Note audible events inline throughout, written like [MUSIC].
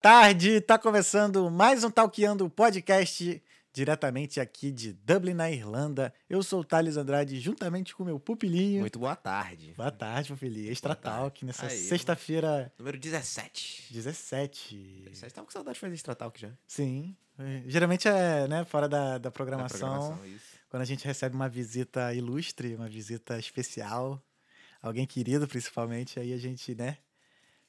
tarde, tá começando mais um Talkeando Podcast diretamente aqui de Dublin, na Irlanda. Eu sou o Thales Andrade, juntamente com meu pupilinho. Muito boa tarde. Boa tarde, pupilinho. Extra. Talk nessa sexta-feira Número 17. 17. Vocês estavam com saudade de fazer Extra Talk já. Sim. É, Geralmente é né, fora da, da Da programação, isso. quando a gente recebe uma visita ilustre, uma visita especial, alguém querido principalmente, aí a gente, né?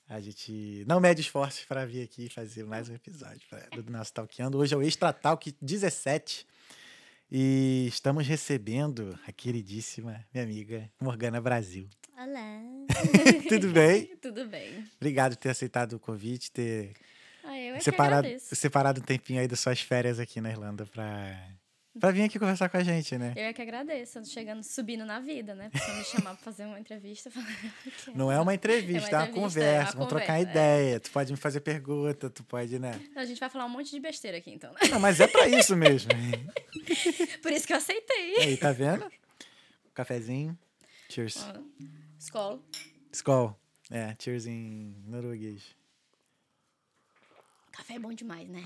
A gente não mede esforços para vir aqui fazer mais um episódio do nosso Talkando. Hoje é o Extra Talk 17 e estamos recebendo a queridíssima minha amiga Morgana Brasil. Olá. [LAUGHS] Tudo bem? Tudo bem. Obrigado por ter aceitado o convite, ter Ah, é separado, separado um tempinho aí das suas férias aqui na Irlanda para para vir aqui conversar com a gente, né? Eu é que agradeço, chegando, subindo na vida, né? Pra me chamar pra fazer uma entrevista. Não é uma entrevista, é uma, entrevista, é uma conversa. Vamos trocar ideia. Tu pode me fazer pergunta, tu pode, né? A gente vai falar um monte de besteira aqui, então. né? Não, mas é pra isso mesmo. [LAUGHS] Por isso que eu aceitei. Aí, tá vendo? Cafezinho. Cheers. Escola. Skol. É, cheers em norueguês. Café é bom demais, né?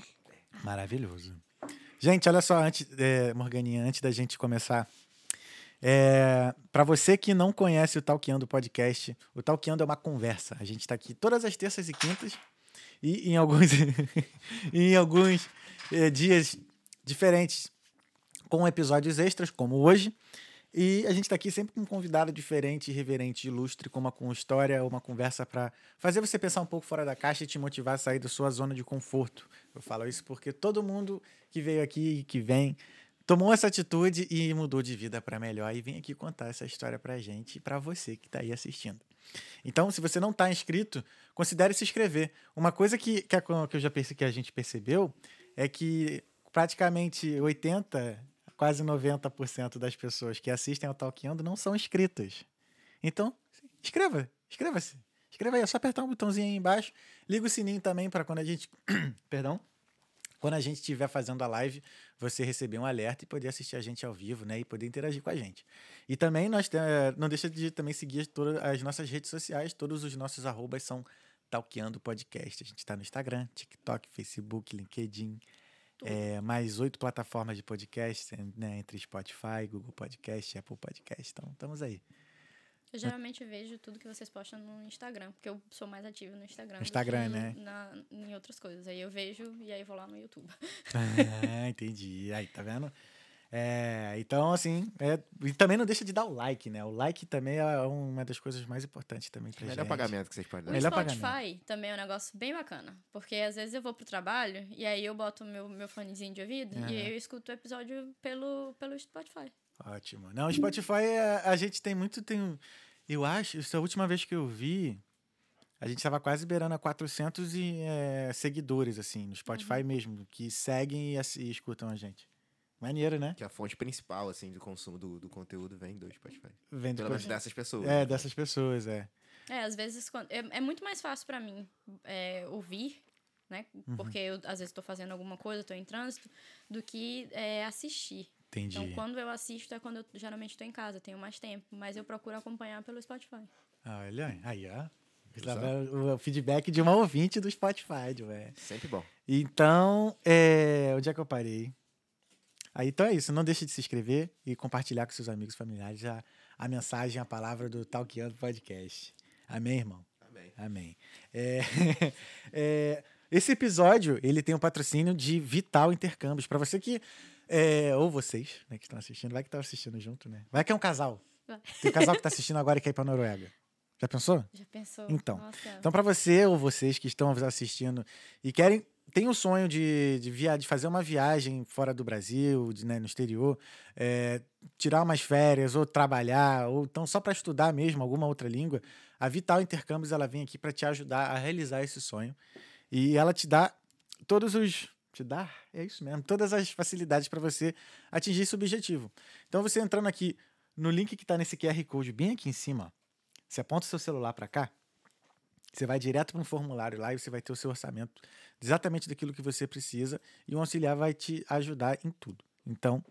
Maravilhoso. Gente, olha só, antes, é, Morganinha, antes da gente começar. É, para você que não conhece o Talkeando Podcast, o Talkeando é uma conversa. A gente está aqui todas as terças e quintas e em alguns, [LAUGHS] em alguns é, dias diferentes com episódios extras, como hoje. E a gente está aqui sempre com um convidado diferente, irreverente, ilustre, com uma com história, uma conversa para fazer você pensar um pouco fora da caixa e te motivar a sair da sua zona de conforto. Eu falo isso porque todo mundo que veio aqui e que vem tomou essa atitude e mudou de vida para melhor e vem aqui contar essa história para gente e para você que está aí assistindo. Então, se você não está inscrito, considere se inscrever. Uma coisa que, que, a- que eu já percebi, que a gente percebeu é que praticamente 80, quase 90% das pessoas que assistem ao Talkando não são inscritas. Então, inscreva, inscreva-se. Inscreva aí, é só apertar um botãozinho aí embaixo. Liga o sininho também para quando a gente. [CLEARS THROAT] Perdão. Quando a gente estiver fazendo a live, você receber um alerta e poder assistir a gente ao vivo, né? E poder interagir com a gente. E também nós eh, não deixa de também seguir todas as nossas redes sociais, todos os nossos arrobas são Talkeando Podcast. A gente está no Instagram, TikTok, Facebook, LinkedIn. É, mais oito plataformas de podcast, né, entre Spotify, Google Podcast, Apple Podcast. Então, estamos aí. Eu geralmente vejo tudo que vocês postam no Instagram, porque eu sou mais ativa no Instagram. Instagram, né? Na, em outras coisas. Aí eu vejo e aí vou lá no YouTube. [LAUGHS] Ah, entendi. Aí, tá vendo? É, então, assim, é, e também não deixa de dar o like, né? O like também é uma das coisas mais importantes também pra Melhor gente. pagamento que vocês podem O dar. Melhor Spotify pagamento. também é um negócio bem bacana. Porque às vezes eu vou pro trabalho e aí eu boto meu, meu fonezinho de ouvido Aham. e aí eu escuto o episódio pelo, pelo Spotify. Ótimo. Não, o Spotify, é- a gente tem muito. Tem, eu acho, essa última vez que eu vi, a gente estava quase beirando a 400 e, é, seguidores, assim, no Spotify Uhum. mesmo, que seguem e, e escutam a gente. Maneiro, né? Que a fonte principal, assim, do consumo do, do conteúdo vem do Spotify. Vem Pelo depois. menos dessas pessoas. É, dessas pessoas, é. É, às vezes quando, é, é muito mais fácil pra mim é, ouvir, né? Uhum. Porque eu às vezes tô fazendo alguma coisa, tô em trânsito, do que é, assistir. Entendi. Então, quando eu assisto é quando eu geralmente tô em casa, tenho mais tempo, mas eu procuro acompanhar pelo Spotify. Olha, aí, ó. O feedback de uma ouvinte do Spotify, ué. Sempre bom. Então, é, onde é que eu parei? Aí, então é isso. Não deixe de se inscrever e compartilhar com seus amigos e familiares a, a mensagem, a palavra do Talkeando Podcast. Amém, irmão? Amém. Amém. É, [LAUGHS] é, esse episódio, ele tem um patrocínio de Vital Intercâmbios. Para você que... é, ou vocês, né, que estão assistindo. Vai que estão assistindo junto, né? Vai que é um casal. Tem um casal que está assistindo agora e quer ir para Noruega. Já pensou? Já pensou? Então, Nossa, Então, para você ou vocês que estão assistindo e querem, tem um sonho de, de, via, de fazer uma viagem fora do Brasil, de, né, no exterior, é, tirar umas férias ou trabalhar, ou então só para estudar mesmo alguma outra língua, a Vital Intercâmbios ela vem aqui para te ajudar a realizar esse sonho. E ela te dá todos os. Te dá? É isso mesmo. Todas as facilidades para você atingir esse objetivo. Então, você entrando aqui no link que está nesse QR Code bem aqui em cima, ó, você aponta o seu celular para cá, você vai direto para um formulário lá e você vai ter o seu orçamento exatamente daquilo que você precisa e o auxiliar vai te ajudar em tudo. Então,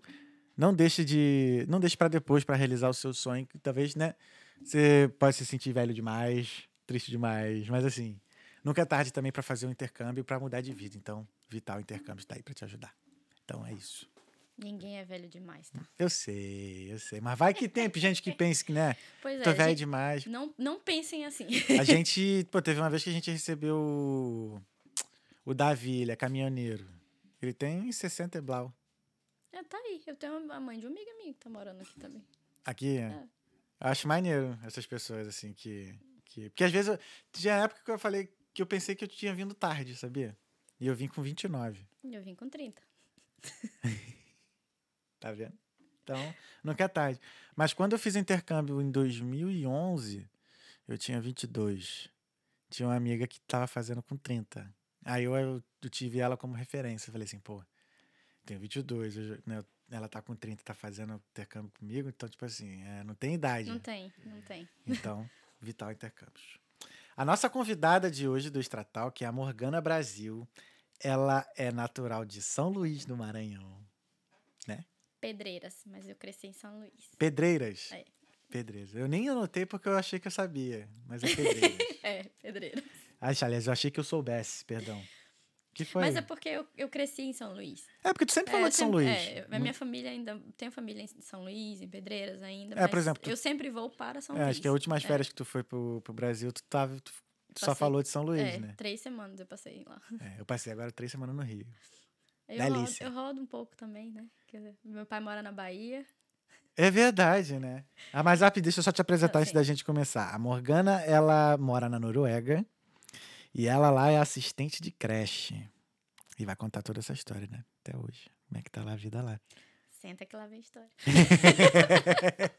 não deixe de, não deixe para depois para realizar o seu sonho, que talvez, né, você pode se sentir velho demais, triste demais, mas assim, nunca é tarde também para fazer um intercâmbio para mudar de vida. Então, Vital Intercâmbio está aí para te ajudar. Então é isso. Ninguém é velho demais, tá? Eu sei, eu sei. Mas vai que tem gente que [LAUGHS] pense que, né? Pois é. Tô velho demais. não, não pensem assim. A [LAUGHS] gente, pô, teve uma vez que a gente recebeu o, o Davi, ele é caminhoneiro. Ele tem 60 e blau. É, tá aí. Eu tenho a mãe de uma amiga minha que tá morando aqui também. Aqui, É. eu acho maneiro essas pessoas, assim, que. que porque às vezes. Eu, tinha época que eu falei que eu pensei que eu tinha vindo tarde, sabia? E eu vim com 29, E eu vim com 30. [LAUGHS] tá vendo? Então, nunca é tarde. Mas quando eu fiz intercâmbio em 2011, eu tinha 22. Tinha uma amiga que tava fazendo com 30. Aí eu, eu, eu tive ela como referência. Falei assim, pô, tenho 22, eu, né, ela tá com 30, tá fazendo intercâmbio comigo, então, tipo assim, é, não tem idade. Não tem, não tem. Então, [LAUGHS] Vital Intercâmbios. A nossa convidada de hoje do Estratal, que é a Morgana Brasil, ela é natural de São Luís do Maranhão. Pedreiras, mas eu cresci em São Luís. Pedreiras. É. Pedreiras. Eu nem anotei porque eu achei que eu sabia, mas é Pedreiras. [LAUGHS] É, pedreiras. ah, aliás, eu achei que eu soubesse, perdão. que foi? Mas é porque eu, eu cresci em São Luís. É porque tu sempre É, falou de São sempre- Luís. É, a minha família ainda. Tenho família em São Luís, em Pedreiras ainda. É, por exemplo, tu- Eu sempre vou para São É, Luís. acho que as últimas É. férias que tu foi pro, pro Brasil, tu, tava, tu só Passei- falou de São Luís, É, né? três semanas eu passei lá. É, eu passei agora três semanas no Rio. Eu rodo, eu rodo um pouco também, né? Porque meu pai mora na Bahia. É verdade, né? Ah, mas rápido, deixa eu só te apresentar antes da gente começar. A Morgana, ela mora na Noruega e ela lá é assistente de creche. E vai contar toda essa história, né? Até hoje. Como é que tá lá a vida lá. Senta que lá vem a história. [LAUGHS]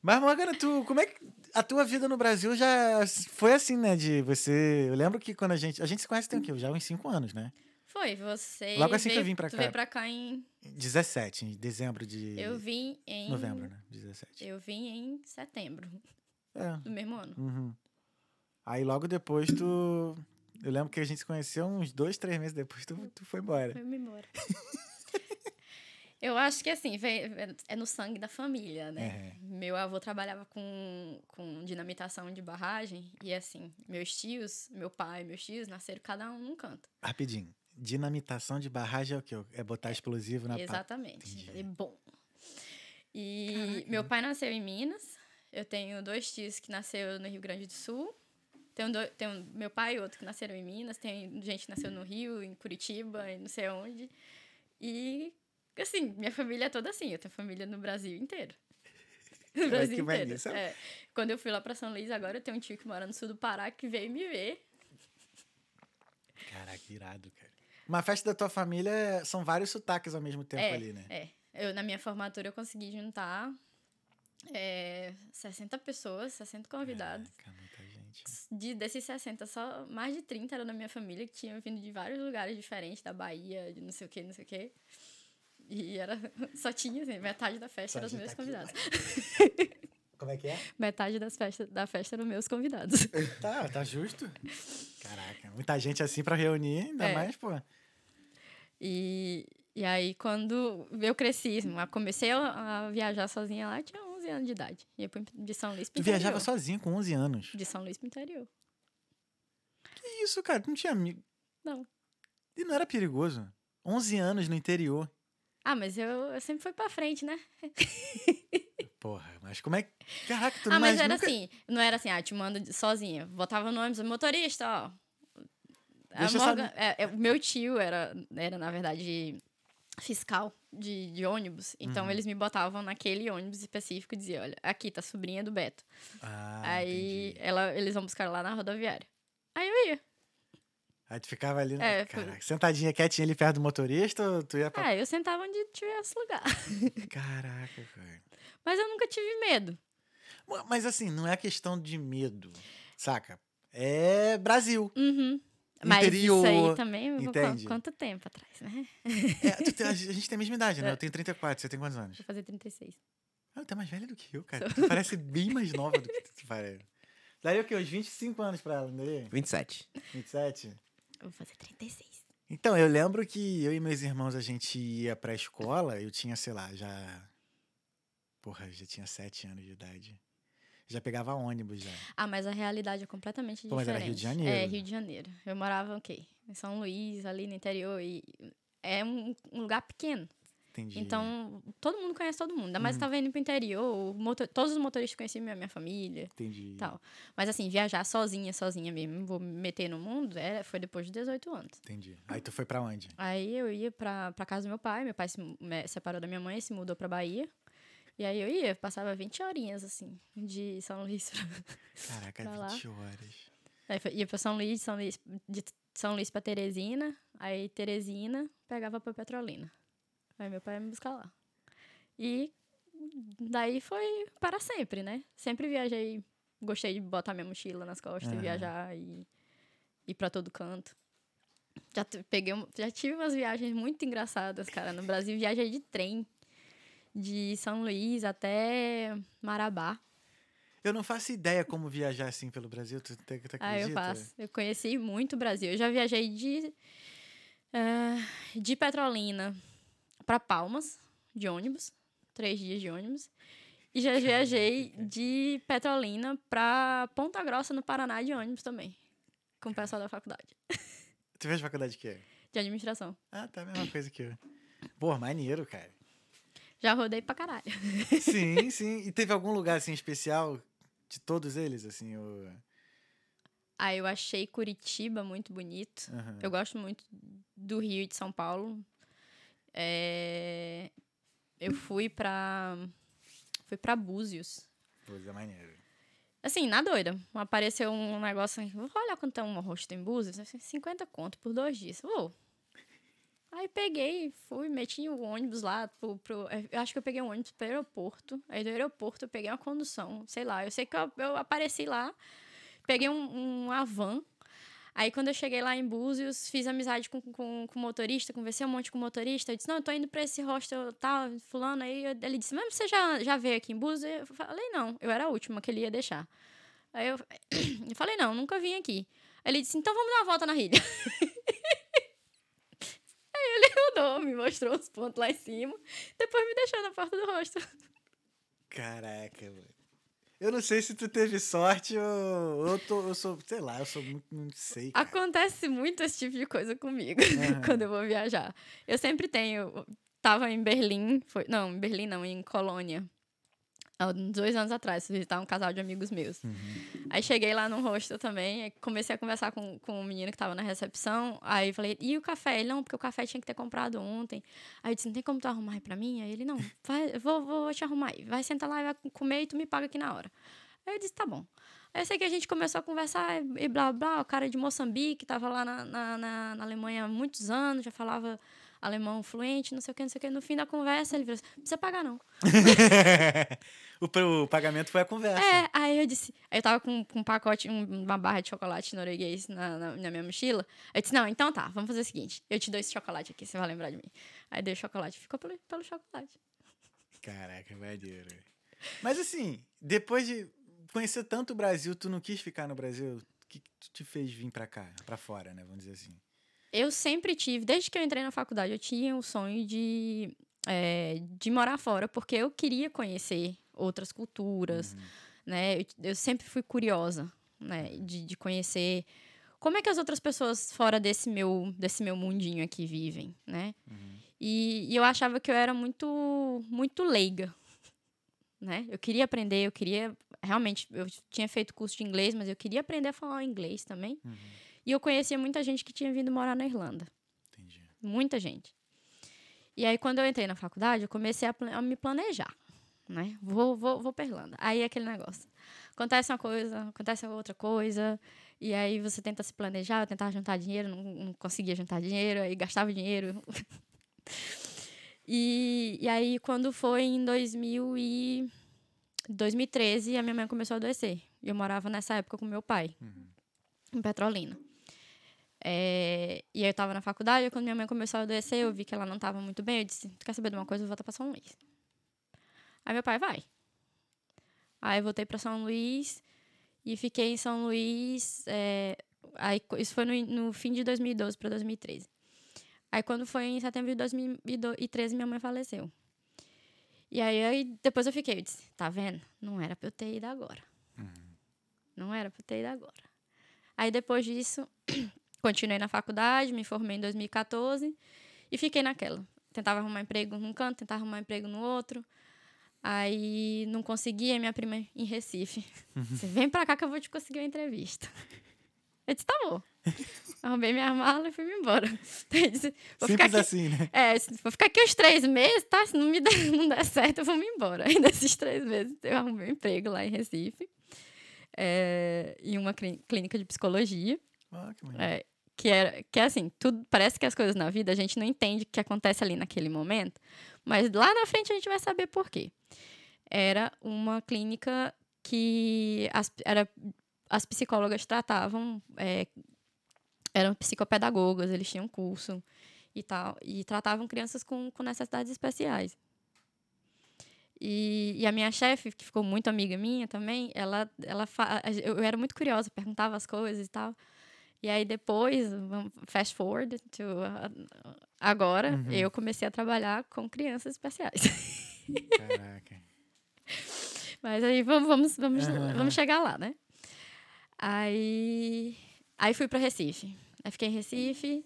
Mas, Morgana, tu, como é que a tua vida no Brasil já foi assim, né? De você. Eu lembro que quando a gente. A gente se conhece tem o quê? Já uns 5 anos, né? Foi, você. Logo assim que eu veio- vim pra tu cá. veio pra cá em. 17, em dezembro de. Eu vim em. Novembro, né? 17. Eu vim em setembro É. do mesmo ano. Uhum. Aí logo depois tu. Eu lembro que a gente se conheceu uns dois, três meses depois, tu, tu foi embora. Foi-me embora. Eu acho que assim, é no sangue da família, né? Meu avô trabalhava com, com dinamitação de barragem e assim, meus tios, meu pai e meus tios nasceram cada um num canto. Rapidinho. Dinamitação de barragem é o quê? É botar explosivo na. Exatamente. É bom. E Caraca. meu pai nasceu em Minas. Eu tenho dois tios que nasceram no Rio Grande do Sul. Tenho, do, tenho meu pai e outro que nasceram em Minas. Tem gente que nasceu no Rio, em Curitiba, e não sei onde. E, assim, minha família é toda assim. Eu tenho família no Brasil inteiro. [LAUGHS] No Brasil que inteiro. É. Quando eu fui lá pra São Luís, agora eu tenho um tio que mora no sul do Pará que veio me ver. Caraca, irado, cara. Uma festa da tua família são vários sotaques ao mesmo tempo é, ali, né? É. Eu, na minha formatura, eu consegui juntar é, 60 pessoas, 60 convidados. Caraca, muita gente. De, desses 60, só mais de 30 eram da minha família, que tinham vindo de vários lugares diferentes, da Bahia, de não sei o que, não sei o que. E era, [LAUGHS] só tinha, assim, metade da festa eram os Só meus aqui, convidados. [LAUGHS] Como é que é? Metade das festas, da festa eram meus convidados. [LAUGHS] Tá, tá justo. Caraca, muita gente assim pra reunir, ainda É. mais, pô. E, e aí, quando eu cresci, comecei a, viajar sozinha lá, tinha 11 anos de idade. Ia de São Luís pro Tu viajava interior. sozinho com 11 anos. De São Luís pro interior. Que isso, cara? Tu não tinha amigo. Não. E não era perigoso. 11 anos no interior. Ah, mas eu, eu sempre fui pra frente, né? [LAUGHS] Porra, mas como é que. Caraca, tu ah, mas mas era nunca- assim, não era assim, ah, te manda de- sozinha. Botava no ônibus, motorista, ó. Deixa Morgan- é, é, o meu tio era, era, na verdade, fiscal de, de ônibus. Então, Uhum. eles me botavam naquele ônibus específico e diziam, olha, aqui tá a sobrinha do Beto. Ah, Aí, entendi. ela, eles vão buscar lá na rodoviária. Aí eu ia. Aí tu ficava ali, É, foi- caraca, sentadinha quietinha ali perto do motorista ou tu ia pra. Ah, eu sentava onde tivesse lugar. [LAUGHS] Caraca, cara. Mas eu nunca tive medo. Mas assim, não é questão de medo, saca? É Brasil. Uhum. Mas isso aí também, entende? quanto tempo atrás, né? É, tem- a gente tem a mesma idade, né? Eu tenho 34, você tem quantos anos? Vou fazer 36. Ah, tu é mais velha do que eu, cara. Tu parece bem mais nova do que tu parece. Daí o quê? Uns 25 anos pra ela, não é? 27. 27? Vou fazer 36. Então, eu lembro que eu e meus irmãos, a gente ia pra escola, eu tinha, sei lá, já. Porra, já tinha 7 anos de idade. Já pegava ônibus já. Ah, mas a realidade é completamente Pô, mas diferente. era Rio de Janeiro. É, Rio de Janeiro. Eu morava, o quê? Em São Luís, ali no interior, e é um, um lugar pequeno. Entendi. Então, todo mundo conhece todo mundo. Ainda mais Uhum. tava indo pro interior, motor- todos os motoristas conheciam minha, minha família Entendi. tal. Mas assim, viajar sozinha, sozinha mesmo, vou me meter no mundo, é, foi depois de 18 anos. Entendi. Aí tu foi pra onde? Aí eu ia pra, pra casa do meu pai, meu pai se separou da minha mãe, se mudou pra Bahia. E aí eu ia, passava 20 horinhas, assim, de São Luís pra... Caraca, Pra lá. 20 horas. Aí ia pra São Luís, São Luís, de São Luís pra Teresina, aí Teresina pegava pra Petrolina. Aí meu pai ia me buscar lá. E daí foi para sempre, né? Sempre viajei, gostei de botar minha mochila nas costas e viajar e ir pra todo canto. Já peguei, já tive umas viagens muito engraçadas, cara. No Brasil, viajei de trem de São Luís até Marabá. Eu não faço ideia como viajar assim pelo Brasil. Tu, tu, tu Ah, eu faço. Eu conheci muito o Brasil. Eu já viajei de, eh, de Petrolina para Palmas, de ônibus. Três dias de ônibus. E já viajei de Petrolina para Ponta Grossa, no Paraná, de ônibus também. Com o pessoal da faculdade [LAUGHS] Tu fez faculdade de quê? de administração. Ah, tá a mesma coisa que eu. Pô, maneiro, cara. Já rodei pra caralho. [LAUGHS] Sim, [LAUGHS] sim. E teve algum lugar assim especial de todos eles, assim? O... Aí eu achei Curitiba muito bonito. Aham. Eu gosto muito do Rio e de São Paulo. É, Eu fui pra. Fui pra Búzios. Pô, é maneiro. Assim, na doida. Apareceu um negócio assim, vou olhar quanto é um rosto em Búzios. Assim, 50 conto por dois dias. Vou. Aí peguei, fui, meti o ônibus lá pro, pro- Eu acho que eu peguei um ônibus pro aeroporto. Aí do aeroporto eu peguei uma condução, sei lá. Eu sei que eu, eu apareci lá, peguei um, uma van. Aí quando eu cheguei lá em Búzios, fiz amizade com, com, com o motorista, conversei um monte com o motorista. Eu disse, não, eu tô indo pra esse hostel tal, fulano. Aí eu- ele disse, mas você já, já veio aqui em Búzios? Eu falei, não, eu era a última que ele ia deixar. Aí eu, [CLEARS THROAT] eu falei, não, nunca vim aqui. Aí ele disse, então vamos dar uma volta na ilha. [LAUGHS] Aí ele rodou, me mostrou os pontos lá em cima, depois me deixou na porta do hostel. Caraca, mano. Eu não sei se tu teve sorte ou eu, tô, eu sou, sei lá, eu sou muito, não sei. Cara. Acontece muito esse tipo de coisa comigo [LAUGHS] Aham. quando eu vou viajar. Eu sempre tenho. Tava em Berlim, foi, não, em Berlim não, em Colônia. Há dois anos atrás, visitar um casal de amigos meus. Uhum. Aí cheguei lá no hostel também, comecei a conversar com, com o menino que tava na recepção. Aí falei, e o café? Ele, não, porque o café tinha que ter comprado ontem. Aí eu disse, não tem como tu arrumar aí pra mim? Aí ele, não, vai, vou, vou te arrumar aí. Vai sentar lá e vai comer e tu me paga aqui na hora. Aí eu disse, tá bom. Aí eu sei que a gente começou a conversar e blá blá. O cara de Moçambique tava lá na, na, na, na Alemanha há muitos anos, já falava alemão fluente, não sei o que, não sei o que. No fim da conversa, ele virou assim, não precisa pagar não. [LAUGHS] o, pagamento foi a conversa. É, aí eu disse. Aí eu tava com, com um pacote, um- uma barra de chocolate norueguês na, na, na minha mochila. Eu disse, não, então tá, vamos fazer o seguinte. Eu te dou esse chocolate aqui, você vai lembrar de mim. Aí dei o chocolate, ficou pelo, pelo chocolate. Caraca, maneiro. Mas assim, depois de conhecer tanto o Brasil, tu não quis ficar no Brasil? O que, que te fez vir pra cá, pra fora, né? Vamos dizer assim. Eu sempre tive, desde que eu entrei na faculdade, eu tinha o sonho de, é, de morar fora, porque eu queria conhecer outras culturas, Uhum. né? Eu, eu sempre fui curiosa, né? De, de conhecer como é que as outras pessoas fora desse meu, desse meu mundinho aqui vivem, né? Uhum. E, e eu achava que eu era muito, muito leiga, né? Eu queria aprender, eu queria realmente, eu tinha feito curso de inglês, mas eu queria aprender a falar inglês também. Uhum. E eu conhecia muita gente que tinha vindo morar na Irlanda, Entendi. muita gente. E aí quando eu entrei na faculdade, eu comecei a, a me planejar, né? Vou, vou, vou pra Irlanda. Aí é aquele negócio. Acontece uma coisa, acontece outra coisa, e aí você tenta se planejar, eu tentava juntar dinheiro, não, não conseguia juntar dinheiro, aí gastava dinheiro. [LAUGHS] e, e aí, quando foi em 2000 e 2013, a minha mãe começou a adoecer. E eu morava nessa época com meu pai, Uhum. em Petrolina. É, e aí eu tava na faculdade, quando minha mãe começou a adoecer, eu vi que ela não tava muito bem, eu disse, tu quer saber de uma coisa? Eu vou voltar pra São Luís. Aí meu pai, vai. Aí eu voltei pra São Luís e fiquei em São Luís, é, aí isso foi no, no fim de 2012 pra 2013. Aí quando foi em setembro de 2013, minha mãe faleceu. E aí, aí depois eu fiquei, eu disse, tá vendo? Não era pra eu ter ido agora. Não era pra ter ido agora. Aí depois disso, continuei na faculdade, me formei em 2014 e fiquei naquela. Tentava arrumar emprego num canto, tentava arrumar emprego no outro. Aí não conseguia, minha prima em Recife. Você vem pra cá que eu vou te conseguir uma entrevista. Eu disse, tá bom. Arrumei minha mala e fui embora. [LAUGHS] Eu disse, vou ficar Simples aqui, assim, né? é, vou ficar aqui uns três meses, tá? Se não me der, [LAUGHS] não der certo, eu vou me embora. Aí nesses três meses eu arrumei um emprego lá em Recife, é, em uma clí- clínica de psicologia. Ah, que. É, que era que é assim, tudo parece que as coisas na vida a gente não entende o que acontece ali naquele momento, mas lá na frente a gente vai saber por quê. Era uma clínica que as, era, as psicólogas tratavam, é, eram psicopedagogas, eles tinham curso e tal, e tratavam crianças com, com necessidades especiais. E, e a minha chefe, que ficou muito amiga minha também, ela, ela eu era muito curiosa, perguntava as coisas e tal. E aí depois, fast forward to uh, agora, Uhum. eu comecei a trabalhar com crianças especiais. Caraca. [LAUGHS] Mas aí vamos, vamos, vamos, Aham. vamos chegar lá, né? Aí, aí fui para Recife. Aí fiquei em Recife.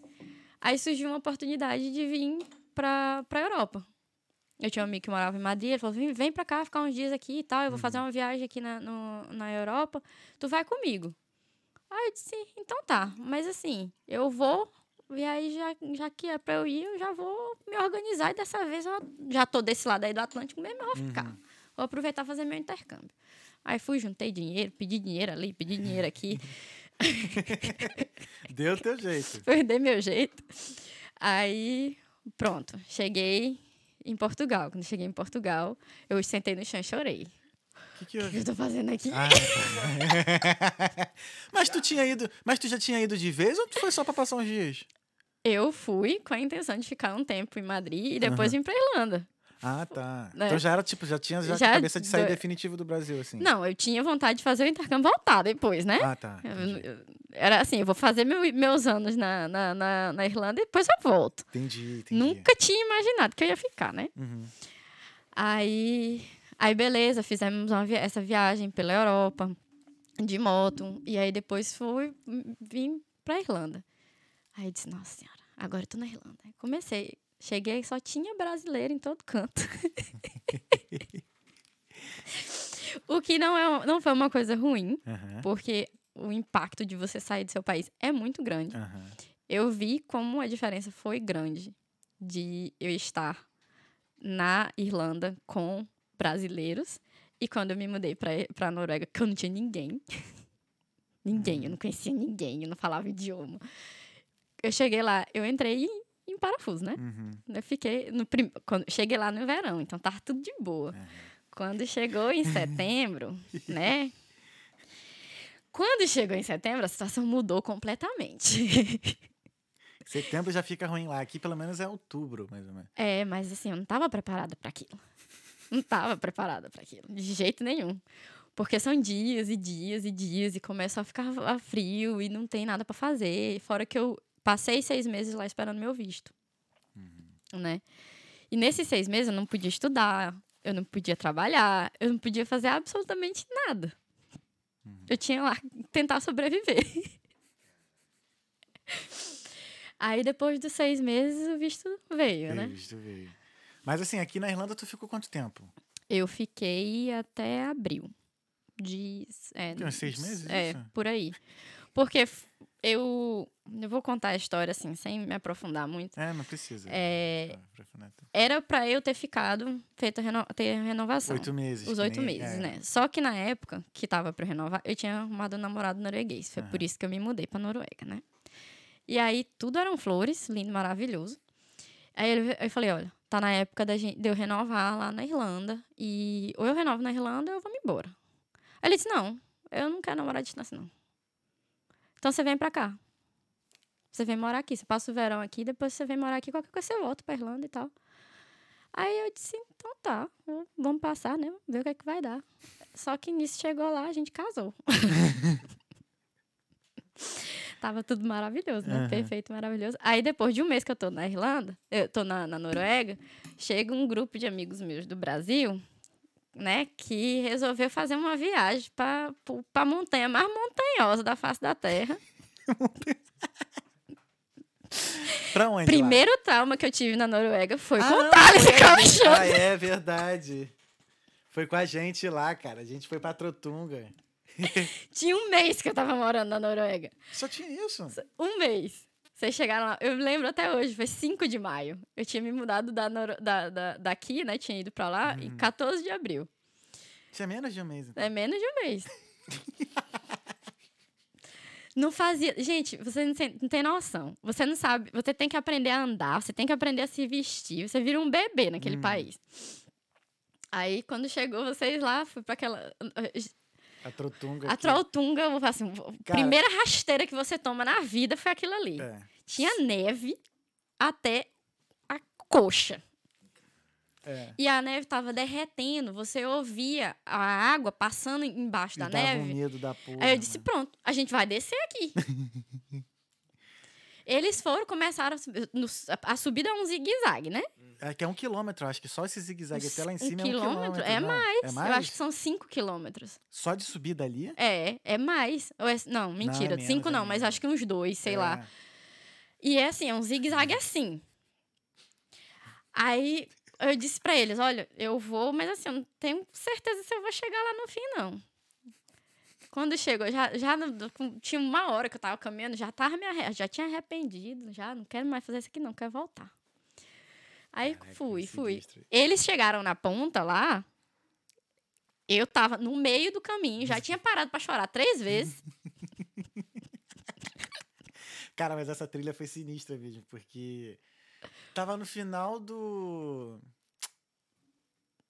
Aí surgiu uma oportunidade de vir para para Europa. Eu tinha um amigo que morava em Madrid, ele falou: vem, vem para cá ficar uns dias aqui e tal. Eu vou fazer uma viagem aqui na, no, na Europa. Tu vai comigo. Aí eu disse: então tá. Mas assim, eu vou. E aí, já, já que é pra eu ir, eu já vou me organizar. E dessa vez eu já tô desse lado aí do Atlântico mesmo, eu vou ficar. Vou aproveitar e fazer meu intercâmbio. Aí fui, juntei dinheiro, pedi dinheiro ali, pedi dinheiro aqui. [LAUGHS] Deu teu jeito. [LAUGHS] Foi dei meu jeito. Aí, pronto, cheguei em Portugal. Quando cheguei em Portugal, eu sentei no chão e chorei. O que, que O que eu tô fazendo aqui? Ah, tá. [LAUGHS] mas tu tinha ido, mas tu já tinha ido de vez ou tu foi só pra passar uns dias? Eu fui com a intenção de ficar um tempo em Madrid e depois vim pra Irlanda. Ah, tá. Né? Então já era tipo, já tinha já, Já a cabeça de sair do- definitivo do Brasil assim. Não, eu tinha vontade de fazer o intercâmbio voltar depois, né? Ah, tá. Eu- eu- Era assim, eu vou fazer meu- meus anos na, na, na, na Irlanda e depois eu volto. Entendi, entendi. Nunca tinha imaginado que eu ia ficar, né? Uhum. Aí, aí beleza, fizemos via- essa viagem pela Europa de moto. E aí depois fui, vim pra Irlanda. Aí disse, nossa senhora, agora eu tô na Irlanda. Aí comecei, cheguei, só tinha brasileiro em todo canto. [LAUGHS] o que não, é, não foi uma coisa ruim, Aham. porque o impacto de você sair do seu país é muito grande. Aham. Eu vi como a diferença foi grande de eu estar na Irlanda com brasileiros e quando eu me mudei pra pra Noruega, que eu não tinha ninguém. [LAUGHS] ninguém, eu não conhecia ninguém, eu não falava idioma. Eu cheguei lá, eu entrei em, em parafuso, né? Uhum. Eu fiquei no prim... quando cheguei lá no verão, então tava tudo de boa. Quando chegou em setembro, [LAUGHS] né? Quando chegou em setembro, a situação mudou completamente. Setembro já fica ruim lá. Aqui pelo menos é outubro, mais ou menos. É, mas assim, eu não estava preparada para aquilo. Não estava preparada para aquilo, de jeito nenhum. Porque são dias e dias e dias e começa a ficar a frio e não tem nada para fazer. Fora que eu passei seis meses lá esperando meu visto, né? E nesses seis meses eu não podia estudar, eu não podia trabalhar, eu não podia fazer absolutamente nada. Eu tinha lá tentar sobreviver. [LAUGHS] Aí depois dos seis meses o visto veio, né? Veio, visto veio. Mas assim, aqui na Irlanda tu ficou quanto tempo? Eu fiquei até abril. De. É, Tem uns seis meses, É, isso? por aí. Porque eu. Eu vou contar a história assim, sem me aprofundar muito. É, não precisa. É, era pra eu ter ficado, feito a reno, ter a renovação. Oito meses. Os oito meses, é. né? Só que na época que tava pra renovar, eu tinha arrumado um namorado norueguês. Foi por isso que eu me mudei pra Noruega, né? E aí tudo eram flores, lindo, maravilhoso. Aí ele- eu falei, olha, tá na época da gente, de eu renovar lá na Irlanda. E ou eu renovo na Irlanda ou eu vou me embora. Aí ele disse, não, eu não quero namorar à distância, não. Então você vem pra cá. Você vem morar aqui. Você passa o verão aqui, depois você vem morar aqui, qualquer coisa você volta pra Irlanda e tal. Aí eu disse, então tá, vamos passar, né? Ver o que é que vai dar. Só que nisso chegou lá, a gente casou. [LAUGHS] Tava tudo maravilhoso, né? Aham. Perfeito, maravilhoso. Aí depois de um mês que eu tô na Irlanda, eu tô na, na Noruega, chega um grupo de amigos meus do Brasil né, que resolveu fazer uma viagem para a montanha mais montanhosa da face da Terra. [LAUGHS] Pra onde? lá? Primeiro trauma que eu tive na Noruega foi Ah, com o Thales foi a com o gente- Alexandre. Ah, é verdade. Foi com a gente lá, cara. A gente foi pra Trotunga. [LAUGHS] Tinha um mês que eu tava morando na Noruega. Só tinha isso. Um mês. Vocês chegaram lá. Eu lembro até hoje, foi 5 de maio. Eu tinha me mudado da, da, da- daqui, né? Tinha ido pra lá, Uhum. e 14 de abril. Tinha menos de um mês. então. É menos de um mês. [LAUGHS] Não fazia. Gente, você não tem, não tem noção. Você não sabe. Você tem que aprender a andar, você tem que aprender a se vestir. Você vira um bebê naquele Hum. país. Aí, quando chegou vocês lá, fui pra aquela. A Trotunga. A aqui. Trolltunga, assim, a primeira rasteira que você toma na vida foi aquilo ali. É. Tinha neve até a coxa. É. E a neve tava derretendo. Você ouvia a água passando embaixo E da neve. um medo da porra. Aí eu disse, né? pronto, a gente vai descer aqui. [LAUGHS] Eles foram, começaram a A subida é um zigue-zague, né? É que é um quilômetro, acho que só esse zigue-zague até lá em Um cima quilômetro? é um quilômetro. É não? mais. É mais? Eu acho que são cinco quilômetros. Só de subida ali? É, é mais. Ou é- não, mentira. menos, cinco é não, mas acho que uns dois, sei É. lá. E é assim, é um zigue-zague assim. Aí eu disse pra eles: olha, eu vou, mas assim, eu não tenho certeza se eu vou chegar lá no fim, não. Quando chegou, já, já tinha uma hora que eu tava caminhando, já, tava me arre- já tinha arrependido, já não quero mais fazer isso aqui, não, quero voltar. Aí Caraca, fui, fui. Eles chegaram na ponta lá. Eu tava no meio do caminho, já tinha parado pra chorar três vezes. [LAUGHS] Cara, mas essa trilha foi sinistra, vídeo, porque tava no final do.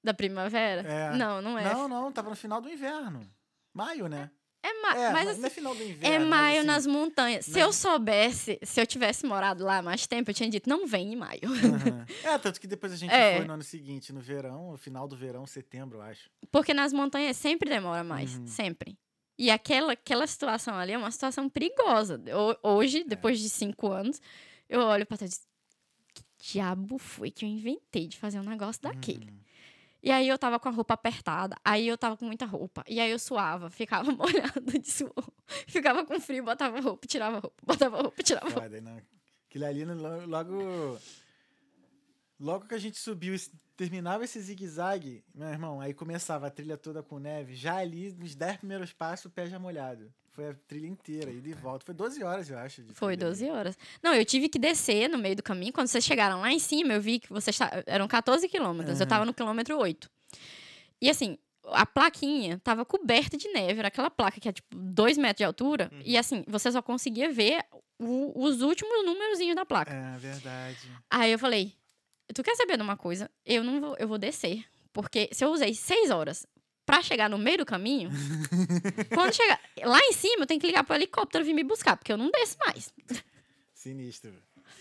Da primavera? É. Não, não é. Não, não, tava no final do inverno. Maio, né? É, ma- É, mas não assim, é final do é inverno. mas maio assim, nas montanhas. Se nas- eu soubesse, se eu tivesse morado lá mais tempo, eu tinha dito, não vem em maio. aham. É, tanto que depois a gente É. foi no ano seguinte, no verão, no final do verão, setembro, eu acho. Porque nas montanhas sempre demora mais, Uhum. sempre. E aquela, aquela situação ali é uma situação perigosa. Ho- Hoje, depois de cinco anos, eu olho pra trás e digo, que diabo foi que eu inventei de fazer um negócio daquele? Uhum. E aí eu tava com a roupa apertada, aí eu tava com muita roupa. E aí eu suava, [LAUGHS] ficava molhada de suor. Ficava com frio, botava roupa, tirava roupa, botava roupa, tirava roupa. Não. Aquilo ali, lo- logo. Logo que a gente subiu, terminava esse zigue-zague, meu irmão, aí começava a trilha toda com neve. Já ali, nos 10 primeiros passos, o pé já molhado. Foi a trilha inteira, ida e volta. Foi 12 horas, eu acho. Foi trilha ali. 12 horas. Não, eu tive que descer no meio do caminho. Quando vocês chegaram lá em cima, eu vi que vocês eram 14 quilômetros. Eu Aham. tava no quilômetro 8. E assim, a plaquinha tava coberta de neve. Era aquela placa que é tipo 2 metros de altura. Uhum. E assim, você só conseguia ver o- os últimos númerozinhos da placa. É, verdade. Aí eu falei: Tu quer saber de uma coisa? Eu não vou, eu vou descer. Porque se eu usei 6 horas pra chegar no meio do caminho, [LAUGHS] quando chegar lá em cima, eu tenho que ligar pro helicóptero vir me buscar, porque eu não desço mais. Sinistro.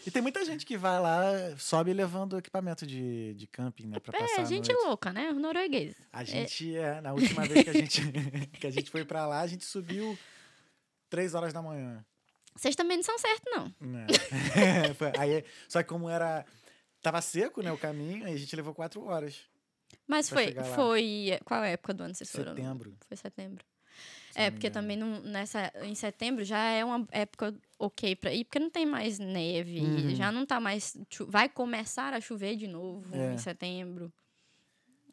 E tem muita gente que vai lá, sobe levando equipamento de, de camping, né? Pra passar É, a gente louca, né? Os noruegueses. A gente, é, na última vez que a gente, [LAUGHS] que a gente foi pra lá, a gente subiu 3 horas da manhã. Vocês também não são certos, não. [LAUGHS] Foi- aí, só que como era. Tava seco, né? O caminho, aí a gente levou 4 horas. Mas foi, foi. Qual época do ano vocês foram? Setembro. Foi setembro. se É, porque engano. também não, nessa, em setembro já é uma época ok pra ir, porque não tem mais neve, Uhum. já não tá mais. Vai começar a chover de novo É. em setembro.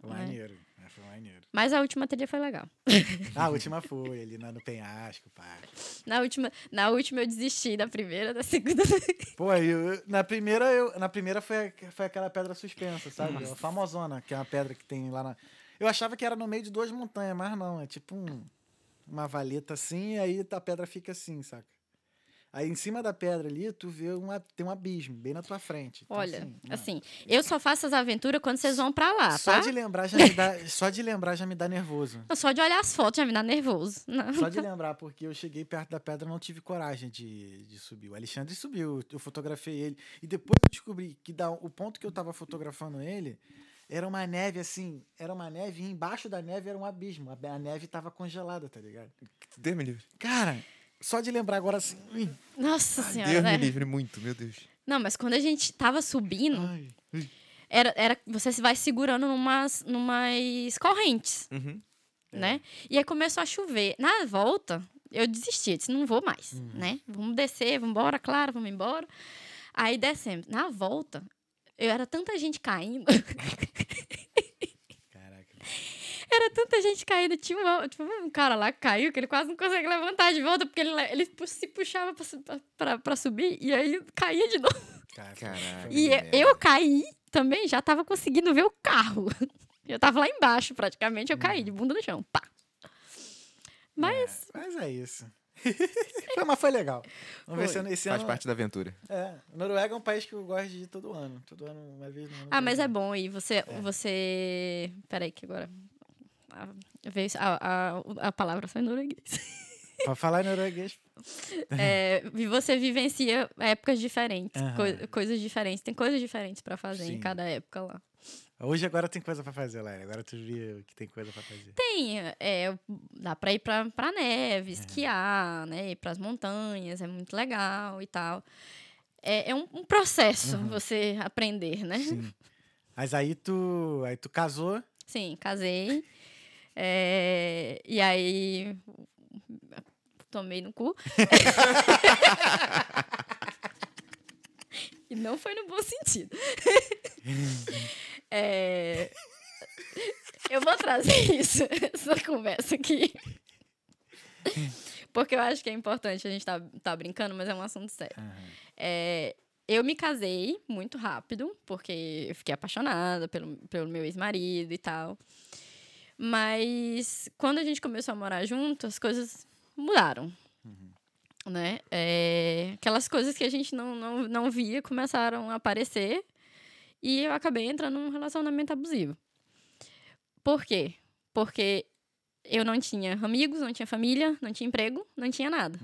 Maneiro. é, Foi maneiro. Mas a última trilha foi legal. [LAUGHS] A última foi ali na- no penhasco, pá. Na última, na última eu desisti, da primeira, da segunda. [LAUGHS] Pô, eu- na primeira, eu, na primeira foi, foi aquela pedra suspensa, sabe? A famosona, que é uma pedra que tem lá na. Eu achava que era no meio de duas montanhas, mas não, é tipo um, uma valeta assim, e aí a pedra fica assim, saca? Aí em cima da pedra ali, tu vê uma, tem um abismo bem na tua frente. Então, Olha, mano, assim, eu só faço as aventuras quando vocês vão pra lá, só tá? de lembrar já me dá, [LAUGHS] só de lembrar já me dá nervoso. Só de olhar as fotos já me dá nervoso. Não. Só de lembrar, porque eu cheguei perto da pedra e não tive coragem de, de subir. O Alexandre subiu, eu fotografei ele. E depois eu descobri que da, o ponto que eu tava fotografando ele era uma neve assim, era uma neve e embaixo da neve era um abismo. A, a neve tava congelada, tá ligado? Deus me livre. Cara, só de lembrar agora assim. ui, Nossa Ai, senhora, Deus né? me livre muito, meu Deus. Não, mas quando a gente tava subindo, ai, era, era você se vai segurando numas, numas correntes, Uhum. né? E aí começou a chover. Na volta, eu desisti, eu disse, não vou mais, né? Vamos descer, vamos embora, claro, vamos embora. Aí descemos. Na volta, eu era tanta gente caindo. [LAUGHS] era tanta gente caindo. Tinha um, tipo, um cara lá que caiu, que ele quase não consegue levantar de volta, porque ele, ele se puxava pra, pra, pra, subir e aí caía de [LAUGHS] novo. Caraca. E eu, eu caí também, já tava conseguindo ver o carro. [LAUGHS] Eu tava lá embaixo, praticamente, eu caí de bunda no chão. Pá. Mas É, mas é isso. [LAUGHS] foi, mas foi legal. Vamos ver Foi. se ano- esse Faz ano. parte da aventura. É, Noruega é um país que eu gosto de ir todo ano. Todo ano, uma vez no ano. Ah, mas é bom. E você. você... Peraí, que agora. A, veio, a, a, a palavra só em norueguês. Pra falar em norueguês. [LAUGHS] É, e você vivencia épocas diferentes, Aham. coi- coisas diferentes. Tem coisas diferentes pra fazer Sim. em cada época lá. Hoje agora tem coisa pra fazer, Laila. Agora tu viu que tem coisa pra fazer. Tem, é, dá pra ir pra, pra neve, esquiar, né? Ir pras montanhas, é muito legal e tal. É, é um, um processo você aprender, né? Sim. [LAUGHS] Mas aí tu, aí tu casou. Sim, casei. É, e aí. Tomei no cu. [LAUGHS] e não foi no bom sentido. [LAUGHS] É, eu vou trazer [LAUGHS] isso, essa conversa aqui. Porque eu acho que é importante. A gente tá, tá brincando, mas é um assunto sério. É, eu me casei muito rápido, porque eu fiquei apaixonada pelo, pelo meu ex-marido e tal. Mas quando a gente começou a morar junto, as coisas mudaram. Né? É, aquelas coisas que a gente não, não, não via começaram a aparecer e eu acabei entrando num relacionamento abusivo. Por quê? Porque eu não tinha amigos, não tinha família, não tinha emprego, não tinha nada.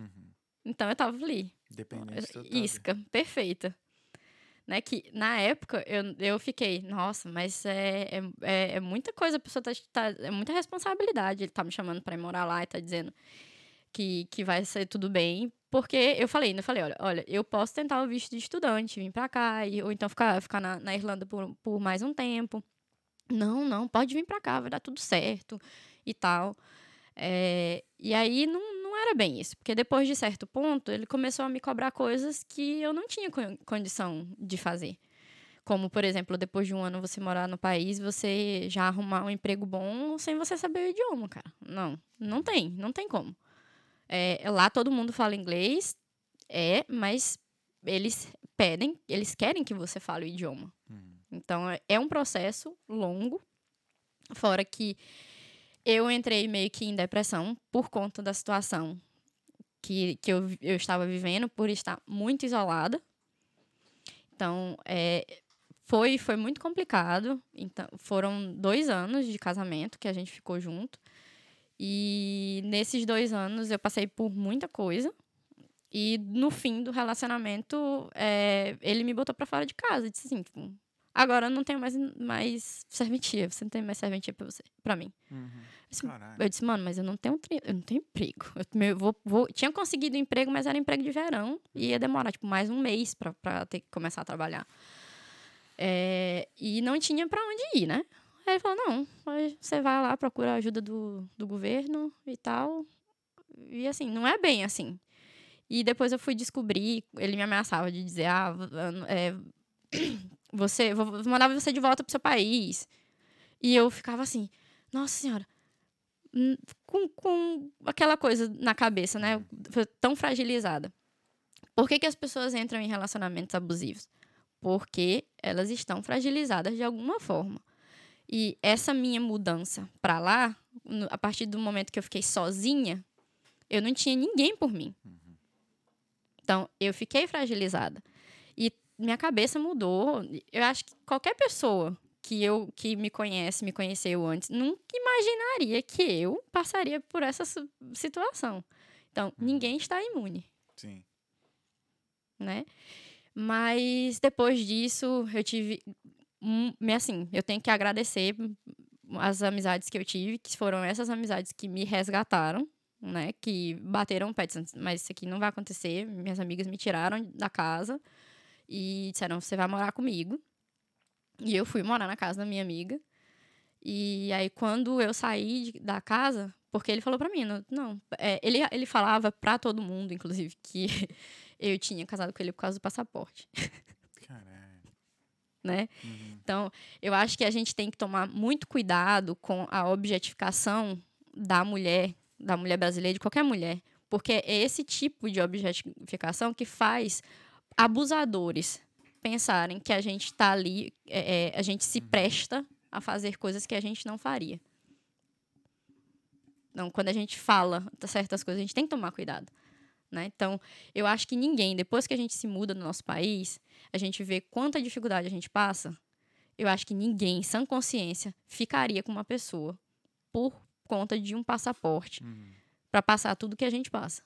Então eu tava ali, Dependente total. isca, perfeita. Né? Que na época eu, eu fiquei, nossa, mas é, é, é, é muita coisa, a pessoa tá, tá. É muita responsabilidade. Ele tá me chamando pra ir morar lá e tá dizendo que, que vai ser tudo bem. Porque eu falei, ainda falei, olha, olha, eu posso tentar o visto de estudante, vir pra cá, e, ou então ficar, ficar na, na Irlanda por, por mais um tempo. Não, não, pode vir pra cá, vai dar tudo certo e tal. É, e aí não era bem isso, porque depois de certo ponto ele começou a me cobrar coisas que eu não tinha con- condição de fazer. Como, por exemplo, depois de um ano você morar no país, você já arrumar um emprego bom sem você saber o idioma, cara. Não, não tem, não tem como. É, lá todo mundo fala inglês, é, mas eles pedem, eles querem que você fale o idioma. Então é- é um processo longo, fora que eu entrei meio que em depressão por conta da situação que, que eu, eu estava vivendo, por estar muito isolada. Então, é, foi, foi muito complicado. Então, foram dois anos de casamento que a gente ficou junto. E nesses dois anos eu passei por muita coisa. E no fim do relacionamento, é, ele me botou pra fora de casa. Disse assim, tipo, agora eu não tenho mais, mais serventia. Você não tem mais serventia pra você, pra mim. Eu disse, Caralho. eu disse, mano, mas eu não tenho, eu não tenho emprego. Eu, meu, vou, vou- tinha conseguido emprego, mas era emprego de verão. E ia demorar, tipo, mais um mês pra, pra ter que começar a trabalhar. É, e não tinha pra onde ir, né? Aí ele falou, não, você vai lá, procura a ajuda do, do governo e tal. E assim, não é bem assim. E depois eu fui descobrir, ele me ameaçava de dizer, ah, é, você, vou mandar você de volta pro seu país. E eu ficava assim, nossa senhora, hum, com, com aquela coisa na cabeça, né? Foi Tão fragilizada. Por que, que as pessoas entram em relacionamentos abusivos? Porque elas estão fragilizadas de alguma forma. E essa minha mudança pra lá, a partir do momento que eu fiquei sozinha, eu não tinha ninguém por mim. Então, eu fiquei fragilizada. Minha cabeça mudou. Eu acho que qualquer pessoa que eu que me conhece, me conheceu antes, nunca imaginaria que eu passaria por essa situação. Então, ninguém está imune, Sim. né? Mas depois disso, eu tive um, assim, eu tenho que agradecer as amizades que eu tive, que foram essas amizades que me resgataram, né? Que bateram o pé, mas isso aqui não vai acontecer. Minhas amigas me tiraram da casa e disseram, você vai morar comigo. E eu fui morar na casa da minha amiga. E aí, quando eu saí de- da casa, porque ele falou pra mim, não, não é, ele, ele falava pra todo mundo, inclusive, que [LAUGHS] eu tinha casado com ele por causa do passaporte, [LAUGHS] Caralho. né? Uhum. Então, eu acho que a gente tem que tomar muito cuidado com a objetificação da mulher, da mulher brasileira, de qualquer mulher, porque é esse tipo de objetificação que faz abusadores pensarem que a gente está ali, é, é, a gente se presta a fazer coisas que a gente não faria. Então, quando a gente fala certas coisas, a gente tem que tomar cuidado. Né? Então, eu acho que ninguém, depois que a gente se muda no nosso país, a gente vê quanta dificuldade a gente passa, eu acho que ninguém, em sã consciência, ficaria com uma pessoa por conta de um passaporte Uhum. para passar tudo que a gente passa.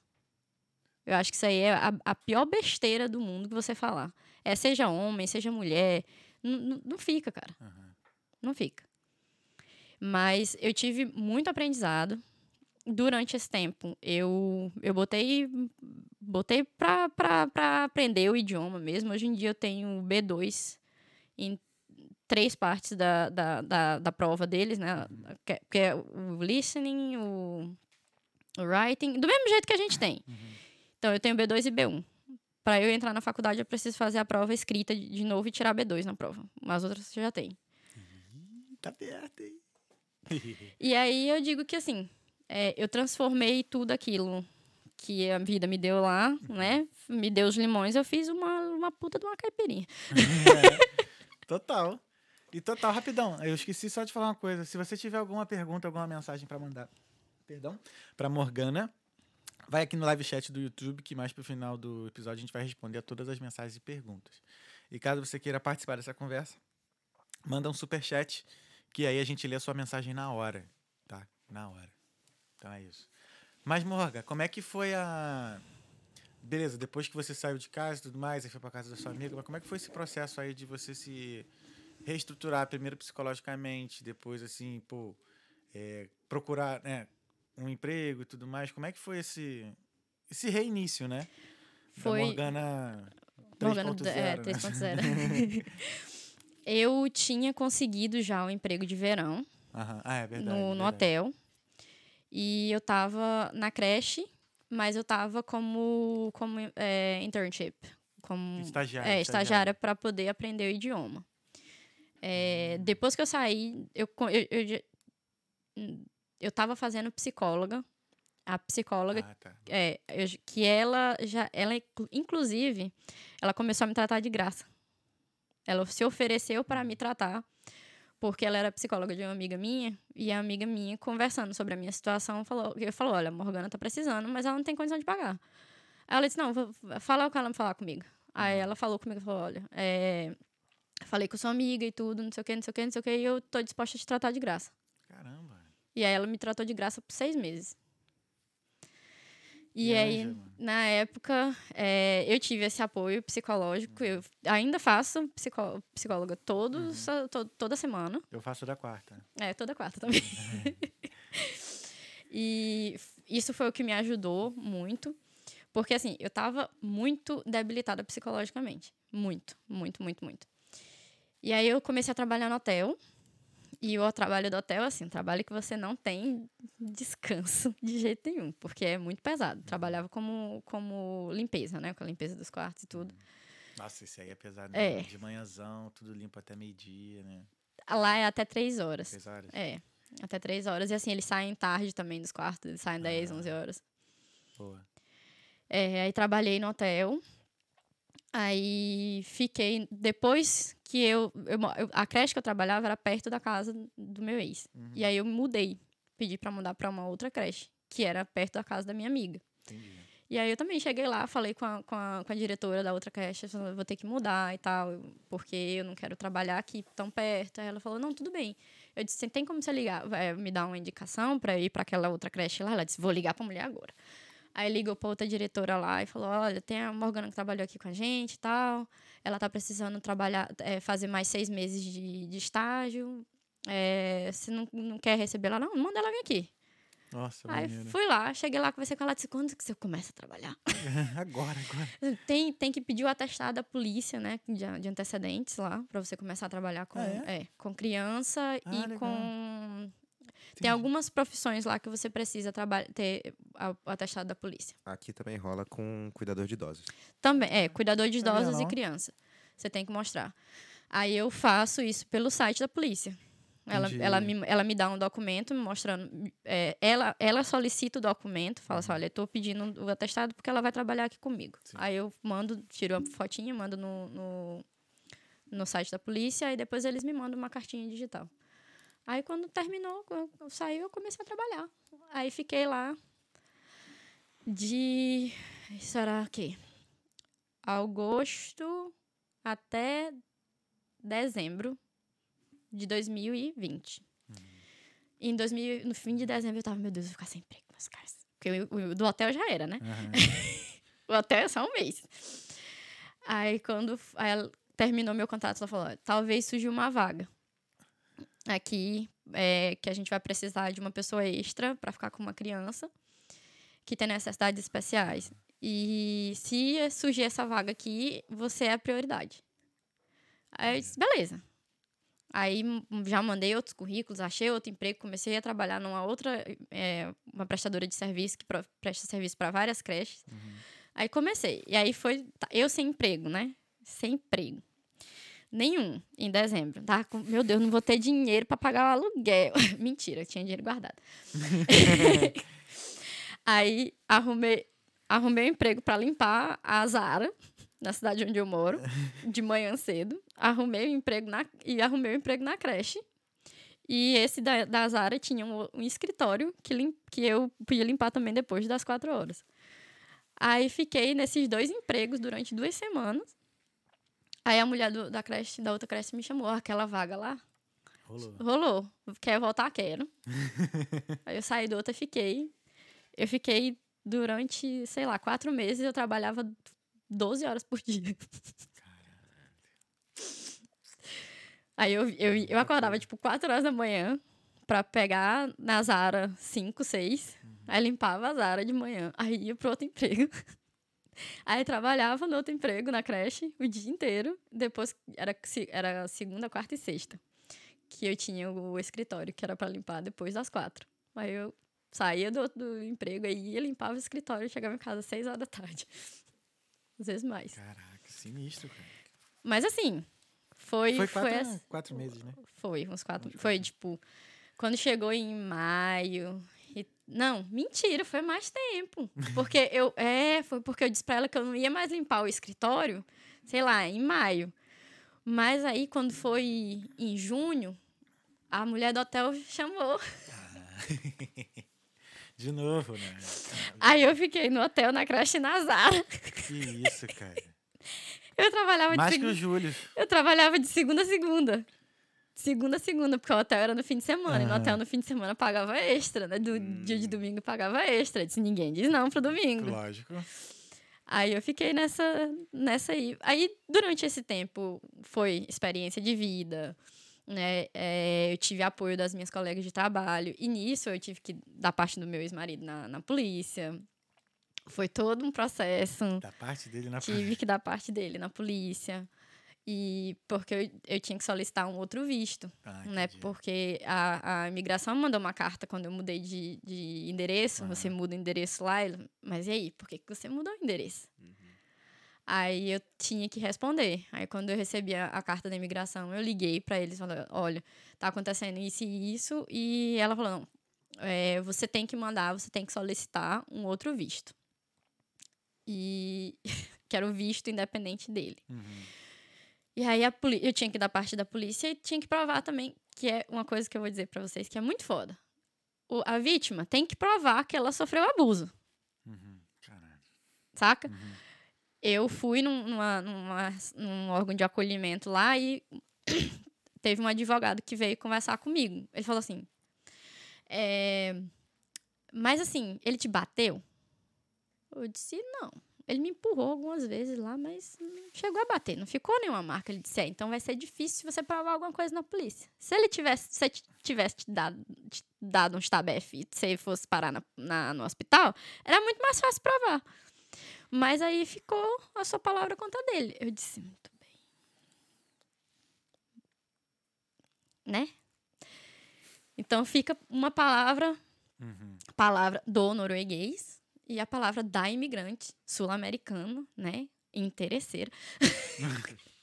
Eu acho que isso aí é a, a pior besteira do mundo que você falar. É seja homem, seja mulher, n- não fica, cara. Uhum. Não fica. Mas eu tive muito aprendizado durante esse tempo. Eu, eu botei, botei pra aprender o idioma mesmo. Hoje em dia eu tenho B2 em três partes da, da, da, da prova deles, né? Que, que é o listening, o, o writing, do mesmo jeito que a gente tem. Então eu tenho B2 e B1. Para eu entrar na faculdade, eu preciso fazer a prova escrita de novo e tirar B2 na prova. As outras você já tem. Tá perto, hein? [LAUGHS] E aí eu digo que assim, é, eu transformei tudo aquilo que a vida me deu lá, né? Me deu os limões, eu fiz uma, uma puta de uma caipirinha. [LAUGHS] Total. E total, rapidão. Eu esqueci só de falar uma coisa. Se você tiver alguma pergunta, alguma mensagem pra mandar, perdão, pra Morgana, vai aqui no live chat do YouTube, que mais pro final do episódio a gente vai responder a todas as mensagens e perguntas. E caso você queira participar dessa conversa, manda um super chat, que aí a gente lê a sua mensagem na hora, tá? Na hora. Então é isso. Mas Morga, como é que foi a Beleza, depois que você saiu de casa e tudo mais, aí foi pra casa da sua amiga, mas como é que foi esse processo aí de você se reestruturar primeiro psicologicamente, depois assim, pô, é, procurar né, um emprego e tudo mais? Como é que foi esse, esse reinício, né? Foi- Da Morgana 3.0, Morgana, é, né? 3.0. [LAUGHS] eu tinha conseguido já um emprego de verão Aham. Ah, é verdade. no, no verdade. hotel. E eu tava na creche, mas eu tava como, como é, internship. Como, Estagiária, É, estagiária. para poder aprender o idioma. É. Depois que eu saí, eu, eu, eu, eu tava fazendo psicóloga. A psicóloga Ah, tá. é, eu que ela já, ela inclu- inclusive, ela começou a me tratar de graça. Ela se ofereceu para me tratar, porque ela era psicóloga de uma amiga minha, e a amiga minha, conversando sobre a minha situação, falou, eu falou, olha, a Morgana tá precisando, mas ela não tem condição de pagar. Aí ela disse, não, vou- fala com ela me falar comigo. Aí ela falou comigo, falou, olha, é, falei com sua amiga e tudo, não sei o que, não sei o que, não sei o que, e eu tô disposta a te tratar de graça. E aí ela me tratou de graça por seis meses. E aí, na época, é, eu tive esse apoio psicológico. Eu ainda faço psicó psicóloga todos, to- toda semana. Eu faço da quarta. É, toda quarta também. [LAUGHS] e isso foi o que me ajudou muito. Porque, assim, eu tava muito debilitada psicologicamente. Muito, muito, muito, muito. E aí eu comecei a trabalhar no hotel. E o trabalho do hotel, assim, um trabalho que você não tem descanso [LAUGHS] de jeito nenhum, porque é muito pesado. Trabalhava como, como limpeza, né? Com a limpeza dos quartos e tudo. Nossa, esse aí é pesado. né? É. De manhãzão, tudo limpo até meio-dia, né? Lá é até três horas. Três horas. É, até três horas. E assim, eles saem tarde também dos quartos, eles saem 10, Ah. 11 horas. Boa. É, aí trabalhei no hotel. Aí fiquei. Depois que eu, eu A creche que eu trabalhava era perto da casa do meu ex. Uhum. E aí eu mudei. Pedi pra mudar pra uma outra creche, que era perto da casa da minha amiga. Entendi. E aí eu também cheguei lá, falei com a, com a, com a diretora da outra creche, falei, vou ter que mudar e tal, porque eu não quero trabalhar aqui tão perto. Aí ela falou, não, tudo bem. Eu disse, tem como você ligar, eh, me dar uma indicação para ir para aquela outra creche lá? Ela disse, vou ligar para mulher agora. Aí ligou para outra diretora lá e falou, olha, tem a Morgana que trabalhou aqui com a gente e tal, ela tá precisando trabalhar, eh, fazer mais seis meses de, de estágio, eh, você não, não quer receber ela? Não, manda ela vir aqui. Nossa, Aí maneiro. fui lá, cheguei lá, conversei com ela, disse, quando que você começa a trabalhar? [LAUGHS] agora, agora. [LAUGHS] Tem, tem que pedir o atestado da polícia, né, de, de antecedentes lá, pra você começar a trabalhar com, Ah, é? é, com criança Ah, e legal. com... Entendi. Tem algumas profissões lá que você precisa ter o atestado da polícia. Aqui também rola com cuidador de idosos. Também, é, cuidador de idosos e criança. Você tem que mostrar. Aí eu faço isso pelo site da polícia. Ela, Entendi. ela, me, ela me dá um documento me mostrando. é, ela, ela solicita o documento, fala assim: olha, eu tô pedindo o atestado porque ela vai trabalhar aqui comigo. Sim. Aí eu mando, tiro uma fotinha, mando no, no, no site da polícia, e depois eles me mandam uma cartinha digital. Aí quando terminou, quando eu saí, eu comecei a trabalhar. Aí fiquei lá de. Isso era o quê? Agosto até dezembro de 2020. Em 2000, no fim de dezembro eu tava, meu Deus, eu vou ficar sem emprego, meus caras. Porque o, o do hotel já era, né? Aham. [LAUGHS] O hotel é só um mês. Aí quando aí terminou meu contrato, ela falou: "Ó, talvez surja uma vaga aqui é, que a gente vai precisar de uma pessoa extra para ficar com uma criança que tem necessidades especiais. E se surgir essa vaga aqui, você é a prioridade. Aí eu disse, beleza. Aí já mandei outros currículos, achei outro emprego, comecei a trabalhar numa outra, é, uma prestadora de serviço que presta serviço para várias creches. Aí comecei. E aí foi tá, eu sem emprego, né? Sem emprego. Nenhum em dezembro. Tá? Meu Deus, não vou ter dinheiro para pagar o aluguel. [LAUGHS] Mentira, eu tinha dinheiro guardado. [LAUGHS] aí arrumei, arrumei um emprego para limpar a Zara, na cidade onde eu moro, de manhã cedo. Arrumei um emprego na, e arrumei um emprego na creche. E esse da, da Zara tinha um, um escritório que, lim, que eu podia limpar também depois das quatro horas. Aí fiquei nesses dois empregos durante duas semanas. Aí a mulher do- da creche, da outra creche me chamou, "Ó, aquela vaga lá. Rolou. Rolou. Quer voltar? Quero. [LAUGHS] Aí eu saí do outra e fiquei. Eu fiquei durante, sei lá, quatro meses. Eu trabalhava 12 horas por dia. [LAUGHS] Aí eu, eu, eu acordava, tipo, 4 horas da manhã pra pegar na Zara 5, 6. Aí limpava a Zara de manhã. Aí ia pro outro emprego. [LAUGHS] Aí trabalhava no outro emprego, na creche, o dia inteiro. Depois era, era segunda, quarta e sexta. Que eu tinha o escritório, que era pra limpar depois das quatro. Aí eu saía do, do emprego, aí ia, limpava o escritório e chegava em casa às seis horas da tarde. [LAUGHS] Às vezes mais. Caraca, sinistro, cara. Mas assim, foi. Foi Foi, quatro, assim- quatro meses, né? foi, uns quatro. Foi tipo, quando chegou em maio. Não, mentira, foi mais tempo. Porque eu. É, foi porque eu disse pra ela que eu não ia mais limpar o escritório, sei lá, em maio. Mas aí, quando foi em junho, a mulher do hotel chamou. [LAUGHS] De novo, né? Aí eu fiquei no hotel, na creche na Zara. Que isso, cara. Eu trabalhava Mais de que o. Júlio. Eu trabalhava de segunda a segunda. Segunda a segunda, porque o hotel era no fim de semana. E no hotel no fim de semana pagava extra, né? Do dia de domingo pagava extra. Eu Disse, ninguém diz não pro domingo. Lógico. Aí eu fiquei nessa, nessa aí. Aí, durante esse tempo, foi experiência de vida, né? É, eu tive apoio das minhas colegas de trabalho. E nisso eu tive que dar parte do meu ex-marido na, na polícia. Foi todo um processo. Da parte dele na Tive que dar parte dele na polícia. E porque eu, eu tinha que solicitar um outro visto, Ah, né? Porque a, a imigração mandou uma carta quando eu mudei de, de endereço. Você muda o endereço lá. Mas e aí? Por que, que você mudou o endereço? Aí eu tinha que responder. Aí quando eu recebi a, a carta da imigração, eu liguei para eles e falei, olha, tá acontecendo isso e isso. E ela falou, não, é, você tem que mandar, você tem que solicitar um outro visto. E [LAUGHS] que era o visto independente dele. Uhum. E aí a poli- eu tinha que dar parte da polícia e tinha que provar também, que é uma coisa que eu vou dizer pra vocês que é muito foda. O- a vítima tem que provar que ela sofreu abuso, Uhum. Saca? Uhum. Eu fui num, numa, numa- num órgão de acolhimento lá e [COUGHS] teve um advogado que veio conversar comigo. Ele falou assim: é, Mas assim, ele te bateu? Eu disse: Não. Ele me empurrou algumas vezes lá, mas não chegou a bater. Não ficou nenhuma marca. Ele disse: É, então vai ser difícil você provar alguma coisa na polícia. Se ele tivesse, se tivesse te dado, te dado um estabefe e você fosse parar na, na- no hospital, era muito mais fácil provar. Mas aí ficou a sua palavra contra a dele. Eu disse, muito bem. Né? Então fica uma palavra, Uhum. palavra do norueguês e a palavra da imigrante sul-americano, né? Interesseira. [LAUGHS]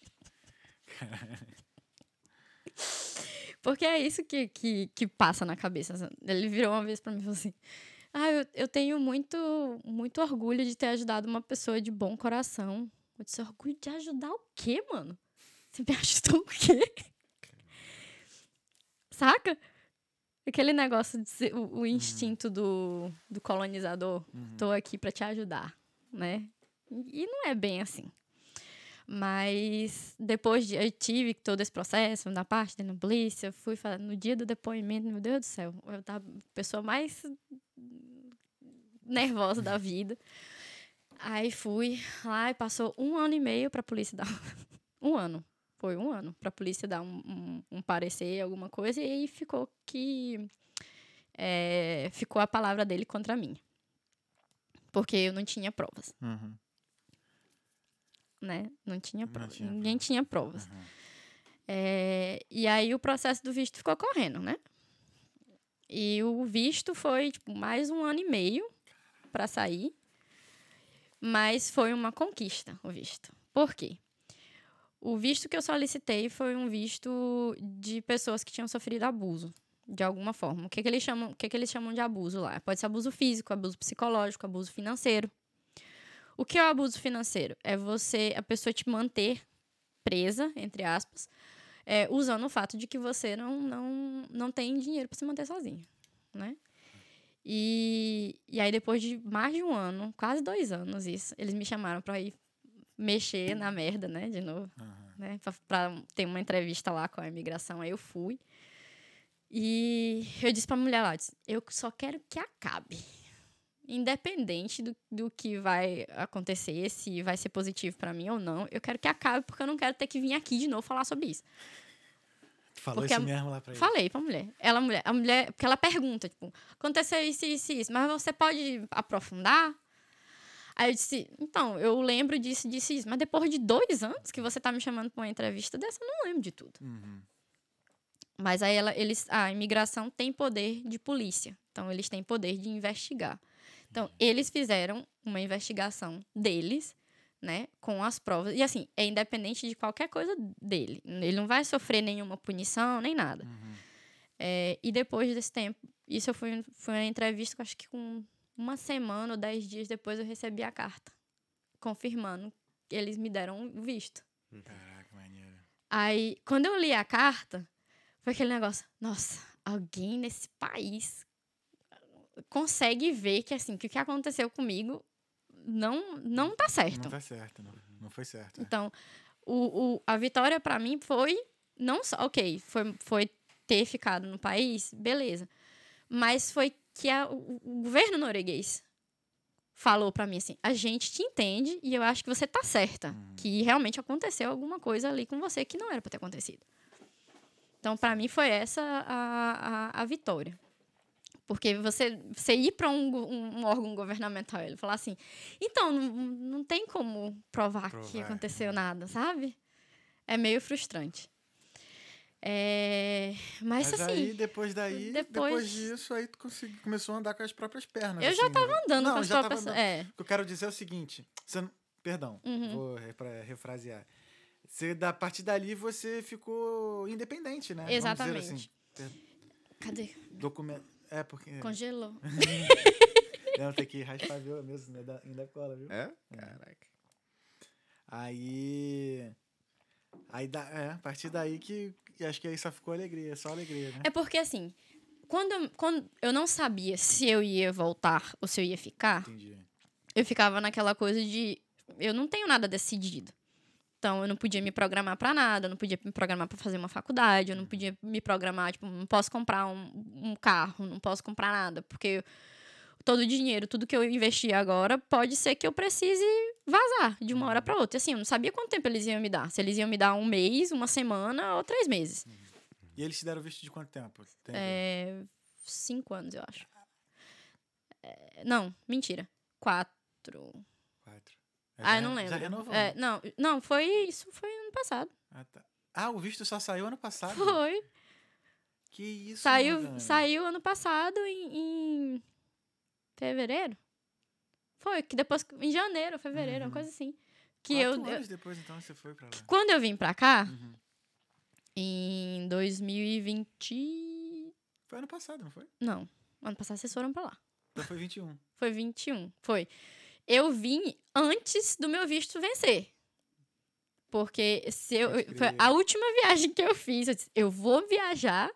Porque é isso que, que, que passa na cabeça. Ele virou uma vez pra mim e falou assim: Ah, eu, eu tenho muito, muito orgulho de ter ajudado uma pessoa de bom coração. Eu disse: Orgulho de ajudar o quê, mano? Você me [LAUGHS] ajudou o quê? Saca? Aquele negócio de ser, o, o instinto do, do colonizador. Uhum. Tô aqui pra te ajudar, né? E não é bem assim. Mas depois de, eu tive todo esse processo da parte da polícia, fui falar, no dia do depoimento, meu Deus do céu, eu tava a pessoa mais nervosa da vida. Aí fui lá e passou um ano e meio pra polícia dar. [LAUGHS] um ano. Foi um ano pra polícia dar um, um, um parecer, alguma coisa, e aí ficou que. é, ficou a palavra dele contra mim. Porque eu não tinha provas Uhum. né? Não tinha Não provas. tinha Ninguém tinha provas. Uhum. É, e aí o processo do visto ficou correndo, né? E o visto foi tipo, mais um ano e meio para sair. Mas foi uma conquista o visto. Por quê? O visto que eu solicitei foi um visto de pessoas que tinham sofrido abuso, de alguma forma. O que, que, eles, chamam, o que, que eles chamam de abuso lá? Pode ser abuso físico, abuso psicológico, abuso financeiro. O que é o abuso financeiro? É você, a pessoa te manter presa, entre aspas, é, usando o fato de que você não, não, não tem dinheiro para se manter sozinho, né? E, e aí, depois de mais de um ano, quase dois anos isso, eles me chamaram para ir mexer na merda, né, de novo, Uhum. né, pra, pra ter uma entrevista lá com a imigração. Aí eu fui. E eu disse pra mulher lá, eu disse, eu só quero que acabe. Independente do, do que vai acontecer, se vai ser positivo pra mim ou não, eu quero que acabe, porque eu não quero ter que vir aqui de novo falar sobre isso. Tu falou Porque isso a- mesmo lá pra ele. Falei pra mulher. Ela, mulher, a mulher, porque ela pergunta, tipo, aconteceu isso, isso, isso, mas você pode aprofundar? Aí eu disse, então, eu lembro disso, disso, isso, mas depois de dois anos que você tá me chamando pra uma entrevista dessa, eu não lembro de tudo. Uhum. Mas aí ela, eles, a imigração tem poder de polícia. Então, eles têm poder de investigar. Então, eles fizeram uma investigação deles, né? Com as provas. E assim, é independente de qualquer coisa dele. Ele não vai sofrer nenhuma punição, nem nada. Uhum. É, e depois desse tempo, isso eu fui, fui uma entrevista, acho que com uma semana ou dez dias depois eu recebi a carta. Confirmando que eles me deram o visto. Caraca, maneiro. Aí, quando eu li a carta, foi aquele negócio, nossa, alguém nesse país consegue ver que assim, que o que aconteceu comigo não não tá certo. Não tá certo, não, não foi certo. é. Então, o, o, a vitória pra mim foi não só, OK, foi foi ter ficado no país, beleza. Mas foi que a- o, o governo norueguês falou pra mim assim: "A gente te entende e eu acho que você tá certa, Uhum. que realmente aconteceu alguma coisa ali com você que não era pra ter acontecido". Então, pra mim foi essa a, a, a vitória. Porque você, você ir para um, um, um órgão governamental e falar assim, então, não, não tem como provar, que Provar, aconteceu né? nada, sabe? É meio frustrante. É, mas, Mas assim, aí, depois daí, depois- depois, disso, aí tu consegui- começou a andar com as próprias pernas. eu já assim, tava né? andando Não, com as já tava próprias... andando. É, O que eu quero dizer é o seguinte: você não- perdão, Uhum. vou repra- refrasear. Você, da partir dali, você ficou independente, né? Vamos dizer Exatamente. assim. cadê? Documento. É, porque. Congelou. [LAUGHS] Não, tem que raspar viu mesmo, né? Da- ainda cola, viu? É? Caraca. Aí. Aí, da, é, a partir daí que, que acho que aí só ficou alegria, só alegria, né? É porque, assim, quando, eu- quando eu não sabia se eu ia voltar ou se eu ia ficar, Entendi. eu ficava naquela coisa de eu não tenho nada decidido. Então eu não podia me programar pra nada, eu não podia me programar pra fazer uma faculdade, eu não podia me programar, tipo, não posso comprar um, um carro, não posso comprar nada, porque todo o dinheiro, tudo que eu investi agora, pode ser que eu precise vazar de uma hora pra outra. E assim, eu não sabia quanto tempo eles iam me dar. Se eles iam me dar um mês, uma semana ou três meses. E eles te deram visto de quanto tempo? Tem É, cinco anos, eu acho. É, não, mentira. Quatro. Quatro. Ah, Já eu não lembro. Já renovou. É, não, não, foi isso foi ano passado. Ah, tá. Ah, o visto só saiu ano passado. Foi. Que isso, Saiu, saiu ano passado em, em fevereiro. Foi, que depois, em janeiro, fevereiro, Uhum. uma coisa assim. Que Quatro eu, anos depois, então, você foi pra lá. quando eu vim pra cá, Uhum. em 2020, Foi ano passado, não foi? não, ano passado vocês foram pra lá. Então foi 21. Foi 21, foi. Eu vim antes do meu visto vencer. Porque se eu, foi a última viagem que eu fiz, eu disse, eu vou viajar,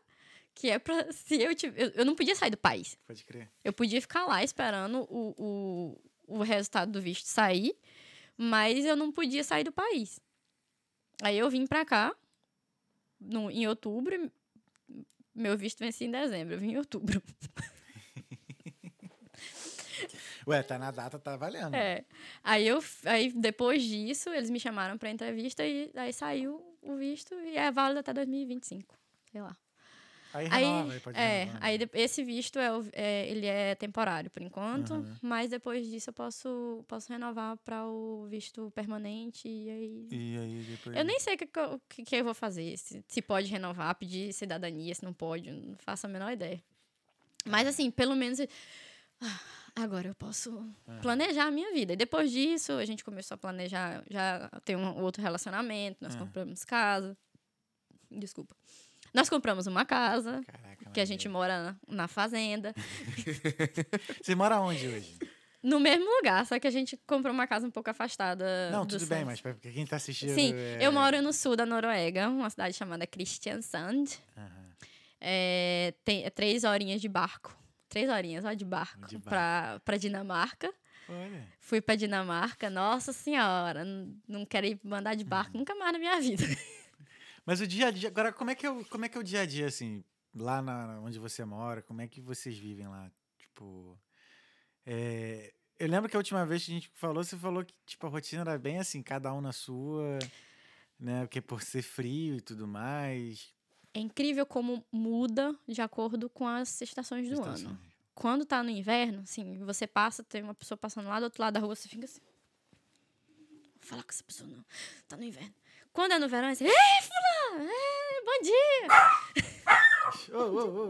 que é pra, [LAUGHS] se eu tiver, eu, eu não podia sair do país. Pode crer. Eu podia ficar lá esperando o, o, o resultado do visto sair, mas eu não podia sair do país. Aí eu vim pra cá no, em outubro, e meu visto vencia em dezembro, eu vim em outubro. [LAUGHS] Ué, tá na data, tá valendo. É. Aí eu aí depois disso, eles me chamaram pra entrevista e aí saiu o visto e é válido até 2025, sei lá. Aí renova, aí pode é, renovar. aí esse visto é, é, ele é temporário por enquanto, Aham. mas depois disso eu posso posso renovar para o visto permanente e aí E aí depois... eu nem sei o que, que, que, eu vou fazer, se, se pode renovar, pedir cidadania, se não pode, não faço a menor ideia. Mas assim, pelo menos ah, agora eu posso planejar a minha vida. E depois disso, a gente começou a planejar, já tem um outro relacionamento, nós Ah. compramos casa. Desculpa. Nós compramos uma casa, Caraca, que a gente mora na, na fazenda, [LAUGHS] Você mora onde hoje? no mesmo lugar, só que a gente comprou uma casa um pouco afastada. Não, do tudo bem, mas pra quem tá assistindo... Sim, é- eu moro no sul da Noruega, uma cidade chamada Kristiansand. Aham. É, tem é três horinhas de barco. Três horinhas, ó, de barco, De barco. Pra, pra Dinamarca. Olha, Fui pra Dinamarca, nossa senhora, n- não quero ir andar de barco Uhum. nunca mais na minha vida. Mas o dia a dia... Agora, como é que é o, como é, que é o dia a dia, assim, lá na, onde você mora? Como é que vocês vivem lá? Tipo... é, Eu lembro que a última vez que a gente falou, você falou que, tipo, a rotina era bem assim, cada um na sua, né? Porque por ser frio e tudo mais... É incrível como muda de acordo com as estações do ano. estações. Quando tá no inverno, assim, você passa, tem uma pessoa passando lá do outro lado da rua, você fica assim. Vou falar com essa pessoa, não. Tá no inverno. Quando é no verão, é assim, ei, fulano! É, bom dia! Jorge, ô, ô, ô.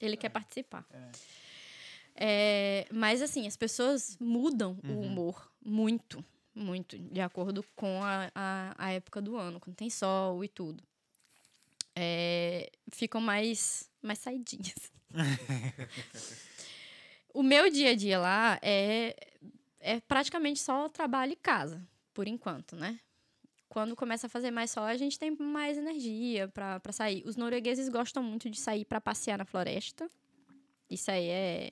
Ele quer participar. É, mas, assim, as pessoas mudam o humor muito, muito, de acordo com a, a, a época do ano, quando tem sol e tudo. É, ficam mais, mais saidinhas. [LAUGHS] o meu dia a dia lá é, é praticamente só trabalho e casa, por enquanto, né? Quando começa a fazer mais sol, a gente tem mais energia pra pra sair. Os noruegueses gostam muito de sair pra passear na floresta. Isso aí é,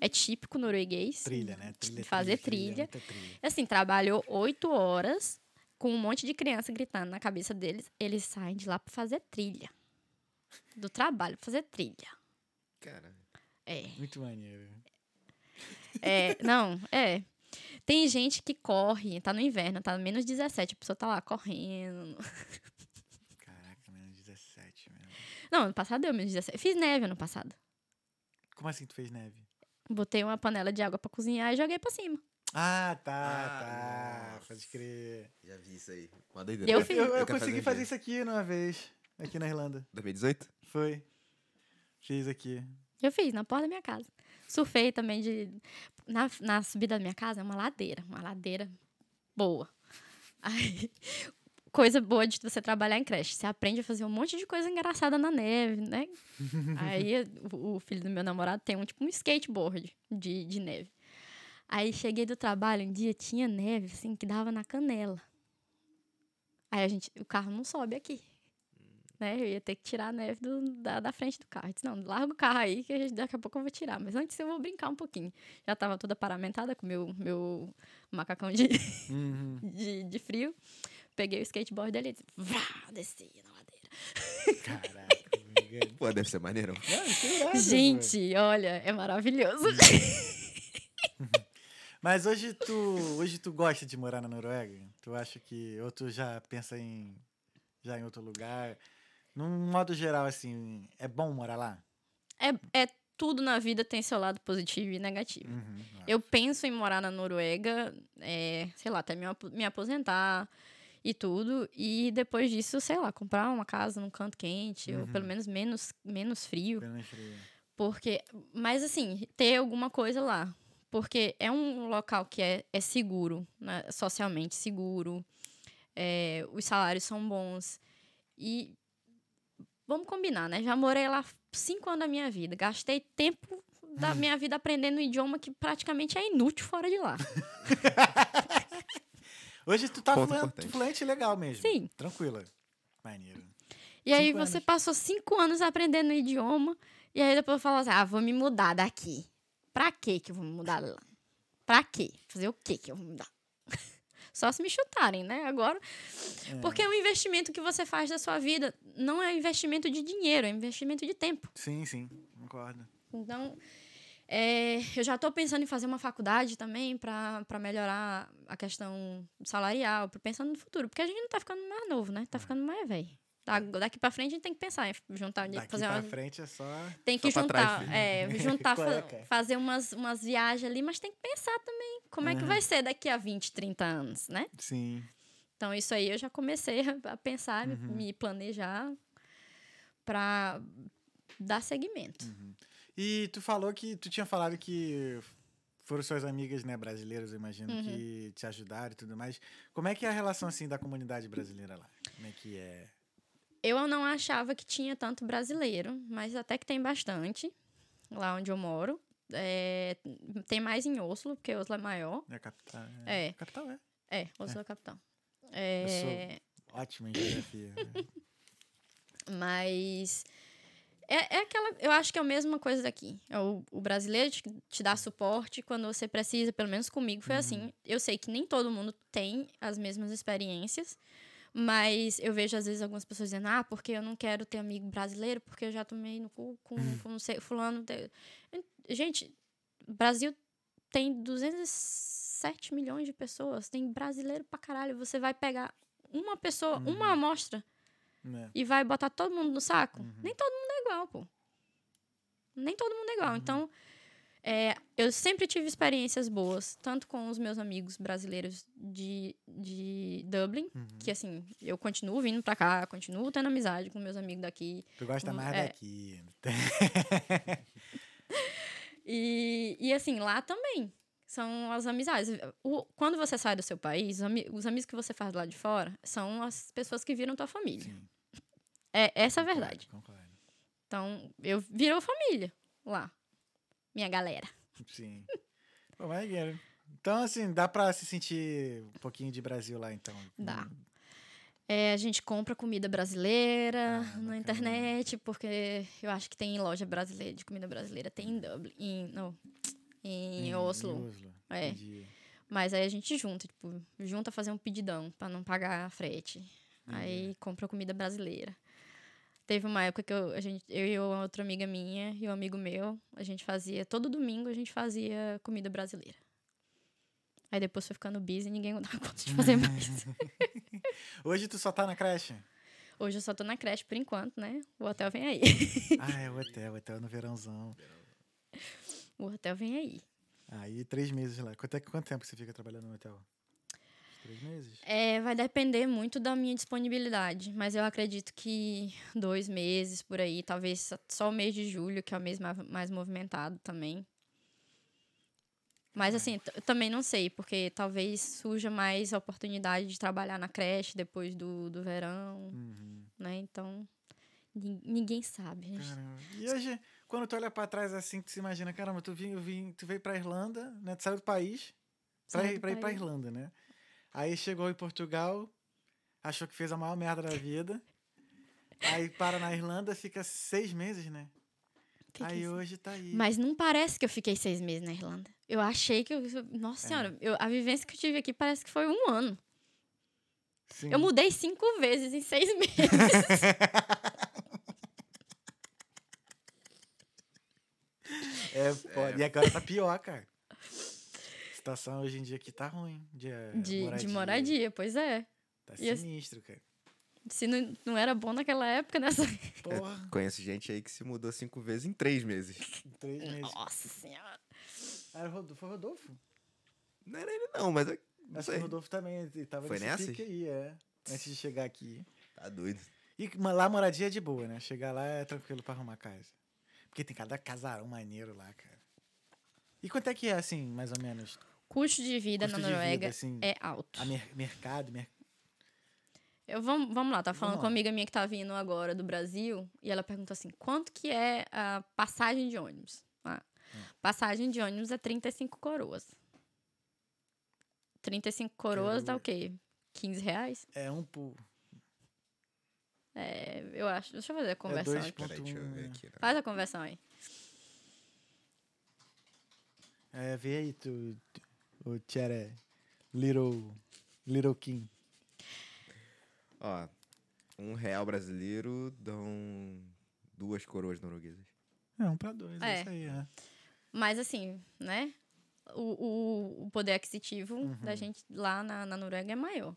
é típico norueguês. Trilha, né? Trilha, Fazer trilha. trilha. trilha. Assim, trabalhou oito horas com um monte de criança gritando na cabeça deles. Eles saem de lá pra fazer trilha. Do trabalho, pra fazer trilha. Cara, É. Muito maneiro. É, não, é. Tem gente que corre, tá no inverno, tá menos 17, a pessoa tá lá correndo. Caraca, menos 17 mesmo. Não, ano passado deu menos 17. Fiz neve ano passado. Como assim tu fez neve? Botei uma panela de água pra cozinhar e joguei pra cima. Ah, tá, Ah, tá. nossa. Pode crer. já vi isso aí. Uma doideira. Eu Eu, fiz. eu, eu consegui um fazer dia. isso aqui numa vez, aqui na Irlanda. 2018? Foi. Fiz aqui. Eu fiz, na porta da minha casa. Surfei também de. Na, na subida da minha casa é uma ladeira. Uma ladeira boa. [LAUGHS] Aí, coisa boa de você trabalhar em creche. Você aprende a fazer um monte de coisa engraçada na neve, né? [LAUGHS] Aí o, o filho do meu namorado tem um tipo um skateboard de, de neve. Aí cheguei do trabalho, um dia tinha neve, assim, que dava na canela. Aí a gente, o carro não sobe aqui. Né? Eu ia ter que tirar a neve do- da, da frente do carro. Eu disse, não, larga o carro aí que gente- daqui a pouco eu vou tirar. Mas antes eu vou brincar um pouquinho. Já tava toda paramentada com meu meu macacão de, Uhum. [LAUGHS] de, de frio. Peguei o skateboard dele e disse, vrá, desci na ladeira. Caraca. Pô, deve ser maneiro. É Gente, olha, é maravilhoso. pô. [LAUGHS] Mas hoje tu, hoje tu gosta de morar na Noruega? Tu acha que. Ou tu já pensa em. Já em outro lugar? Num modo geral, assim, é bom morar lá? É, é tudo na vida tem seu lado positivo e negativo. Uhum. Eu penso em morar na Noruega, é, sei lá, até me, apo- me aposentar e tudo. E depois disso, sei lá, comprar uma casa num canto quente, ou Uhum. pelo menos menos, menos frio. Apenas frio. Porque. Mas assim, ter alguma coisa lá. Porque é um local que é, é seguro, né, socialmente seguro. é, os salários são bons. E vamos combinar, né? Já morei lá cinco anos da minha vida. Gastei tempo da [LAUGHS] minha vida aprendendo um idioma que praticamente é inútil fora de lá. [LAUGHS] Hoje tu tá fluente, fluente legal mesmo. Sim. Tranquila. Maneiro. E aí Cinco você anos. passou cinco anos aprendendo o idioma. E aí depois fala assim: ah, vou me mudar daqui. Pra quê que eu vou me mudar lá? Pra quê? Fazer o quê que eu vou mudar? [LAUGHS] Só se me chutarem, né? Agora. Porque é um investimento que você faz da sua vida. Não é investimento de dinheiro, é investimento de tempo. Sim, sim. Concordo. Então, é, eu já estou pensando em fazer uma faculdade também para melhorar a questão salarial, pensando no futuro. Porque a gente não tá ficando mais novo, né? Tá ficando mais velho. Tá, daqui para frente a gente tem que pensar em juntar Daqui fazer pra uma, frente é só... tem que Só pra juntar, trás, é, [LAUGHS] juntar, fa- Cueca. fazer umas, umas viagens ali, mas tem que pensar também como é que Aham. vai ser daqui a 20, 30 anos, né? Sim. Então, isso aí eu já comecei [LAUGHS] a pensar, me- Uhum. me planejar para dar seguimento. E tu falou que... Tu tinha falado que foram suas amigas, né, brasileiras, eu imagino, Uhum. que te ajudaram e tudo mais. Como é que é a relação, assim, da comunidade brasileira lá? Como é que é? Eu não achava que tinha tanto brasileiro, mas até que tem bastante lá onde eu moro. É, tem mais em Oslo, porque Oslo é maior. É a capital? É. Capital, é. É, Oslo é, a capital. É, Ótima em geografia. né? Mas é, é aquela. Eu acho que é a mesma coisa daqui. É O, o brasileiro te, te dá suporte quando você precisa, pelo menos comigo foi assim. Eu sei que nem todo mundo tem as mesmas experiências. Mas eu vejo, às vezes, algumas pessoas dizendo, ah, porque eu não quero ter amigo brasileiro, porque eu já tomei no cu com, com não sei, fulano. de-". Gente, Brasil tem 207 milhões de pessoas, tem brasileiro pra caralho. Você vai pegar uma pessoa, uma amostra, né? e vai botar todo mundo no saco? Nem todo mundo é igual, pô. Nem todo mundo é igual. Então, é, eu sempre tive experiências boas, tanto com os meus amigos brasileiros de, de Dublin, que assim, eu continuo vindo pra cá, continuo tendo amizade com meus amigos daqui. Tu gosta Hum, mais é. daqui. [LAUGHS] E, e assim, lá também são as amizades. O- quando você sai do seu país, os, ami- os amigos que você faz lá de fora são as pessoas que viram tua família. Sim. É, essa é a verdade. Concordo, concordo. Então, eu virou família lá. Minha galera. Sim. Pô, Então, assim, dá pra se sentir um pouquinho de Brasil lá, então. Dá. Hum, É, a gente compra comida brasileira Ah, na internet, porque eu acho que tem loja brasileira, de comida brasileira, tem em Dublin, em, não, em, em Oslo. Oslo. É. Entendi. Mas aí a gente junta, tipo, junta fazer um pedidão pra não pagar frete. Aí compra comida brasileira. Teve uma época que eu, a gente, eu e uma outra amiga minha e um amigo meu, a gente fazia, todo domingo a gente fazia comida brasileira. Aí depois foi ficando busy e ninguém [LAUGHS] dava conta de fazer mais. [LAUGHS] Hoje tu só tá na creche? Hoje eu só tô na creche por enquanto, né? O hotel vem aí. ah, é o hotel, o hotel no verãozão. O hotel vem aí. Aí, três meses lá. Quanto, é, quanto tempo você fica trabalhando no hotel? Três meses? É, vai depender muito da minha disponibilidade, mas eu acredito que dois meses por aí, talvez só- o mês de julho, que é o mês ma- mais movimentado também. Mas assim, também não sei, porque talvez surja mais oportunidade de trabalhar na creche depois do, do verão, Uhum. né? Então, nin- ninguém sabe. gente. Caramba. E hoje, quando tu olha pra trás assim, tu se imagina, caramba, tu, vim, eu vim, tu veio pra Irlanda, né? Tu saiu do país pra, ir, pra ir pra. Irlanda, né? Aí chegou em Portugal, achou que fez a maior merda da vida. Aí para na Irlanda, fica seis meses, né? Fiquei aí assim. hoje tá aí. Mas não parece que eu fiquei seis meses na Irlanda. Eu achei que. Eu, nossa senhora, eu- a vivência que eu tive aqui parece que foi um ano. Sim. Eu mudei cinco vezes em seis [LAUGHS] meses. É, foda. E agora tá pior, cara. A situação hoje em dia aqui tá ruim. De, de, de moradia, pois é. Tá E sinistro, cara. Se não, não era bom naquela época, nessa. Porra. [LAUGHS] Conheço gente aí que se mudou cinco vezes em três meses. Três meses. Nossa senhora. Era Rodolfo, foi o Rodolfo? Não era ele não, mas eu não Acho que sei. o Rodolfo também ele tava Foi nessa? aí, é. Antes de chegar aqui. Tá doido. E lá a moradia é de boa, né? Chegar lá é tranquilo pra arrumar casa. Porque tem cada casarão maneiro lá, cara. E quanto é que é, assim, mais ou menos? Custo de vida Custo na de vida, Noruega assim, é alto. A mer- mercado, mer- Eu, vamos, vamos lá, tá falando Vamos com uma amiga minha que tá vindo agora do Brasil e ela perguntou assim: quanto que é a passagem de ônibus? Ah, Hum. Passagem de ônibus é 35 coroas. 35 coroas dá o quê? 15 reais? é um por. É, eu acho. Deixa eu fazer a É conversão dois aqui. ponto Peraí, deixa eu ver aqui. né? Faz a conversão aí. É, vê aí, tu. tu o Tchere. Little. Little King. Ó, um real brasileiro dão duas coroas norueguesas. É, um pra dois, é, É. isso aí, é. Mas assim, né? O, o, o poder aquisitivo Uhum. da gente lá na, na Noruega é maior.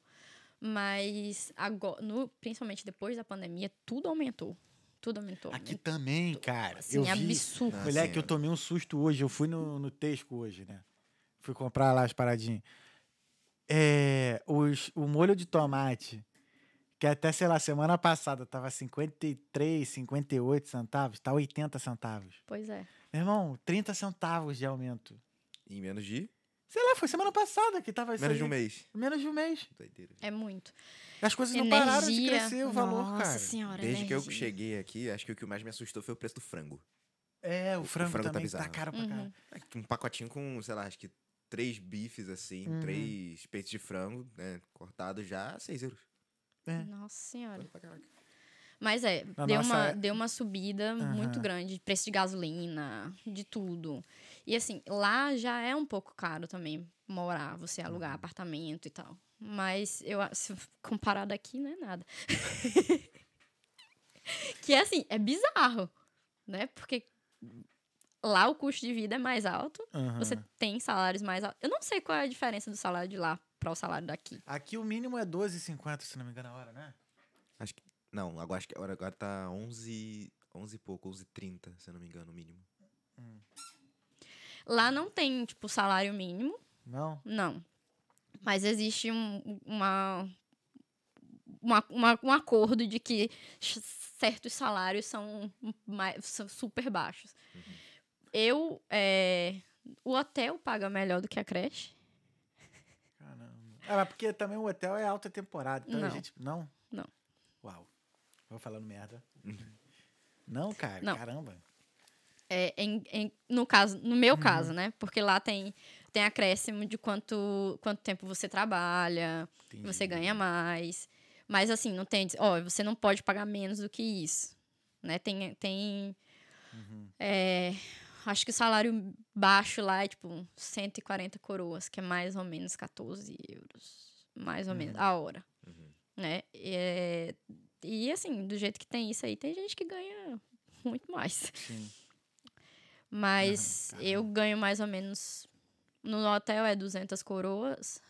Mas agora, no, principalmente depois da pandemia, tudo aumentou. Tudo aumentou. Aqui também, cara. assim, eu vi, absurdo. Ah, Moleque, eu é. tomei um susto hoje. Eu fui no, no Tesco hoje, né? Fui comprar lá as paradinhas. É, os, o molho de tomate, que até, sei lá, semana passada tava 53, 58 centavos, tá 80 centavos. Pois é. Meu irmão, 30 centavos de aumento. Em menos de? Sei lá, foi semana passada que tava isso menos aí. de um mês. Menos de um mês. É muito. As coisas não pararam de Energia. crescer o valor, Nossa cara. senhora, Desde que eu energia. cheguei aqui, acho que o que mais me assustou foi o preço do frango. É, o frango, frango tá também tá, bizarro. caro pra Uhum. caralho. Um pacotinho com, sei lá, acho que três bifes assim, Uhum. três peitos de frango, né? Cortado já, seis euros. É. Nossa senhora. Mas é, Na deu, nossa uma, é- deu uma subida muito Aham. grande. Preço de gasolina, de tudo. E assim, lá já é um pouco caro também morar, você alugar Uhum. apartamento e tal. Mas eu comparado aqui, não é nada. [LAUGHS] que é assim, é bizarro, né? Porque lá o custo de vida é mais alto, Aham. você tem salários mais altos. Eu não sei qual é a diferença do salário de lá para o salário daqui. Aqui o mínimo é 12,50, se não me engano, a hora, né? Acho que. Não, agora acho que agora, agora tá 11, 11 e pouco, 11,30, se eu não me engano, o mínimo. Lá não tem, tipo, salário mínimo. Não? Não. Mas existe um, uma, uma, uma- um acordo de que certos salários são, mais, são super baixos. Eu. é, o hotel paga melhor do que a creche. Caramba. Ah, mas porque também o hotel é alta temporada. Então a Não. gente. Não? Não. Uau. Vou falando merda. Não, cara. Não. Caramba. É, em- em- no caso, no meu caso, né? Porque lá tem, tem acréscimo de quanto, quanto tempo você trabalha, Entendi. você ganha mais. Mas assim, não tem. Ó, você não pode pagar menos do que isso. Né? Tem. tem Uhum. é, acho que o salário baixo lá é tipo 140 coroas, que é mais ou menos 14 euros. Mais ou menos, a hora. Uhum. Né? É, e assim, do jeito que tem isso aí, tem gente que ganha muito mais. Sim. [LAUGHS] Mas Caramba, eu ganho mais ou menos. No hotel é 200 coroas.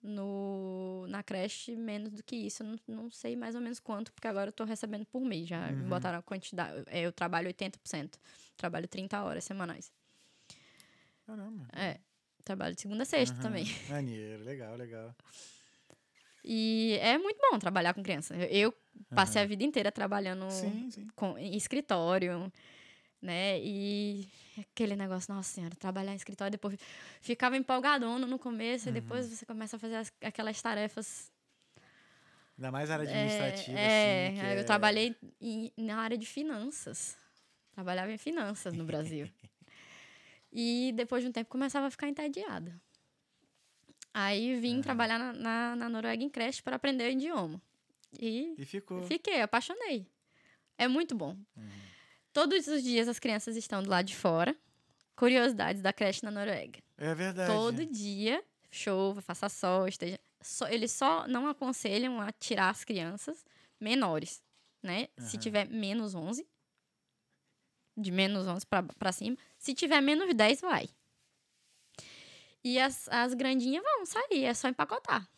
No, na creche, menos do que isso. Eu não, não sei mais ou menos quanto, porque agora eu tô recebendo por mês. Já Uhum. botaram a quantidade. é, Eu trabalho 80%. Trabalho 30 horas semanais. Caramba. É. Trabalho de segunda a sexta Aham. também. [LAUGHS] Maneiro, legal, legal. E é muito bom trabalhar com criança. Eu- passei a vida inteira trabalhando Sim, sim. com, em escritório, né? E aquele negócio, nossa senhora, trabalhar em escritório, depois ficava empolgadona no começo, e depois Uhum. você começa a fazer as- aquelas tarefas. Ainda mais área É, administrativa, é, assim. que eu é- trabalhei em- na área de finanças. Trabalhava em finanças no Brasil. [LAUGHS] e depois de um tempo começava a ficar entediada. Aí vim trabalhar na, na, na Noruega em creche para aprender o idioma. E E ficou. Fiquei, apaixonei. É muito bom. Uhum. Todos os dias as crianças estão do lado de fora. Curiosidades da creche na Noruega. É verdade. Todo dia, chova, faça sol, esteja. só- eles só não aconselham a tirar as crianças menores, né? Se Aham. tiver menos 11, de menos 11 pra, pra cima. Se tiver menos 10, vai. E as, as grandinhas vão sair, é só empacotar.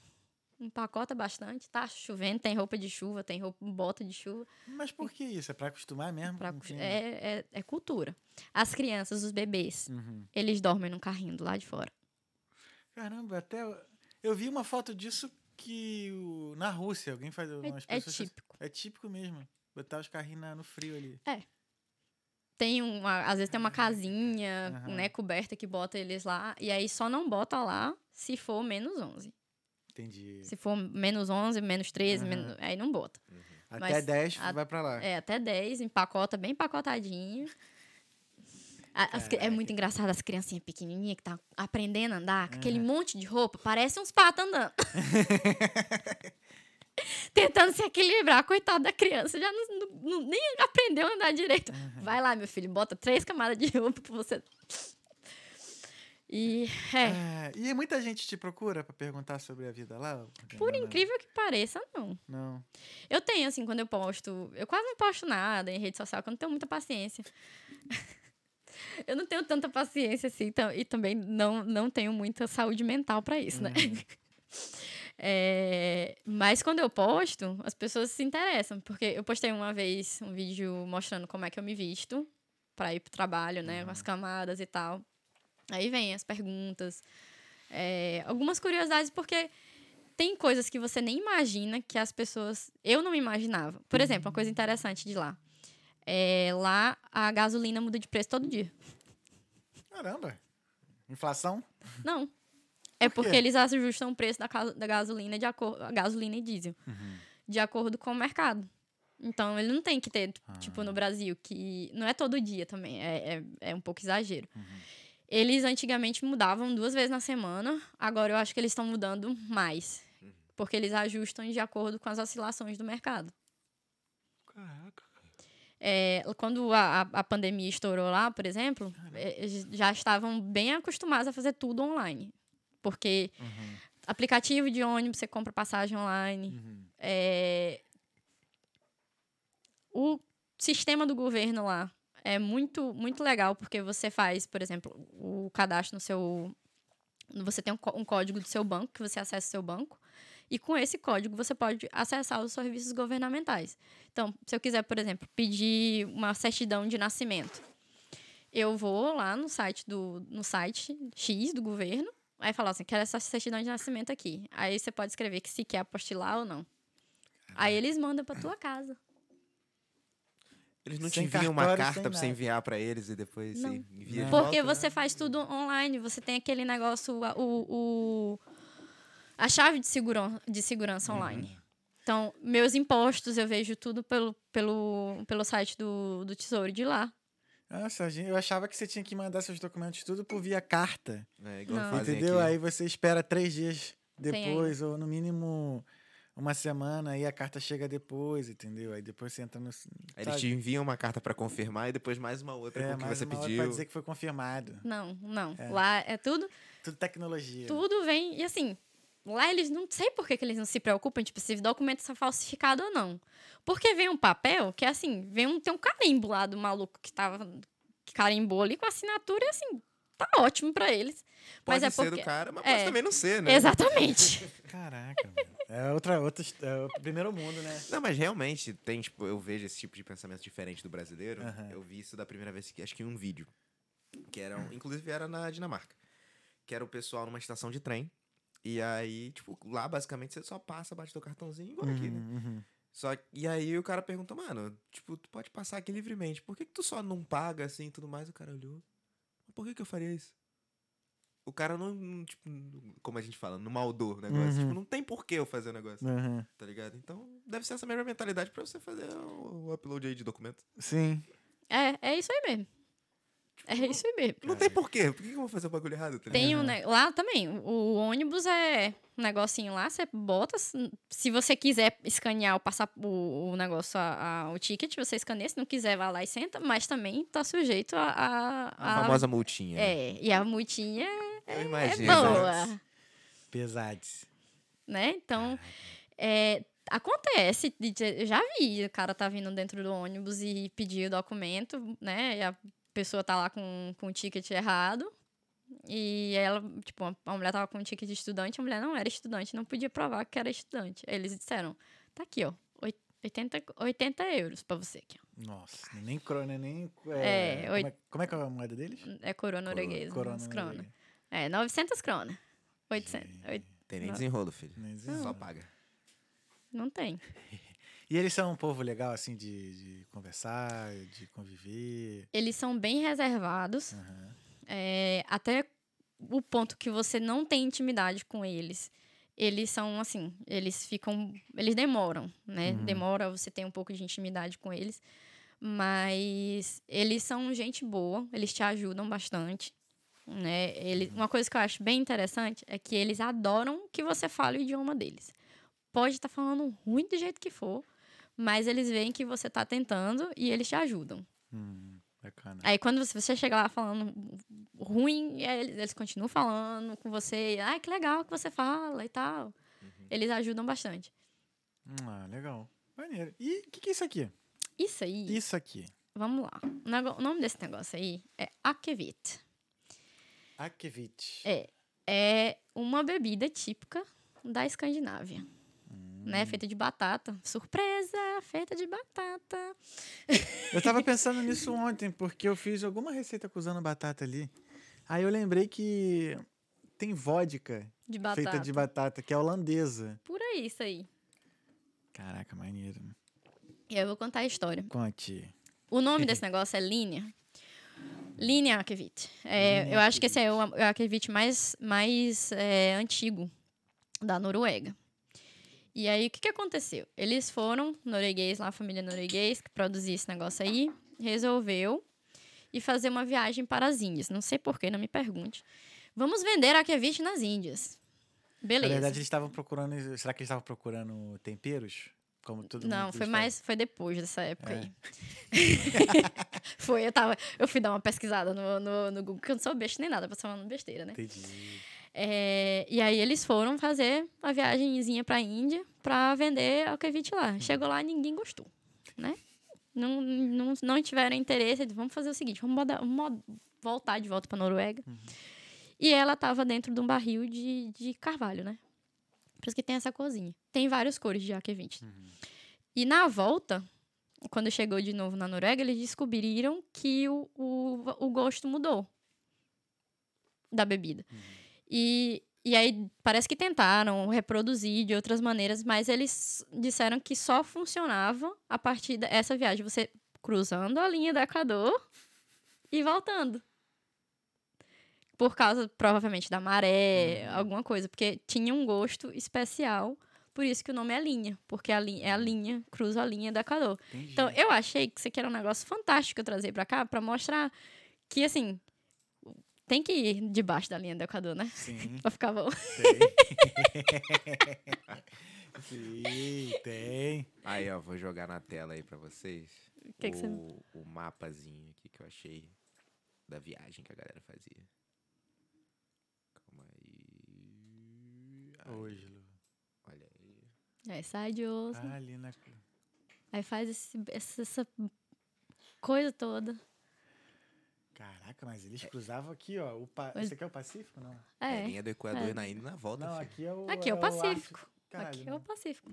empacota bastante. Tá chovendo, tem roupa de chuva, tem roupa, bota de chuva. Mas por que isso? É pra acostumar mesmo? Pra, é, é, é cultura. As crianças, os bebês, Uhum. eles dormem no carrinho do lado de fora. Caramba, até. eu- vi uma foto disso que o- na Rússia, alguém faz. É, é típico. É típico mesmo. Botar os carrinhos na- no frio ali. Tem uma, às vezes tem uma casinha, Aham. né, coberta que bota eles lá. E aí só não bota lá se for menos 11. Entendi. Se for menos 11, menos 13, Aham. menos- aí não bota. Até mas 10 a- vai pra lá. É, até 10, empacota bem empacotadinho. As é muito engraçado as criancinhas pequenininhas que tá aprendendo a andar, com aquele monte de roupa, parece uns patos andando. [LAUGHS] [LAUGHS] Tentando se equilibrar, coitado da criança, já não, não- nem aprendeu a andar direito. Vai lá, meu filho, bota três camadas de roupa pra você. E, é, É, e muita gente te procura pra perguntar sobre a vida lá? por né? incrível que pareça, não. Não. Eu tenho, assim, quando eu posto. Eu quase não posto nada em rede social, porque eu não tenho muita paciência. [LAUGHS] eu não tenho tanta paciência, assim, e também não, não tenho muita saúde mental pra isso, né? [LAUGHS] É, mas quando eu posto, as pessoas se interessam, porque eu postei uma vez um vídeo mostrando como é que eu me visto pra ir pro trabalho, né? Com as camadas e tal. Aí vem as perguntas, é, algumas curiosidades, porque tem coisas que você nem imagina que as pessoas. Eu não imaginava. Por exemplo, uma coisa interessante de lá. É, lá a gasolina muda de preço todo dia. Caramba. Inflação? Não. É Por porque eles ajustam o preço da, da gasolina de acordo. Gasolina e diesel. De acordo com o mercado. Então ele não tem que ter, tipo, no Brasil, que. Não é todo dia também. É, é, é um pouco exagero. Eles antigamente mudavam duas vezes na semana. Agora eu acho que eles estão mudando mais. Porque eles ajustam de acordo com as oscilações do mercado. Caraca. É, quando a, a, pandemia estourou lá, por exemplo, é, já estavam bem acostumados a fazer tudo online. Porque aplicativo de ônibus, você compra passagem online. Uhum. É, o sistema do governo lá é muito, muito legal, porque você faz, por exemplo, o cadastro no seu. Você tem um, um código do seu banco, que você acessa o seu banco. E com esse código você pode acessar os serviços governamentais. Então, se eu quiser, por exemplo, pedir uma certidão de nascimento, eu vou lá no site do no site X do governo, aí falar assim, quero essa certidão de nascimento aqui. Aí você pode escrever que se quer apostilar ou não. Aí eles mandam pra tua casa. Eles não te Sem enviam uma carta pra você enviar pra eles e depois Não. você envia Não. Porque volta? você faz tudo online, você tem aquele negócio, a- o, o- a chave de, segura, de segurança online. Então, meus impostos eu vejo tudo pelo, pelo, pelo site do, do Tesouro de lá. Nossa, eu achava que você tinha que mandar seus documentos tudo por via carta. É, igual fazem Entendeu? aqui. Aí você espera três dias depois, ou no mínimo uma semana, aí a carta chega depois, entendeu? Aí depois você entra no. Aí eles te enviam uma carta pra confirmar e depois mais uma outra é, com o que mais você uma pediu. pra dizer que foi confirmado. Não, não. É. Lá é tudo, Tudo tecnologia. tudo vem. E assim, lá eles não sei por que, que eles não se preocupam, tipo, se o documento está falsificado ou não. Porque vem um papel que, assim, vem um, tem um carimbo lá do maluco que tava. Que carimbou ali com a assinatura e assim, tá ótimo pra eles. Pode mas é ser porque. do cara, mas é. pode também não ser, né? Exatamente. [LAUGHS] Caraca. É outra, outra. É o primeiro mundo, né? Não, mas realmente tem, tipo, eu vejo esse tipo de pensamento diferente do brasileiro. Aham. Eu vi isso da primeira vez que acho que em um vídeo. Que era, um- inclusive era na Dinamarca. Que era o pessoal numa estação de trem. E aí, tipo, lá basicamente você só passa, bate teu cartãozinho igual aqui, né? Uhum, uhum. Só e aí o cara pergunta, mano, tipo, tu pode passar aqui livremente. Por que, que tu só não paga assim e tudo mais? O cara olhou. Por que, que eu faria isso? O cara não, tipo, como a gente fala, não maldou o negócio. Uhum. Tipo, não tem por que eu fazer o negócio, Uhum. tá ligado? Então, deve ser essa mesma mentalidade pra você fazer o, o upload aí de documento. Sim. É, é isso aí mesmo. É isso aí mesmo. Não tem por quê. Por que, eu vou fazer o bagulho errado? Tá? Tem um, ne- lá também, o, ônibus é um negocinho lá, você bota, se- você quiser escanear o, passar, o, o negócio, a, a- o ticket, você escaneia, se não quiser, vai lá e senta, mas também tá sujeito a... a, A a- famosa multinha. É, e a multinha Eu é imagino. boa, Pesados. né? Então, é, acontece, já vi, o cara tá vindo dentro do ônibus e pedir o documento, né? E a pessoa tá lá com, com o ticket errado. E ela, tipo, a- mulher tava com um ticket de estudante, a mulher não era estudante, não podia provar que era estudante. Aí eles disseram: tá aqui, ó, oit- 80, 80 euros pra você aqui, ó. Nossa, nem crona, nem. É, como, oit- é, como é que é a moeda deles? É coroa norueguesa, Corona. crona. É, 900 crona. 800. oit- Tem nem desenrolo, filho. Nem Só paga. Não tem. [LAUGHS] E eles são um povo legal, assim, de, de conversar, de conviver. Eles são bem reservados, Aham. é, até o ponto que você não tem intimidade com eles. Eles são assim, eles ficam. Eles demoram, né? Uhum. Demora você ter um pouco de intimidade com eles. Mas eles são gente boa, eles te ajudam bastante. Né? Ele, uma coisa que eu acho bem interessante é que eles adoram que você fale o idioma deles. Pode estar falando ruim do jeito que for, mas eles veem que você está tentando e eles te ajudam. Hum. Aí quando você, você chega lá falando ruim, eles, eles continuam falando com você. Ah, que legal que você fala e tal. Eles ajudam bastante. Ah, legal. Maneiro. E o que, que é isso aqui? Isso aí, Isso aqui. vamos lá. O nome desse negócio aí é Akevit. Akevit. É, é uma bebida típica da Escandinávia. Hum. Né? Feita de batata. Surpresa! Feita de batata. [LAUGHS] Eu tava pensando nisso [LAUGHS] ontem, porque eu fiz alguma receita usando batata ali. Aí eu lembrei que tem vodka De feita de batata, que é holandesa. Por aí, isso aí. Caraca, maneiro. E aí eu vou contar a história. Conte. O nome desse [LAUGHS] negócio é Linea. Linea Akevit. É, eu acho que esse é o, o Akevit mais, mais é, antigo da Noruega. E aí, o que, que aconteceu? Eles foram, norueguês lá, a família norueguês, que produzia esse negócio aí, resolveu ir fazer uma viagem para as Índias. Não sei porquê, não me pergunte. Vamos vender Akevit nas Índias. Beleza. Na verdade, eles estavam procurando. Será que eles estavam procurando temperos? Como todo Não, foi mais, foi depois dessa época É. aí. [LAUGHS] foi, eu tava, eu fui dar uma pesquisada no, no, no Google, porque eu não sou besta nem nada, pra falando besteira, né? Entendi. É, e aí eles foram fazer a viagemzinha pra Índia pra vender alquevite lá. Uhum. Chegou lá e ninguém gostou, né? Não, não, não tiveram interesse, vamos fazer o seguinte, vamos, vamos mo- voltar de volta pra Noruega. Uhum. E ela tava dentro de um barril de, de carvalho, né? Por isso que tem essa corzinha. Tem várias cores de aquevite. E na volta, quando chegou de novo na Noruega, eles descobriram que o, o, o gosto mudou da bebida. E, e aí parece que tentaram reproduzir de outras maneiras, mas eles disseram que só funcionava a partir dessa viagem. Você cruzando a linha do Equador e voltando. Por causa, provavelmente, da maré, alguma coisa. Porque tinha um gosto especial. Por isso que o nome é linha. Porque a linha, é a linha, cruza a linha do Equador. Entendi. Então, eu achei que isso aqui era um negócio fantástico eu trazer pra cá, pra mostrar que, assim, tem que ir debaixo da linha do Equador, né? Sim, [LAUGHS] Pra ficar bom. tem. [LAUGHS] Sim, tem. Aí, ó, vou jogar na tela aí pra vocês Que que você- o, o mapazinho aqui que eu achei da viagem que a galera fazia. Calma aí. Aí, Hoje, Lu. Olha aí. Aí sai de osso, Ah, ali na. aí faz esse- essa, essa coisa toda. Caraca, mas eles cruzavam aqui, ó. O pa... Mas- Esse aqui é o Pacífico, não? É, É, linha do Equador é. na ida e na volta, Não, filho. aqui é o. aqui é o Pacífico. Ártico. Caralho, Aqui é o não. Pacífico.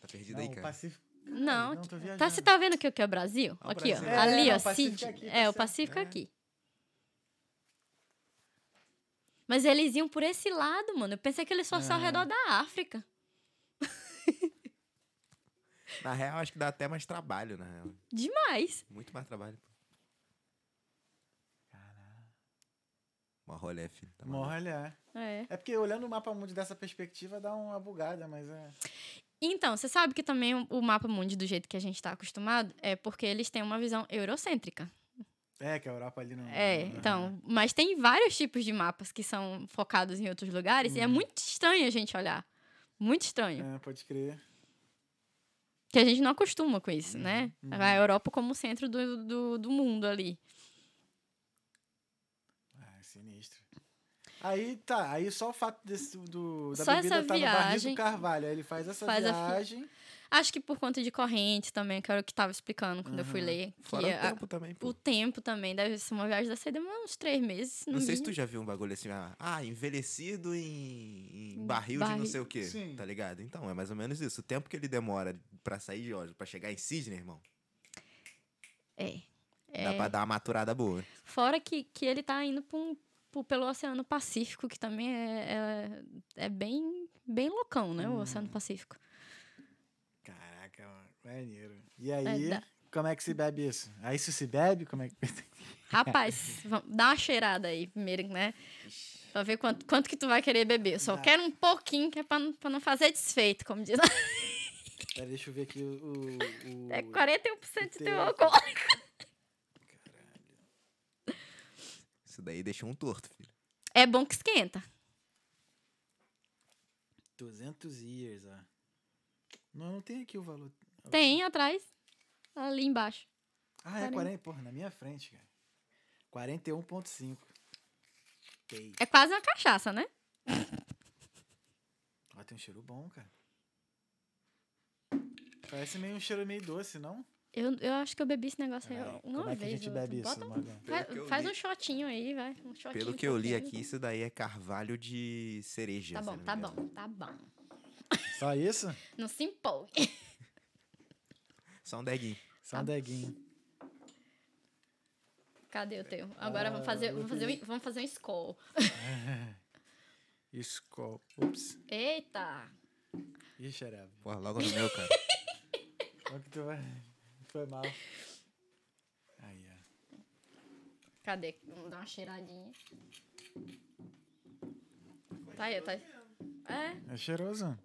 Tá perdido Não, aí, o cara. Pacífico. Não, não tô viajando. Tá, você tá vendo que aqui é o Brasil? Ah, o aqui, Brasil. ó. É, Ali, não, ó, o Pacífico Cid. é aqui, é, o. Pacífico é É. aqui. Mas eles iam por esse lado, mano. Eu pensei que eles fossem ao Ah. redor da África. Na real, acho que dá até mais trabalho, na real. [LAUGHS] Demais. Muito mais trabalho. Rolé, filho. Tá. Morra olhar. É. É porque olhando o mapa mundo dessa perspectiva dá uma bugada, mas é. Então, você sabe que também o- mapa mundi do jeito que a gente tá acostumado é porque eles têm uma visão eurocêntrica. É, que a Europa ali não. É, não- então, mas tem vários tipos de mapas que são focados em outros lugares e é muito estranho a gente olhar. Muito estranho. É, pode crer. Que a gente não acostuma com isso, né? uhum. A Europa como centro do, do, do mundo ali. Ah, sinistro. Aí tá, aí só o fato desse, do, da Só bebida essa tá no barril do viagem. Carvalho. Aí ele faz essa Faz a fi- viagem. Acho que por conta de corrente também, que era o que tava explicando quando eu fui Uhum. ler. Que Fora a- o tempo também, pô. o tempo também deve ser uma viagem dessa aí demora uns três meses. no Não sei se tu já viu um bagulho assim, ah, ah, envelhecido em, em Em barril, de não barril. sei o quê, Sim. tá ligado? Então, é mais ou menos isso. O tempo que ele demora pra sair de Oslo, pra chegar em Sydney, irmão, É. dá É. pra dar uma maturada boa. Fora que, que ele tá indo pra um- pro- pelo Oceano Pacífico, que também é, é, é bem, bem loucão, né? Hum. O Oceano Pacífico. Caraca, mano, maneiro. E aí, dá- como é que se bebe isso? Aí se se bebe, como é que... [LAUGHS] Rapaz, vamos, dá uma cheirada aí primeiro, né? Pra ver quanto, quanto que tu vai querer beber. Eu só Dá. quero um pouquinho, que é pra, não- pra não fazer desfeito, como diz. Pera, deixa eu ver aqui o... o, o- É 41% de Teu alcoólico. Isso daí deixou um torto, filho. É bom que esquenta. 200 years, ó. Não, não tem aqui o valor. Tem atrás, ali embaixo. Ah, é 40. 40, porra, na minha frente, cara. 41.5. Ok. É quase uma cachaça, né? Ó, tem um cheiro bom, cara. Parece meio um cheiro meio doce, não? Eu, eu acho que eu bebi esse negócio aí Ai, uma como é que a vez. gente bebe isso, um- faz li- um shotinho aí, vai. Um shotinho Pelo que eu li aqui, isso daí é carvalho de cereja. Tá bom, tá bom, tá bom. Só isso? [LAUGHS] Não se empolgue. [LAUGHS] Só um deguinho. Só um Tá. deguinho. Cadê o teu? Agora Ah, vamos fazer, vamos fazer, um, vamos fazer um skull. Skol. Ups. Eita! Ih, xerebe. Porra, logo no meu, cara. [LAUGHS] Olha que tu vai... Foi mal. Aí, ó. Cadê? Vamos dar uma cheiradinha. Tá aí, tá aí. É, É cheiroso.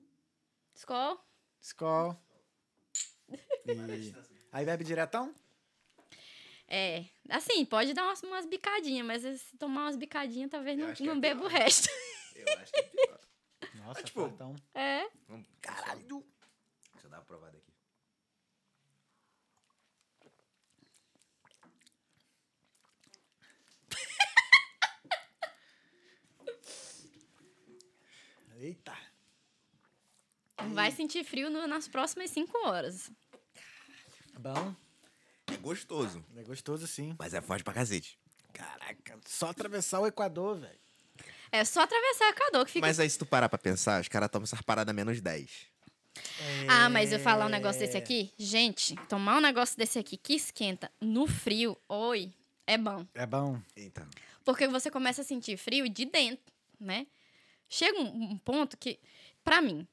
skull. Skol. E... Aí bebe diretão? É, assim, pode dar umas, umas bicadinhas, mas se tomar umas bicadinhas, talvez Eu não, não é beba o resto. Eu acho que é pior. Nossa, tipo- então. É. Vamos, Caralho! Deixa eu dar uma provada aqui. Eita. Vai sentir frio no- nas próximas cinco horas. Bom. É gostoso, É gostoso sim. mas é forte pra cacete. Caraca, só atravessar o Equador, velho. É só atravessar o Equador que fica. Mas aí, se tu parar pra pensar, os caras tomam essas paradas menos 10. Ah, mas eu falar um negócio É. desse aqui, gente, tomar um negócio desse aqui que esquenta no frio, oi, é bom. É bom. Então. Porque você começa a sentir frio de dentro, né? Chega um, um ponto que, pra mim,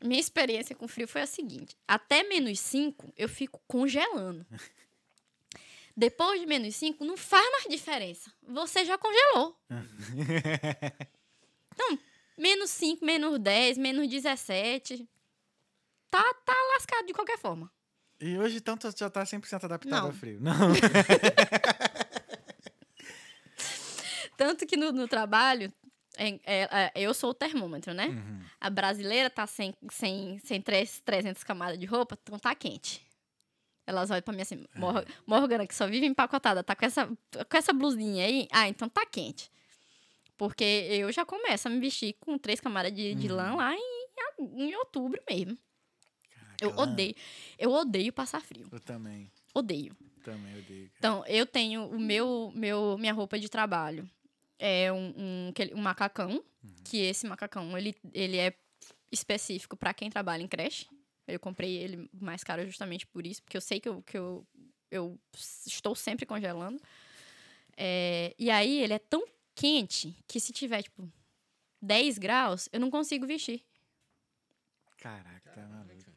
minha experiência com frio foi a seguinte: até menos 5 eu fico congelando. [LAUGHS] Depois de menos 5, não faz mais diferença. Você já congelou. [LAUGHS] Então, menos 5, menos 10, menos 17. Tá, tá lascado de qualquer forma. E hoje, tanto já tá 100% adaptado Não. ao frio. Não. [LAUGHS] Tanto que no, no trabalho, eu sou o termômetro, né? Uhum. A brasileira tá sem, sem, sem três, 300 camadas de roupa, então tá quente. Elas olham pra mim assim, Mor- Morgana, que só vive empacotada, tá com essa, com essa blusinha aí? Ah, então tá quente. Porque eu já começo a me vestir com três camadas de, de lã lá em, em outubro mesmo. Eu Caraca, odeio. Eu odeio passar frio. Eu também. Odeio. Também odeio. cara. Então, eu tenho o meu, meu minha roupa de trabalho. É um, um, um macacão, que esse macacão, ele, ele é específico para quem trabalha em creche. Eu comprei ele mais caro justamente por isso, porque eu sei que eu, que eu, eu estou sempre congelando. É, e aí, ele é tão quente que se tiver, tipo, 10 graus, eu não consigo vestir. Caraca, tá maluco.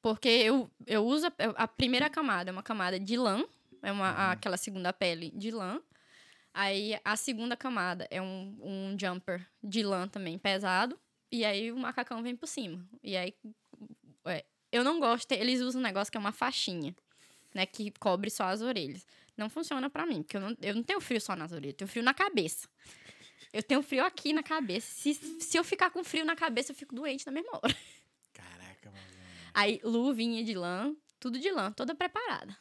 Porque eu, eu uso a, a primeira camada, é uma camada de lã, é uma, aquela segunda pele de lã. Aí a segunda camada é um, um jumper de lã também pesado. E aí o macacão vem por cima. E aí. é, eu não gosto, eles usam um negócio que é uma faixinha, né? Que cobre só as orelhas. Não funciona pra mim, porque eu não, eu não tenho frio só nas orelhas, eu tenho frio na cabeça. Eu tenho frio aqui na cabeça. Se, se eu ficar com frio na cabeça, eu fico doente na mesma hora. Caraca, mano. Aí, luvinha de lã, tudo de lã, toda preparada.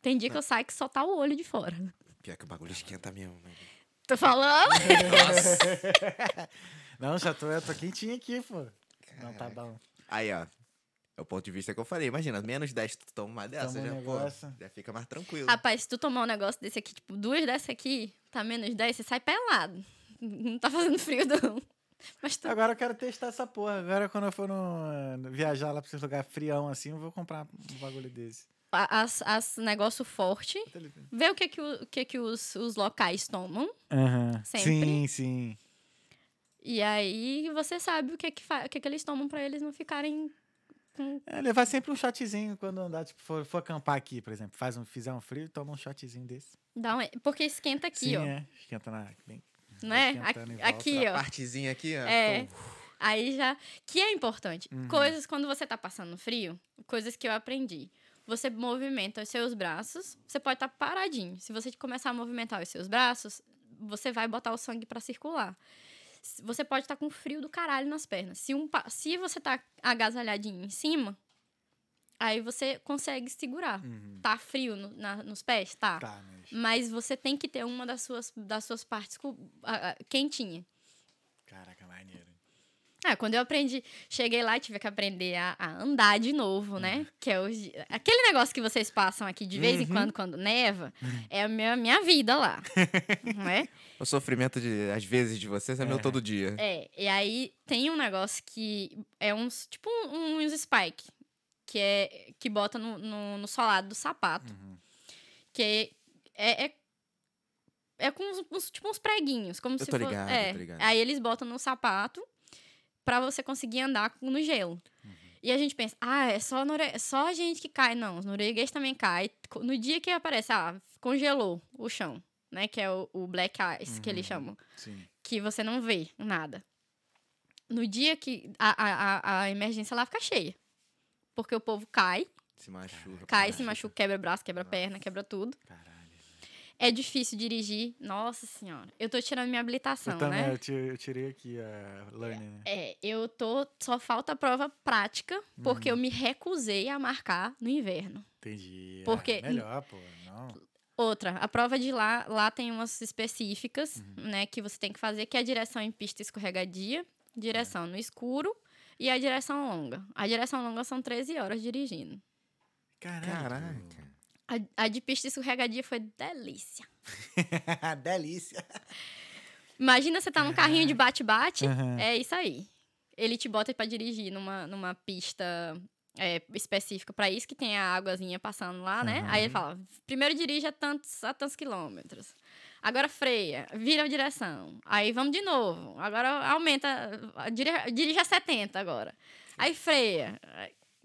Tem dia que eu saio que só tá o olho de fora. Pior que o bagulho esquenta mesmo, né? Tô falando. [LAUGHS] Não, já tô, eu tô quentinho aqui, pô. Não, tá bom. Aí, ó. É o ponto de vista que eu falei. Imagina, menos 10 tu toma uma dessa, Toma um já, negócio. pô, já fica mais tranquilo. Rapaz, se tu tomar um negócio desse aqui, tipo, duas dessa aqui, tá menos 10, você sai pelado. Não tá fazendo frio, não. Mas tu... Agora eu quero testar essa porra. Agora quando eu for no, no- viajar lá pra esse lugar frião assim, eu vou comprar um bagulho desse. A- As, as negócio forte. Vê o que que, o, que, que os, os locais tomam. Aham. Sempre. Sim, sim. E aí você sabe o que que, fa- o que, que eles tomam pra eles não ficarem com... É, levar sempre um shotzinho quando andar, tipo, for, for acampar aqui, por exemplo. Faz um, fizer um frio, toma um shotzinho desse. Dá um... Porque esquenta aqui, sim, ó. é. Esquenta na. Bem, Não é? em Aqui, aqui, A ó. partezinha aqui, ó. É. um- Aí já. Que é importante. Uhum. Coisas quando você tá passando frio, coisas que eu aprendi. Você movimenta os seus braços, você pode estar paradinho. Se você começar a movimentar os seus braços, você vai botar o sangue pra circular. Você pode estar com frio do caralho nas pernas. Se, um, se você tá agasalhadinho em cima, aí você consegue segurar. Uhum. Tá frio no- na- nos pés? Tá. Tá, mas. Mas você tem que ter uma das suas, das suas partes a- quentinha. Caraca, maneiro. Ah, quando eu aprendi, cheguei lá e tive que aprender a, a andar de novo, né? Que é os, aquele negócio que vocês passam aqui de vez em Uhum. quando, quando neva, é a minha, minha vida lá. [LAUGHS] não é? O sofrimento, de, às vezes, de vocês é meu É. todo dia. É, e aí tem um negócio que é uns, tipo um- uns spike, que é, que bota no, no, no solado do sapato, Uhum. que é, é, é com uns, uns- tipo uns preguinhos, como Eu se fosse... é. Aí eles botam no sapato pra você conseguir andar no gelo. E a gente pensa, ah, é só, nore... é só a gente que cai. Não, os noruegueses também caem. No dia que aparece, ah, congelou o chão, né? Que é o, o black ice, que eles Uhum. chamam. Sim. Que você não vê nada. No dia que a, a, a, emergência lá fica cheia. Porque o povo cai, Se machuca. cai, se machuca, quebra braço, quebra perna, quebra tudo. Caralho. É difícil dirigir. Nossa senhora. Eu tô tirando minha habilitação, eu também, né? eu, ti- eu tirei aqui a learning, né? É, eu tô. Só falta a prova prática, porque Uhum. eu me recusei a marcar no inverno. Entendi. Porque- Ah, melhor, pô. Não. Outra, a prova de lá, lá tem umas específicas, Uhum. né, que você tem que fazer, que é a direção em pista escorregadia, direção no escuro e a direção longa. A direção longa são 13 horas dirigindo. Caralho. Caraca. A, a de pista escorregadia foi delícia. [LAUGHS] Delícia. Imagina você tá num carrinho de bate-bate, Aham. é isso aí. Ele te bota pra dirigir numa, numa pista é, específica pra isso, que tem a águazinha passando lá, né? Aham. Aí ele fala, primeiro dirige a tantos, a tantos quilômetros. Agora freia, vira a direção. Aí vamos de novo. Agora aumenta, dirige a 70 agora. Aí freia.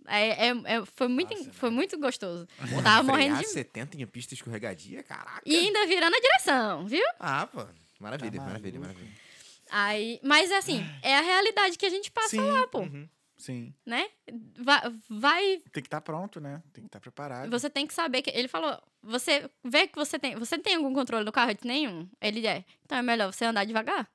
É, é- é- foi, muito, Nossa, foi né? muito gostoso. Eu tava morrendo de... 70 em pista escorregadia? Caraca. E ainda virando a direção, viu? Ah, pô. Maravilha, Tá maravilha, maravilha. Aí, mas assim, é a realidade que a gente passa Sim. lá, pô. Uhum. Sim. Né? Vai, vai Tem que estar pronto, né? Tem que estar preparado. Você tem que saber que. Ele falou. Você vê que você tem. Você tem algum controle do carro? Eu disse, nenhum. Ele é. Então é melhor você andar devagar.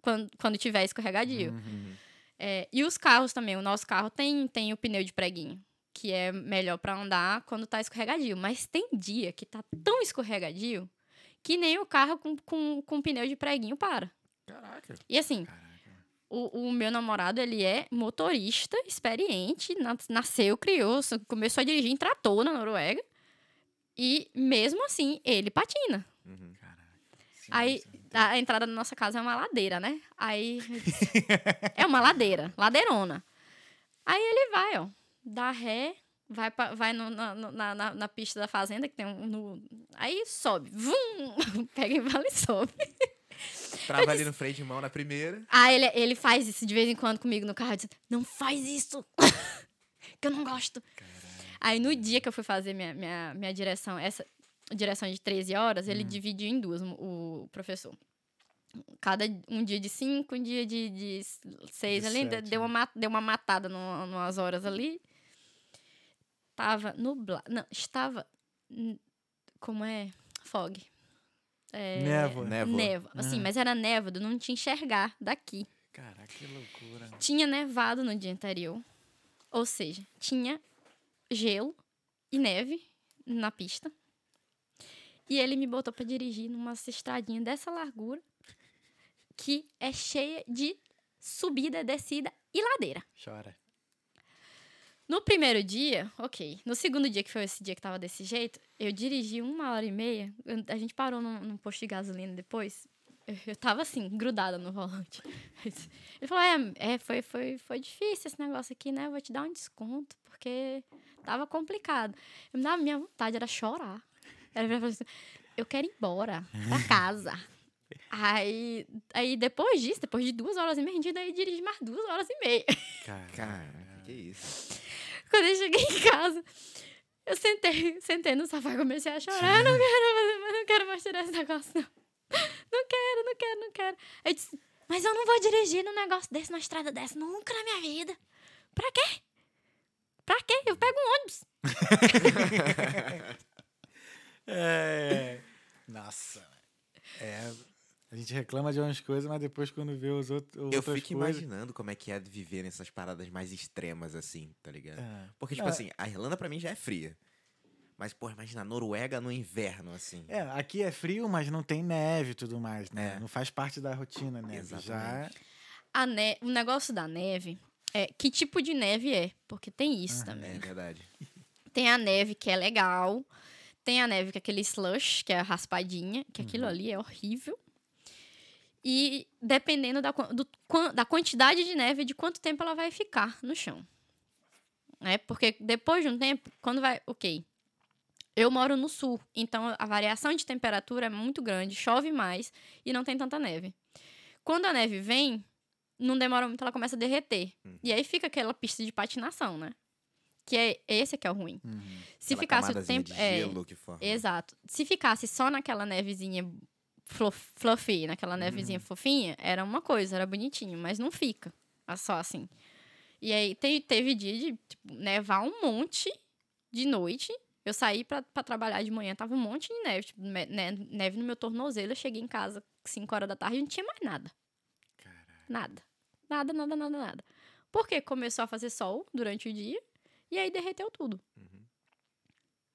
Quando, quando tiver escorregadio. Uhum. É, e os carros também. O nosso carro tem, tem o pneu de preguinho. Que é melhor pra andar quando tá escorregadio. Mas tem dia que tá tão escorregadio que nem o carro com, com, com pneu de preguinho para. Caraca. E assim, Caraca. o, o meu namorado, ele é motorista experiente, na- nasceu, criou, começou a dirigir em trator na Noruega. E mesmo assim, ele patina. Uhum. Caraca. Sim, Aí, sim. A entrada da nossa casa é uma ladeira, né? Aí. é uma ladeira, ladeirona. Aí ele vai, ó, dá ré, vai, pra, vai no- na, na, na, na pista da fazenda, que tem um. no- aí sobe. Vum! [LAUGHS] Pega e vale e sobe. Trava ali no freio de mão na primeira. Aí ele, ele faz isso de vez em quando comigo no carro, diz, não faz isso, [LAUGHS] que eu não gosto. Aí no dia que eu fui fazer minha, minha, minha direção, essa direção de 13 horas, ele dividiu em duas, o professor. Cada um dia de cinco, um dia de, de seis De ali, de- sete, deu, né? uma, ma- deu uma matada no, numas horas ali. Tava nublado, não, estava, como é? Fog. É, Névoa. Névoa. Névoa. Assim, Ah. mas era névoa, não te enxergar daqui. Caraca, que loucura. Tinha nevado no dia anterior. Ou seja, tinha gelo e neve na pista. E ele me botou pra dirigir numa estradinha dessa largura que é cheia de subida, descida e ladeira. Chora. No primeiro dia, ok. No segundo dia, que foi esse dia que tava desse jeito, eu dirigi uma hora e meia. a gente parou num, num posto de gasolina depois. Eu, eu tava assim, grudada no volante. [LAUGHS] Ele falou: É, é foi, foi, foi difícil esse negócio aqui, né? Eu vou te dar um desconto, porque tava complicado. Eu, minha vontade era chorar. Era virar e falar assim, eu quero ir embora pra casa. [LAUGHS] Aí, aí, depois disso, depois de duas horas e meia, a gente daí dirige mais duas horas e meia. Cara. Caraca, que isso. Quando eu cheguei em casa, eu sentei, sentei no sofá e comecei a chorar. Eu não quero não quero mais tirar esse negócio, não. Não quero, não quero, não quero. Aí Eu disse, mas eu não vou dirigir num negócio desse, numa estrada dessa, nunca na minha vida. Pra quê? Pra quê? Eu pego um ônibus. [LAUGHS] É. Nossa. É. A gente reclama de umas coisas, mas depois quando vê os outros, Eu outras fico coisas... imaginando como é que é viver nessas paradas mais extremas, assim, tá ligado? É. Porque, tipo É. assim, a Irlanda pra mim já é fria. Mas, pô, imagina a Noruega no inverno, assim. É, aqui é frio, mas não tem neve e tudo mais, né? É. Não faz parte da rotina, né? Já Exatamente. A ne o negócio da neve é que tipo de neve é, porque tem isso também. É verdade. Tem a neve que é legal. Tem a neve que é aquele slush, que é a raspadinha, que aquilo ali é horrível. E dependendo da, do da quantidade de neve, de quanto tempo ela vai ficar no chão. Né? Porque depois de um tempo, quando vai. Ok. Eu moro no sul, então a variação de temperatura é muito grande, chove mais e não tem tanta neve. Quando a neve vem, não demora muito, ela começa a derreter. Uhum. E aí fica aquela pista de patinação, né? Que é esse que é o ruim. Uhum. Se Aquela ficasse o tempo. de É, gelo que forma. exato. Se ficasse só naquela nevezinha fluffy, naquela nevezinha fofinha, era uma coisa, era bonitinho, mas não fica. é Só assim. E aí te- teve dia de tipo, nevar um monte de noite. Eu saí pra, pra trabalhar de manhã, tava um monte de neve, tipo, ne- neve no meu tornozelo. Eu cheguei em casa 5 horas da tarde e não tinha mais nada. Caralho. Nada. Nada, nada, nada, nada. Porque começou a fazer sol durante o dia e aí derreteu tudo. Uhum.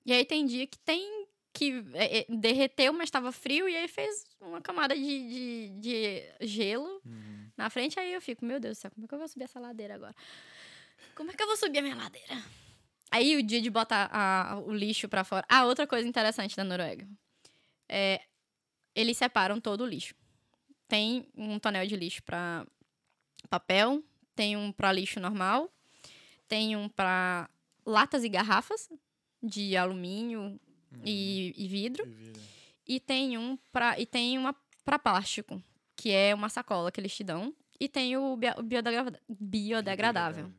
E aí tem dia que tem que é, é, derreteu, mas estava frio e aí fez uma camada de, de, de gelo Uhum. na frente. Aí eu fico, meu Deus do céu, como é que eu vou subir essa ladeira agora? Como é que eu vou subir a minha ladeira? Aí o dia de botar a- o lixo pra fora. Ah, outra coisa interessante da Noruega. É, eles separam todo o lixo. Tem um tonel de lixo pra papel, tem um pra lixo normal, tem um pra latas e garrafas de alumínio e, e vidro. Vida. E tem um para e tem uma para plástico, que é uma sacola que eles te dão. E tem o, bio- o biodegra- biodegradável.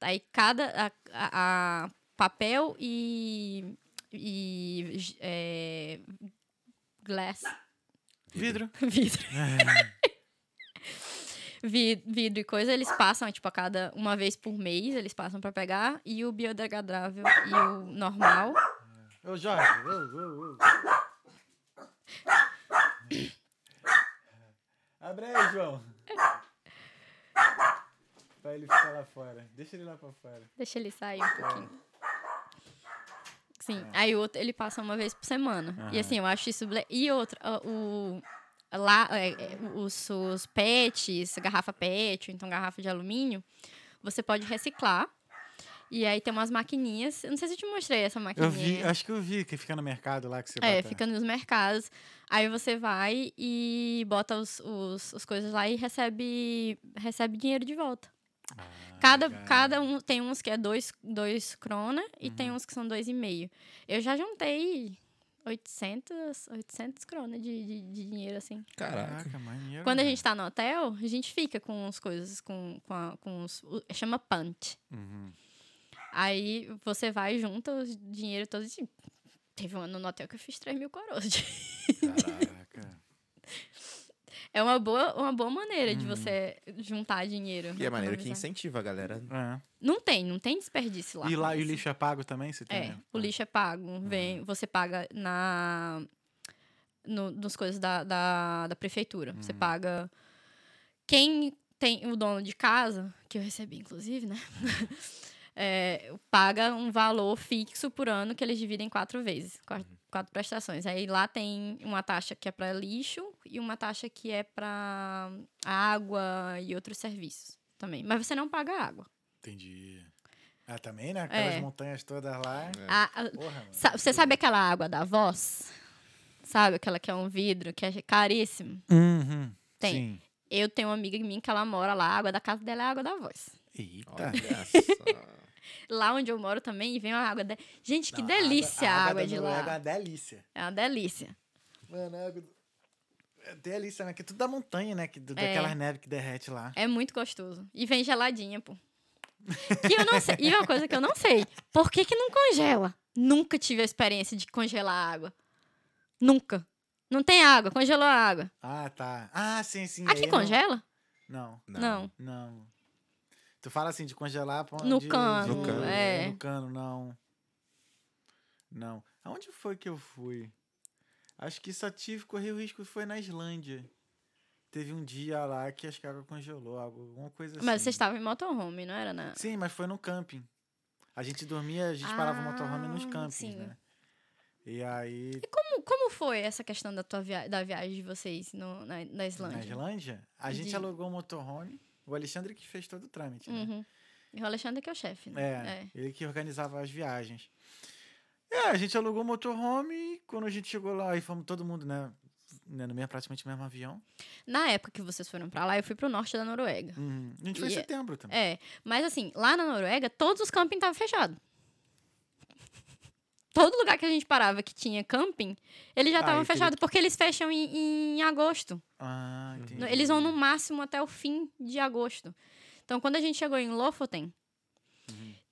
Aí cada a, a- papel e e é, glass Vidro. [LAUGHS] vidro Vi- [LAUGHS] vidro e coisa eles passam tipo a cada uma vez por mês eles passam pra pegar e o biodegradável e o normal Ô, Jorge. Ô, ô, ô. Abre aí, João. pra ele ficar lá fora. Deixa ele lá pra fora. Deixa ele sair um pouquinho. Sim, aí o outro ele passa uma vez por semana. E Aham. assim, eu acho isso. E outra, ó, o. Lá, é, é, os, os pets, garrafa pet, ou então garrafa de alumínio, você pode reciclar. E aí tem umas maquininhas. Eu não sei se eu te mostrei essa Eu maquininha. vi, acho que eu vi que fica no mercado lá que você É, bota. fica nos mercados. Aí você vai e bota os, os, as coisas lá e recebe, recebe dinheiro de volta. Ah, Cada, legal. cada um tem uns que é dois, dois krona e tem Uhum. uns que são dois e meio. Eu já juntei 800, 800 krona de, de, de dinheiro, assim. Caraca. maneiro. Quando a gente tá no hotel, a gente fica com as coisas, com, com, a- com os... chama punt. Uhum. Aí você vai, junta o dinheiro todo e... Teve um ano no hotel que eu fiz 3 mil coroas. de- Caraca. É uma boa, uma boa maneira de Uhum. você juntar dinheiro. E é maneiro que incentiva a galera. É. Não tem, não tem desperdício lá. E lá e o Assim. lixo é pago também? Você tem, É, né? o lixo é pago. Vem, você paga na. No, nos coisas da, da, da prefeitura. Você paga. Quem tem o dono de casa, que eu recebi, inclusive, né? [LAUGHS] é, paga um valor fixo por ano que eles dividem em quatro vezes, quatro, Uhum. Quatro prestações. Aí lá tem uma taxa que é para lixo e uma taxa que é para água e outros serviços também. Mas você não paga água. Entendi. Ah, também, né? Aquelas É. montanhas todas lá. É. A- a- Porra, mano. sa- você sabe aquela água da voz? Sabe aquela que é um vidro, que é caríssimo? Uhum. Tem. Sim. Eu tenho uma amiga minha que ela mora lá, a água da casa dela é a água da voz. Eita. Olha só. Lá onde eu moro também vem uma água. De... Gente, que Não, delícia a água, da de Noruega É lá. uma delícia. É uma delícia. Mano, a água. É delícia, né? Que é tudo da montanha, né? Que, do- É. daquelas neves que derrete lá. É muito gostoso. E vem geladinha, pô. Que eu não sei. E uma coisa que eu não sei. Por que, que não congela? Nunca tive a experiência de congelar a água. Nunca. Não tem água, congelou a água. Ah, tá. Ah, sim, sim. Aqui aí não- congela? Não, Não. não. Tu fala assim de congelar No de- cano, No cano. é. No cano, não. Não. Aonde foi que eu fui? Acho que só tive, corri o risco, foi na Islândia. Teve um dia lá que acho que a água congelou, algo- alguma coisa assim. Mas você estava em motorhome, não era na. Sim, mas foi no camping. A gente dormia, a gente parava o motorhome nos Ah, campings, sim. né? E aí, E como, como foi essa questão da, tua via... da viagem de vocês no, na, na Islândia? na Islândia, a gente De- alugou um motorhome. O Alexandre que fez todo o trâmite, né? Uhum. E o Alexandre que é o chefe, né? É, ele que organizava as viagens. É, a gente alugou o motorhome e quando a gente chegou lá, aí fomos todo mundo, né? né, no mesmo, praticamente no mesmo avião. Na época que vocês foram pra lá, eu fui pro norte da Noruega. Uhum. A gente foi em E- setembro também. É, mas assim, lá na Noruega, todos os campings estavam fechados. Todo lugar que a gente parava que tinha camping, eles já Ah, estavam e teria fechados, porque eles fecham em, em agosto. Ah, entendi. Eles vão no máximo até o fim de agosto. Então, quando a gente chegou em Lofoten,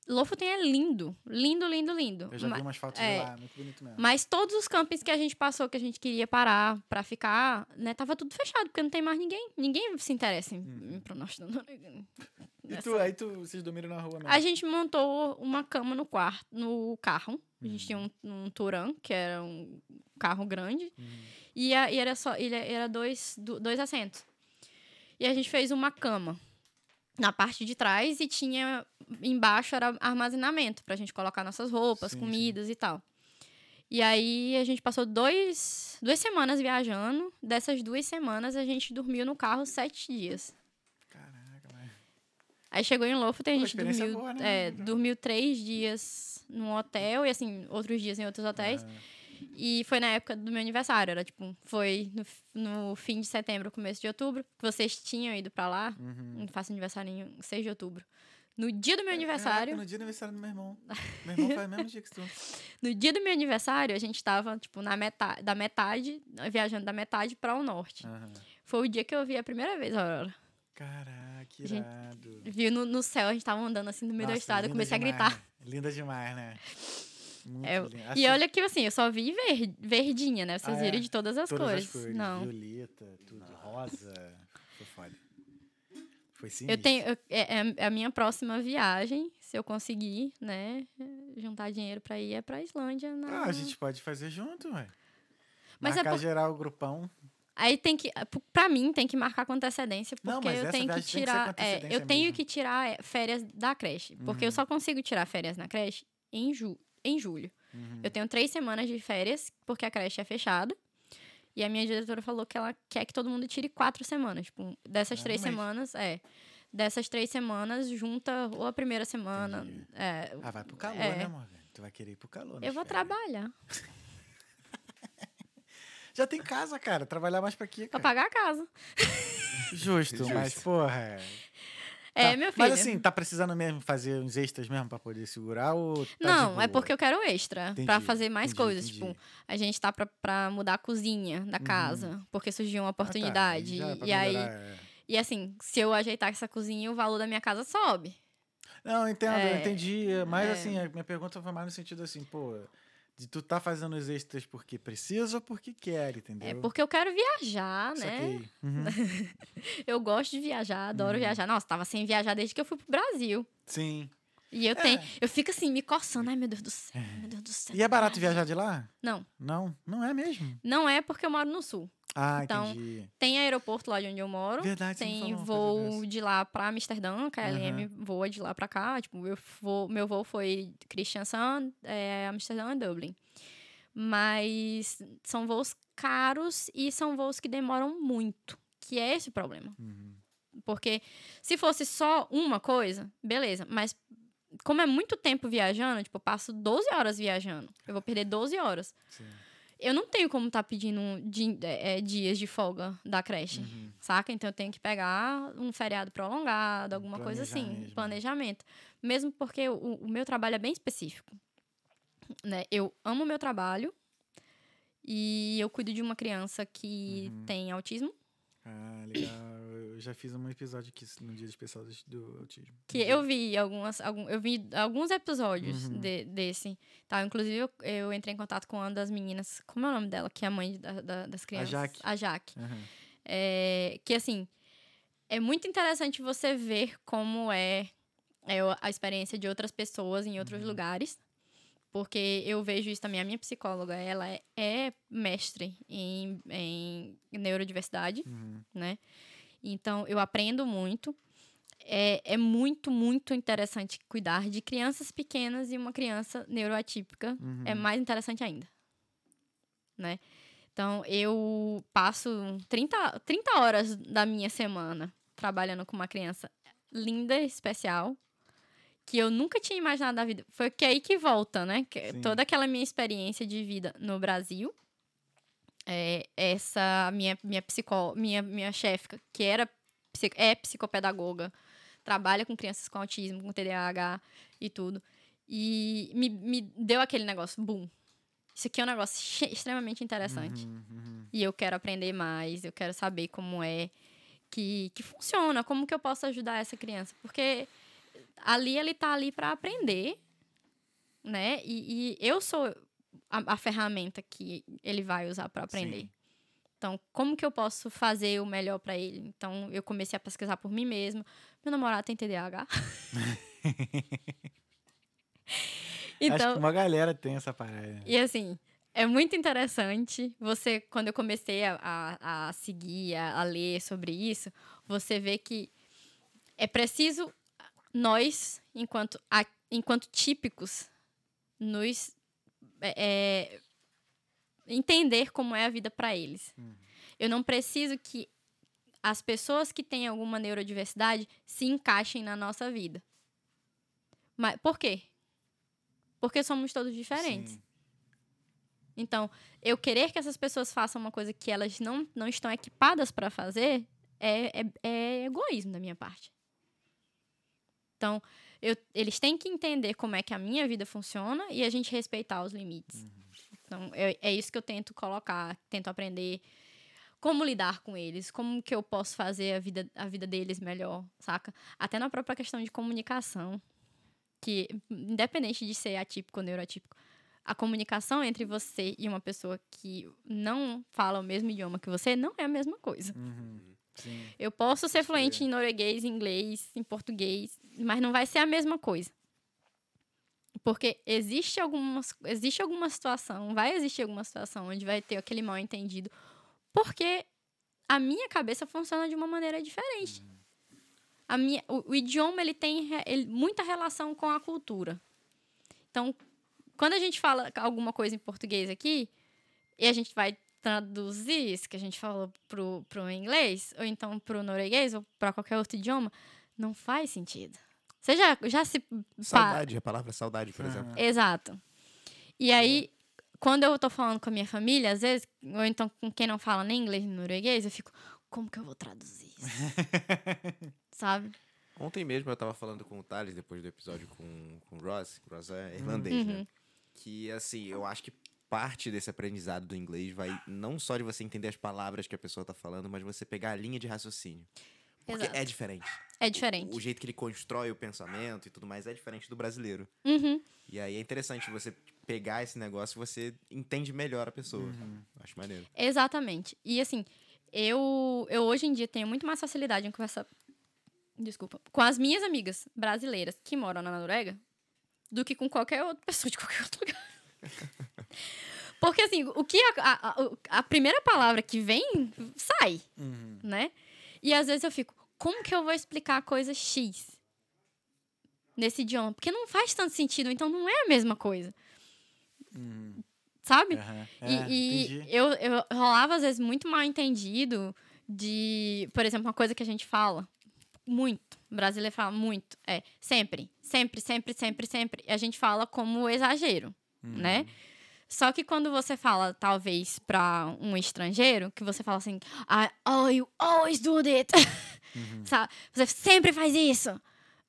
Lofoten é lindo. Lindo, lindo, lindo. Eu já Ma- vi umas fotos é. de lá, muito bonito mesmo. Mas todos os campings que a gente passou, que a gente queria parar pra ficar, né, tava tudo fechado, porque não tem mais ninguém. Ninguém se interessa em ir pro Noruega. E tu, aí tu, vocês dormiram na rua mesmo? A gente montou uma cama no quarto, no carro. A gente tinha um, Uhum. um Turan, que era um carro grande. Uhum. E, a- e era só, ele era dois, do- dois assentos. E a gente fez uma cama na parte de trás e tinha embaixo era armazenamento pra gente colocar nossas roupas, Sim, comidas e tal. E aí a gente passou dois, duas semanas viajando. Dessas duas semanas a gente dormiu no carro sete dias. Caraca, mas... Aí chegou em Lofoten, a gente dormiu, boa, né? é, dormiu três dias num hotel e assim, outros dias em outros hotéis. Ah, E foi na época do meu aniversário, era tipo, foi no, no fim de setembro, começo de outubro, que vocês tinham ido pra lá. uhum. Faço aniversário em 6 de outubro. No dia do meu Caraca, aniversário, no dia do aniversário do meu irmão. Meu irmão faz o mesmo dia que tu. [LAUGHS] no dia do meu aniversário, a gente tava, tipo, na metade, da metade, viajando da metade para o norte. Aham. Foi o dia que eu vi a primeira vez a Aurora. Caraca, que irado. Viu no, no céu, a gente tava andando assim no meio da Nossa, estrada, eu comecei a demais, gritar. né? Linda demais, né? É. E olha que assim, eu só vi ver, verdinha, né? Vocês Ah, viram é? de todas as todas cores. as cores. Não. Violeta, tudo, rosa. Foi foda. Foi sim. Eu tenho. eu- é, é a minha próxima viagem, se eu conseguir, né? Juntar dinheiro pra ir, é pra Islândia. Na... Ah, a gente pode fazer junto, ué. Mas é Marcar por- geral o grupão. Aí tem que. Pra mim, tem que marcar com antecedência, porque Não, mas eu essa tenho que tem que tirar. é, eu tenho mesmo. que tirar é, férias da creche. Porque eu Uhum. só consigo tirar férias na creche em, ju em julho. Uhum. Eu tenho três semanas de férias, porque a creche é fechada. E a minha diretora falou que ela quer que todo mundo tire quatro semanas. Tipo, dessas Ah, três semanas, é. Dessas três semanas, junta ou a primeira semana. É, Ah, vai pro calor, É. né, Morgan? Tu vai querer ir pro calor. eu vou férias. trabalhar. [LAUGHS] Já tem casa, cara. Trabalhar mais pra quê, Pra cara? pagar a casa. Justo, Justo. mas, porra. É, É, Tá. meu filho. Mas assim, tá precisando mesmo fazer uns extras mesmo pra poder segurar ou. Tá não, é porque eu quero extra. Pra Entendi, fazer mais entendi, coisas. entendi. Tipo, a gente tá pra, pra mudar a cozinha da Uhum. casa. Porque surgiu uma Ah, tá, oportunidade. é pra e aí. é. E assim, se eu ajeitar essa cozinha, o valor da minha casa sobe. Não, entendo, eu É, entendi. Mas é. assim, a minha pergunta foi mais no sentido assim, pô, de tu tá fazendo os extras porque precisa ou porque quer, entendeu? É porque eu quero viajar, né? Uhum. [LAUGHS] Eu gosto de viajar, adoro viajar. Nossa, tava sem viajar desde que eu fui pro Brasil. Sim. E eu É. tenho. Eu fico assim, me coçando. Ai, meu Deus do céu, meu Deus do céu. E é barato viajar de lá? Não, Não, não é mesmo. não é porque eu moro no sul. Ah, Então, entendi. Tem aeroporto lá de onde eu moro. Verdade, Tem voo de lá pra Amsterdã, que a LM voa de lá pra cá. Tipo, eu vou, meu voo foi Kristiansand, é, Amsterdã e Dublin. Mas são voos caros e são voos que demoram muito, que é esse o problema. Uhum. Porque se fosse só uma coisa, beleza. Mas como é muito tempo viajando, tipo, eu passo 12 horas viajando. Eu vou perder 12 horas. Sim. Eu não tenho como estar pedindo di- é, é, dias de folga da creche, Uhum. saca? Então eu tenho que pegar um feriado prolongado, alguma coisa assim, mesmo. planejamento. Mesmo porque o, o meu trabalho é bem específico. Né? Eu amo o meu trabalho e eu cuido de uma criança que Uhum. tem autismo. Ah, legal. Já fiz um episódio aqui no dia especial do, autismo. Que eu vi algumas, algum, eu vi alguns episódios Uhum. de- desse. Tá? Inclusive, eu, eu entrei em contato com uma das meninas. Como é o nome dela? Que é a mãe da- da- das crianças. Jaque. A Jaque. Aham. É, que assim, é muito interessante você ver como é, é a experiência de outras pessoas em outros lugares. Porque eu vejo isso também. A minha psicóloga, ela é, é mestre em, em neurodiversidade, Uhum. né? Então, eu aprendo muito. É, é muito, muito interessante cuidar de crianças pequenas e uma criança neuroatípica. Uhum. É mais interessante ainda. Né? Então, eu passo 30, 30 horas da minha semana trabalhando com uma criança linda, especial, que eu nunca tinha imaginado da vida. Foi que aí que volta, né? Que toda aquela minha experiência de vida no Brasil. É, essa minha minha psicó, minha minha chefe, que era é psicopedagoga, trabalha com crianças com autismo, com TDAH e tudo. E me, me deu aquele negócio, boom. Isso aqui é um negócio extremamente interessante. Uhum, uhum. E eu quero aprender mais, eu quero saber como é que, que funciona, como que eu posso ajudar essa criança. Porque ali ele tá ali para aprender, né? E, e eu sou a, a ferramenta que ele vai usar para aprender. Sim. Então, como que eu posso fazer o melhor para ele? Então, eu comecei a pesquisar por mim mesma. Meu namorado tem TDAH. [LAUGHS] Acho então, que uma galera tem essa parada. e assim, é muito interessante. Você, quando eu comecei a, a, a seguir, a, a ler sobre isso, você vê que é preciso nós, enquanto, a- enquanto típicos, nos é, é, entender como é a vida para eles. Eu não preciso que as pessoas que têm alguma neurodiversidade se encaixem na nossa vida. Mas por quê? Porque somos todos diferentes. Sim. Então, eu querer que essas pessoas façam uma coisa que elas não, não estão equipadas para fazer é, é, é egoísmo da minha parte. Então, eu, eles têm que entender como é que a minha vida funciona e a gente respeitar os limites. Então, é, é isso que eu tento colocar, tento aprender como lidar com eles, como que eu posso fazer a vida, a vida deles melhor, saca? Até na própria questão de comunicação, que independente de ser atípico ou neuroatípico, a comunicação entre você e uma pessoa que não fala o mesmo idioma que você não é a mesma coisa. Uhum. Sim. Eu posso ser fluente em norueguês, em inglês, em português, mas não vai ser a mesma coisa. Porque existe, algumas, existe alguma situação, vai existir alguma situação onde vai ter aquele mal entendido, porque a minha cabeça funciona de uma maneira diferente. A minha, o, o idioma ele tem ele- muita relação com a cultura. Então, quando a gente fala alguma coisa em português aqui, e a gente vai traduzir isso que a gente falou pro, pro inglês, ou então pro norueguês, ou para qualquer outro idioma, não faz sentido. Você já, já se. Saudade, a palavra saudade, por Aham. exemplo. Exato. E aí, quando eu tô falando com a minha família, às vezes, ou então com quem não fala nem inglês nem norueguês, eu fico, como que eu vou traduzir isso? [LAUGHS] Sabe? Ontem mesmo eu tava falando com o Thales, depois do episódio com, com o Ross, que o Ross é irlandês, Uhum. né? Que, assim, eu acho que parte desse aprendizado do inglês vai não só de você entender as palavras que a pessoa tá falando, mas você pegar a linha de raciocínio. Porque Exato. é diferente. É diferente. O, o jeito que ele constrói o pensamento e tudo mais é diferente do brasileiro. Uhum. E aí é interessante você pegar esse negócio e você entende melhor a pessoa. Acho maneiro. Exatamente. E assim, eu, eu hoje em dia tenho muito mais facilidade em conversar. Desculpa. Com as minhas amigas brasileiras que moram na Noruega do que com qualquer outra pessoa de qualquer outro lugar. Porque, assim, o que a, a, a- primeira palavra que vem, sai, Uhum. né? E às vezes eu fico, como que eu vou explicar a coisa X nesse idioma? Porque não faz tanto sentido, então não é a mesma coisa, Uhum. sabe? E, É, e eu, eu rolava, às vezes, muito mal entendido de, por exemplo, uma coisa que a gente fala muito, o brasileiro fala muito, é sempre, sempre, sempre, sempre, sempre. E a gente fala como exagero, Uhum. né? Só que quando você fala, talvez, pra um estrangeiro, que você fala assim, "I- oh, you always do that. Uhum. [LAUGHS] Sabe? Você sempre faz isso.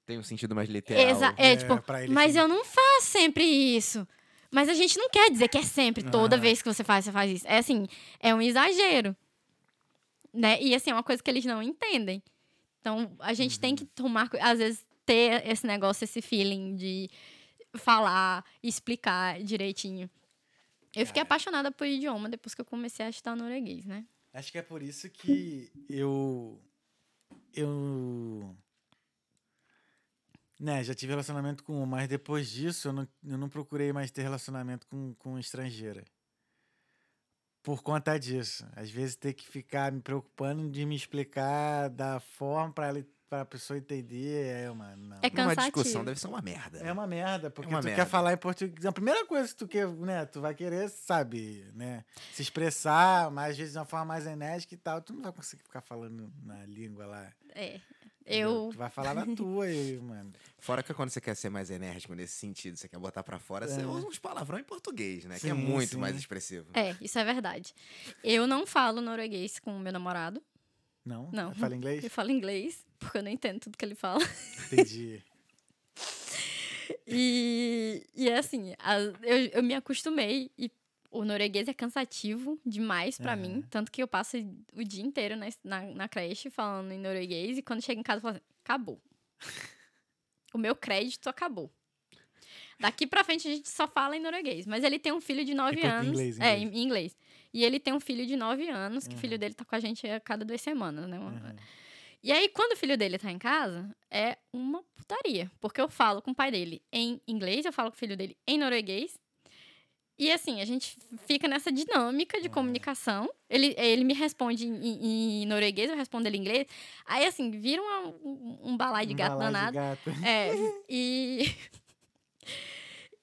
Tem um sentido mais literal. Exa é, É, tipo, pra ele mas sim. eu não faço sempre isso. Mas a gente não quer dizer que é sempre, toda Ah. vez que você faz, você faz isso. É assim, é um exagero. Né? E assim, é uma coisa que eles não entendem. Então, a gente tem Uhum. que tomar, cu- às vezes, ter esse negócio, esse feeling de falar, explicar direitinho. Eu fiquei Cara. apaixonada por idioma depois que eu comecei a estudar norueguês, né? Acho que é por isso que eu. Eu. Né, já tive relacionamento com um, mas depois disso eu não, eu não procurei mais ter relacionamento com, com estrangeira. Por conta disso. Às vezes ter que ficar me preocupando de me explicar da forma pra, ela, pra pessoa entender é uma. Não. É cansativo. discussão deve ser uma merda. É uma merda, porque uma tu merda. quer falar em português. A primeira coisa que tu quer, né, tu vai querer, sabe, né, se expressar, mas às vezes de uma forma mais enérgica e tal, tu não vai conseguir ficar falando na língua lá. É. Eu. Tu vai falar na tua aí, [LAUGHS] mano. Fora que quando você quer ser mais enérgico nesse sentido, você quer botar pra fora, você É. usa uns palavrão em português, né? que é Sim, muito sim. mais expressivo. É, isso é verdade. Eu não falo norueguês com o meu namorado. Não? Não. Fala inglês? Eu falo inglês, porque eu não entendo tudo que ele fala. Entendi. [LAUGHS] E, e é assim, a- eu, eu me acostumei e o norueguês é cansativo demais pra Aham. mim. Tanto que eu passo o dia inteiro na, na, na creche falando em norueguês e quando chego em casa eu falo assim, acabou. o meu crédito acabou. Daqui pra frente a gente só fala em norueguês. Mas ele tem um filho de 9 Em portu- anos. inglês, É, inglês. em em inglês. E ele tem um filho de 9 anos, que o Uhum. filho dele tá com a gente a cada duas semanas, né? Uhum. E aí, quando o filho dele tá em casa, é uma putaria. Porque eu falo com o pai dele em inglês, eu falo com o filho dele em norueguês. E assim, a gente fica nessa dinâmica de Ah. comunicação. Ele, ele me responde em, em- norueguês, eu respondo ele em inglês. Aí, assim, vira uma- um, um balai de Um gato balai de danado. gato. [LAUGHS] É, e. [LAUGHS]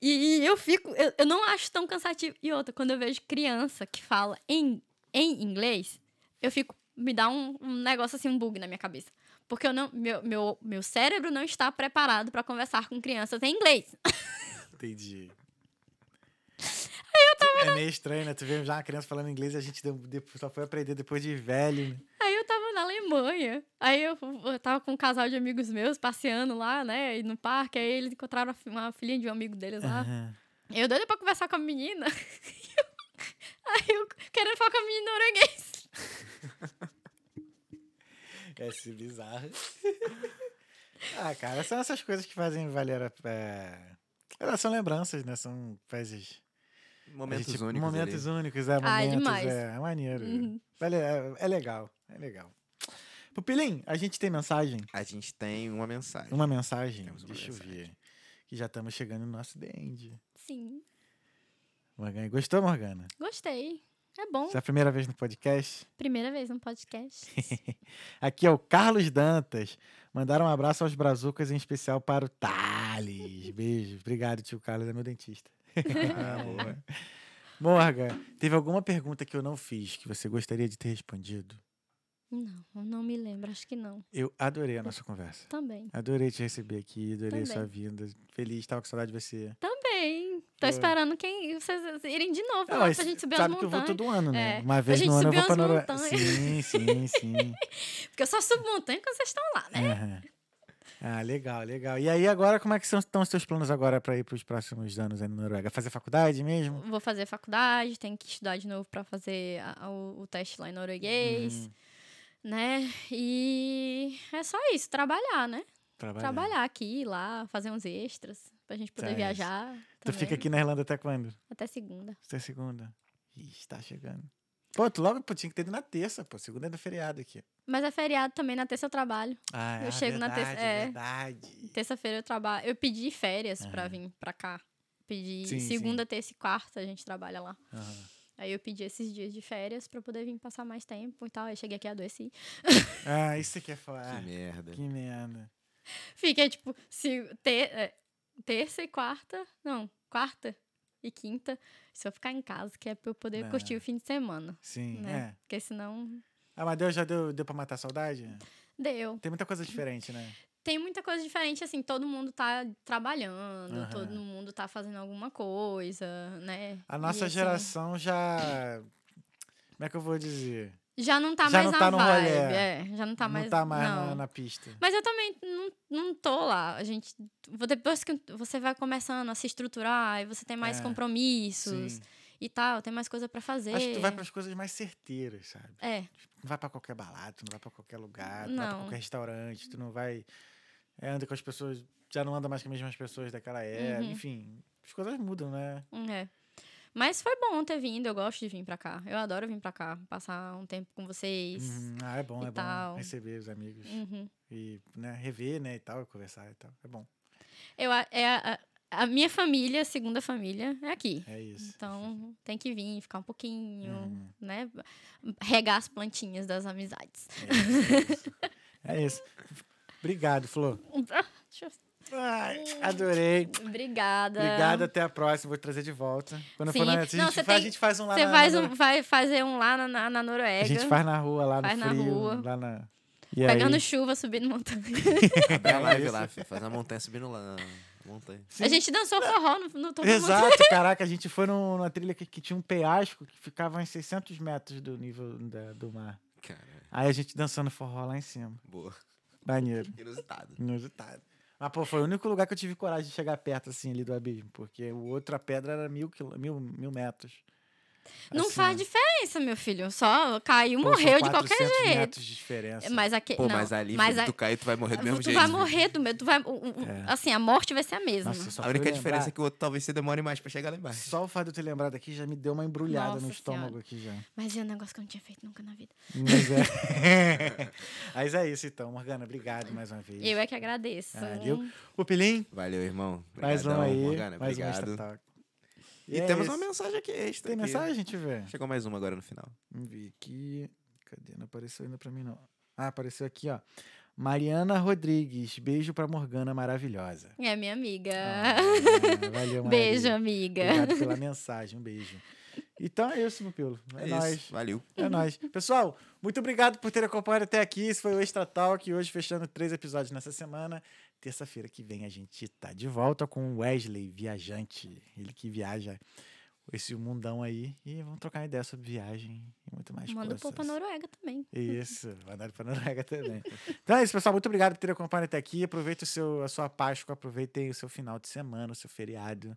E eu fico. Eu, eu não acho tão cansativo. E outra, quando eu vejo criança que fala em, em inglês, eu fico. Me dá um, um negócio assim, um bug na minha cabeça. Porque eu não, meu, meu, meu cérebro não está preparado para conversar com crianças em inglês. [LAUGHS] Entendi. É meio estranho, né? Tu vê já uma criança falando inglês e a gente só foi aprender depois de velho. né? Aí eu tava na Alemanha. Aí eu, eu tava com um casal de amigos meus passeando lá, né? E no parque. Aí eles encontraram uma filhinha de um amigo deles lá. Aham. Eu doida pra conversar com a menina. [LAUGHS] Aí eu querendo falar com a menina em norueguês. [LAUGHS] É se bizarro. [LAUGHS] ah, cara, são essas coisas que fazem valer a. É... Elas são lembranças, né? São coisas. Momentos gente- únicos. Momentos ali. únicos, é. Ah, é Momentos, demais. é, é maneiro. Uhum. Vale- É, é legal, é legal. Pupilim, a gente tem mensagem? A gente tem uma mensagem. Uma mensagem? Uma Deixa eu mensagem. ver. Que já estamos chegando no nosso end. Sim, Morgana, gostou, Morgana? gostei. É bom. Essa é a primeira vez no podcast? Primeira vez no podcast. [LAUGHS] Aqui é o Carlos Dantas. Mandaram um abraço aos brazucas, em especial para o Thales. Beijo. Obrigado, tio Carlos, é meu dentista. Ah, [LAUGHS] boa. Morga, teve alguma pergunta que eu não fiz que você gostaria de ter respondido? não, não me lembro, acho que não. Eu adorei a nossa conversa. Também. Adorei te receber aqui, adorei Também. sua vinda. Feliz, estava com saudade de você. Também. Tô Pô. esperando quem vocês irem de novo lá mas pra gente subir sabe as que eu vou montanhas. todo ano, né? É. Uma vez no ano eu vou pra Noruega. montanhas. Sim, sim, sim. [LAUGHS] Porque eu só subo montanha quando vocês estão lá, né? Aham. Ah, legal, legal. E aí, agora, como é que são, estão os teus planos agora para ir para os próximos anos aí na Noruega? Fazer faculdade mesmo? Vou fazer faculdade, tenho que estudar de novo pra fazer a- o, o teste lá em norueguês, Hum, né? E é só isso, trabalhar, né? trabalhar. Trabalhar aqui, lá, fazer uns extras pra gente poder Certo. viajar. Tu fica aqui na Irlanda até quando? Até segunda. Até segunda. Ixi, tá chegando. Pô, tu logo pô, tinha que ter ido na terça, pô. Segunda é do feriado aqui. Mas é feriado também, na terça eu trabalho. Ah, Eu é chego na verdade, terça- é. verdade. Terça-feira eu trabalho. Eu pedi férias pra Aham. vir pra cá. pedi Sim, segunda, terça e quarta, a gente trabalha lá. Aham. Aí eu pedi esses dias de férias pra poder vir passar mais tempo e tal. Aí cheguei aqui e adoeci. Ah, isso você quer falar. Que merda. Que merda. Fiquei, tipo, se, ter, é, terça e quarta. Não, quarta e quinta. Se eu ficar em casa, que é pra eu poder Não. curtir o fim de semana. Sim, né? é. Porque senão. Ah, mas deu, já deu, deu pra matar a saudade? Deu. Tem muita coisa diferente, né? Tem muita coisa diferente, assim, todo mundo tá trabalhando, Aham. todo mundo tá fazendo alguma coisa, né? A E, nossa assim, geração já. Como é que eu vou dizer? Já não tá já mais não na tá no vibe. rolê. É, já não tá mais. não tá mais não. Na, na pista. Mas eu também não, não tô lá. A gente. Depois que você vai começando a se estruturar, e você tem mais É, compromissos Sim. e tal, tem mais coisa pra fazer. Acho que tu vai para as coisas mais certeiras, sabe? É, Não vai pra qualquer balada, tu não vai pra qualquer lugar, tu não vai pra qualquer restaurante, tu não vai. é, anda com as pessoas. Já não anda mais com as mesmas pessoas daquela época. Uhum. Enfim, as coisas mudam, né? é. Mas foi bom ter vindo, eu gosto de vir pra cá. Eu adoro vir pra cá, passar um tempo com vocês. Uhum. Ah, é bom, é bom tal. receber os amigos. Uhum. E né, rever, né, e tal, conversar e tal. É bom. Eu, a- é a, a minha família, a segunda família, é aqui. É isso. Então [LAUGHS] tem que vir, ficar um pouquinho, Uhum. né? Regar as plantinhas das amizades. É isso. É isso. É isso. [LAUGHS] Obrigado, Flor. Deixa eu- Ai, adorei. Obrigada. Obrigado, até a próxima. Vou trazer de volta. Quando for Sim. na, a, gente Não, você faz, a tem- gente faz um lá Você na, faz na- um, vai fazer um lá na, na, na Noruega. A gente faz na rua, lá no Faz na frio. rua. Lá na... E Pegando aí? chuva, subindo montanha. [LAUGHS] Abre a live isso. lá, filho. Faz a montanha subindo lá. na Montanha. Sim. A gente dançou forró no, no mundo. Exato, caraca, a gente foi num- numa trilha que, que tinha um penhasco que ficava a uns 600 metros do nível da- do mar. Caralho. Aí a gente dançando forró lá em cima. Boa. Maneiro, Inusitado. inusitado. Mas, pô, foi o único lugar que eu tive coragem de chegar perto, assim, ali do abismo. Porque o outro, a pedra era mil, mil, mil metros. Não Assim, faz diferença, meu filho. Só caiu, pô, morreu de qualquer 400 jeito. metros de diferença. Mas aqui, Pô, não, mas ali, mas filho, a- tu cair, tu vai morrer do mesmo tu jeito. vai filho. morrer do medo. Tu vai, É. Assim, a morte vai ser a mesma. Nossa, A única lembrar- diferença é que o outro talvez você demore mais pra chegar lá embaixo. Só o fato de eu ter lembrado aqui já me deu uma embrulhada no Nossa estômago Senhora. aqui já. Mas é um negócio que eu não tinha feito nunca na vida. Mas é. [LAUGHS] Mas é isso então, Morgana. Obrigado mais uma vez. Eu é que agradeço. Valeu. O Pilim, Valeu, irmão. mais um Obrigadão, aí. Morgana. mais um Obrigado. Extra E, é temos isso. uma mensagem aqui extra. Tem aqui. mensagem? Deixa eu ver. Chegou mais uma agora no final. Vamos ver aqui. Cadê? Não apareceu ainda pra mim, não. Ah, apareceu aqui, ó. Mariana Rodrigues. Beijo pra Morgana maravilhosa. É minha amiga. Ah, [LAUGHS] valeu, Maria. Beijo, amiga. Obrigado pela mensagem. Um beijo. Então é isso, Pupilo. É, É, nóis. isso. Valeu. É nóis. Pessoal, muito obrigado por ter acompanhado até aqui. Esse foi o Extra Talk. Hoje fechando três episódios nessa semana. Terça-feira que vem a gente tá de volta com o Wesley, viajante. Ele que viaja esse mundão aí. E vamos trocar ideia sobre viagem e muito mais Manda coisas. povo pra Noruega também. Isso, mandar para Noruega também. Então é isso, pessoal. Muito obrigado por ter acompanhado até aqui. Aproveite o seu, a sua Páscoa, aproveitem o seu final de semana, o seu feriado.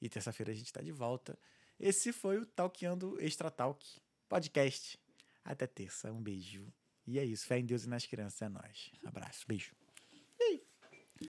E terça-feira a gente está de volta. Esse foi o Talkando Extra Talk podcast. Até terça. Um beijo. E é isso. Fé em Deus e nas crianças. É nóis. Abraço. Beijo.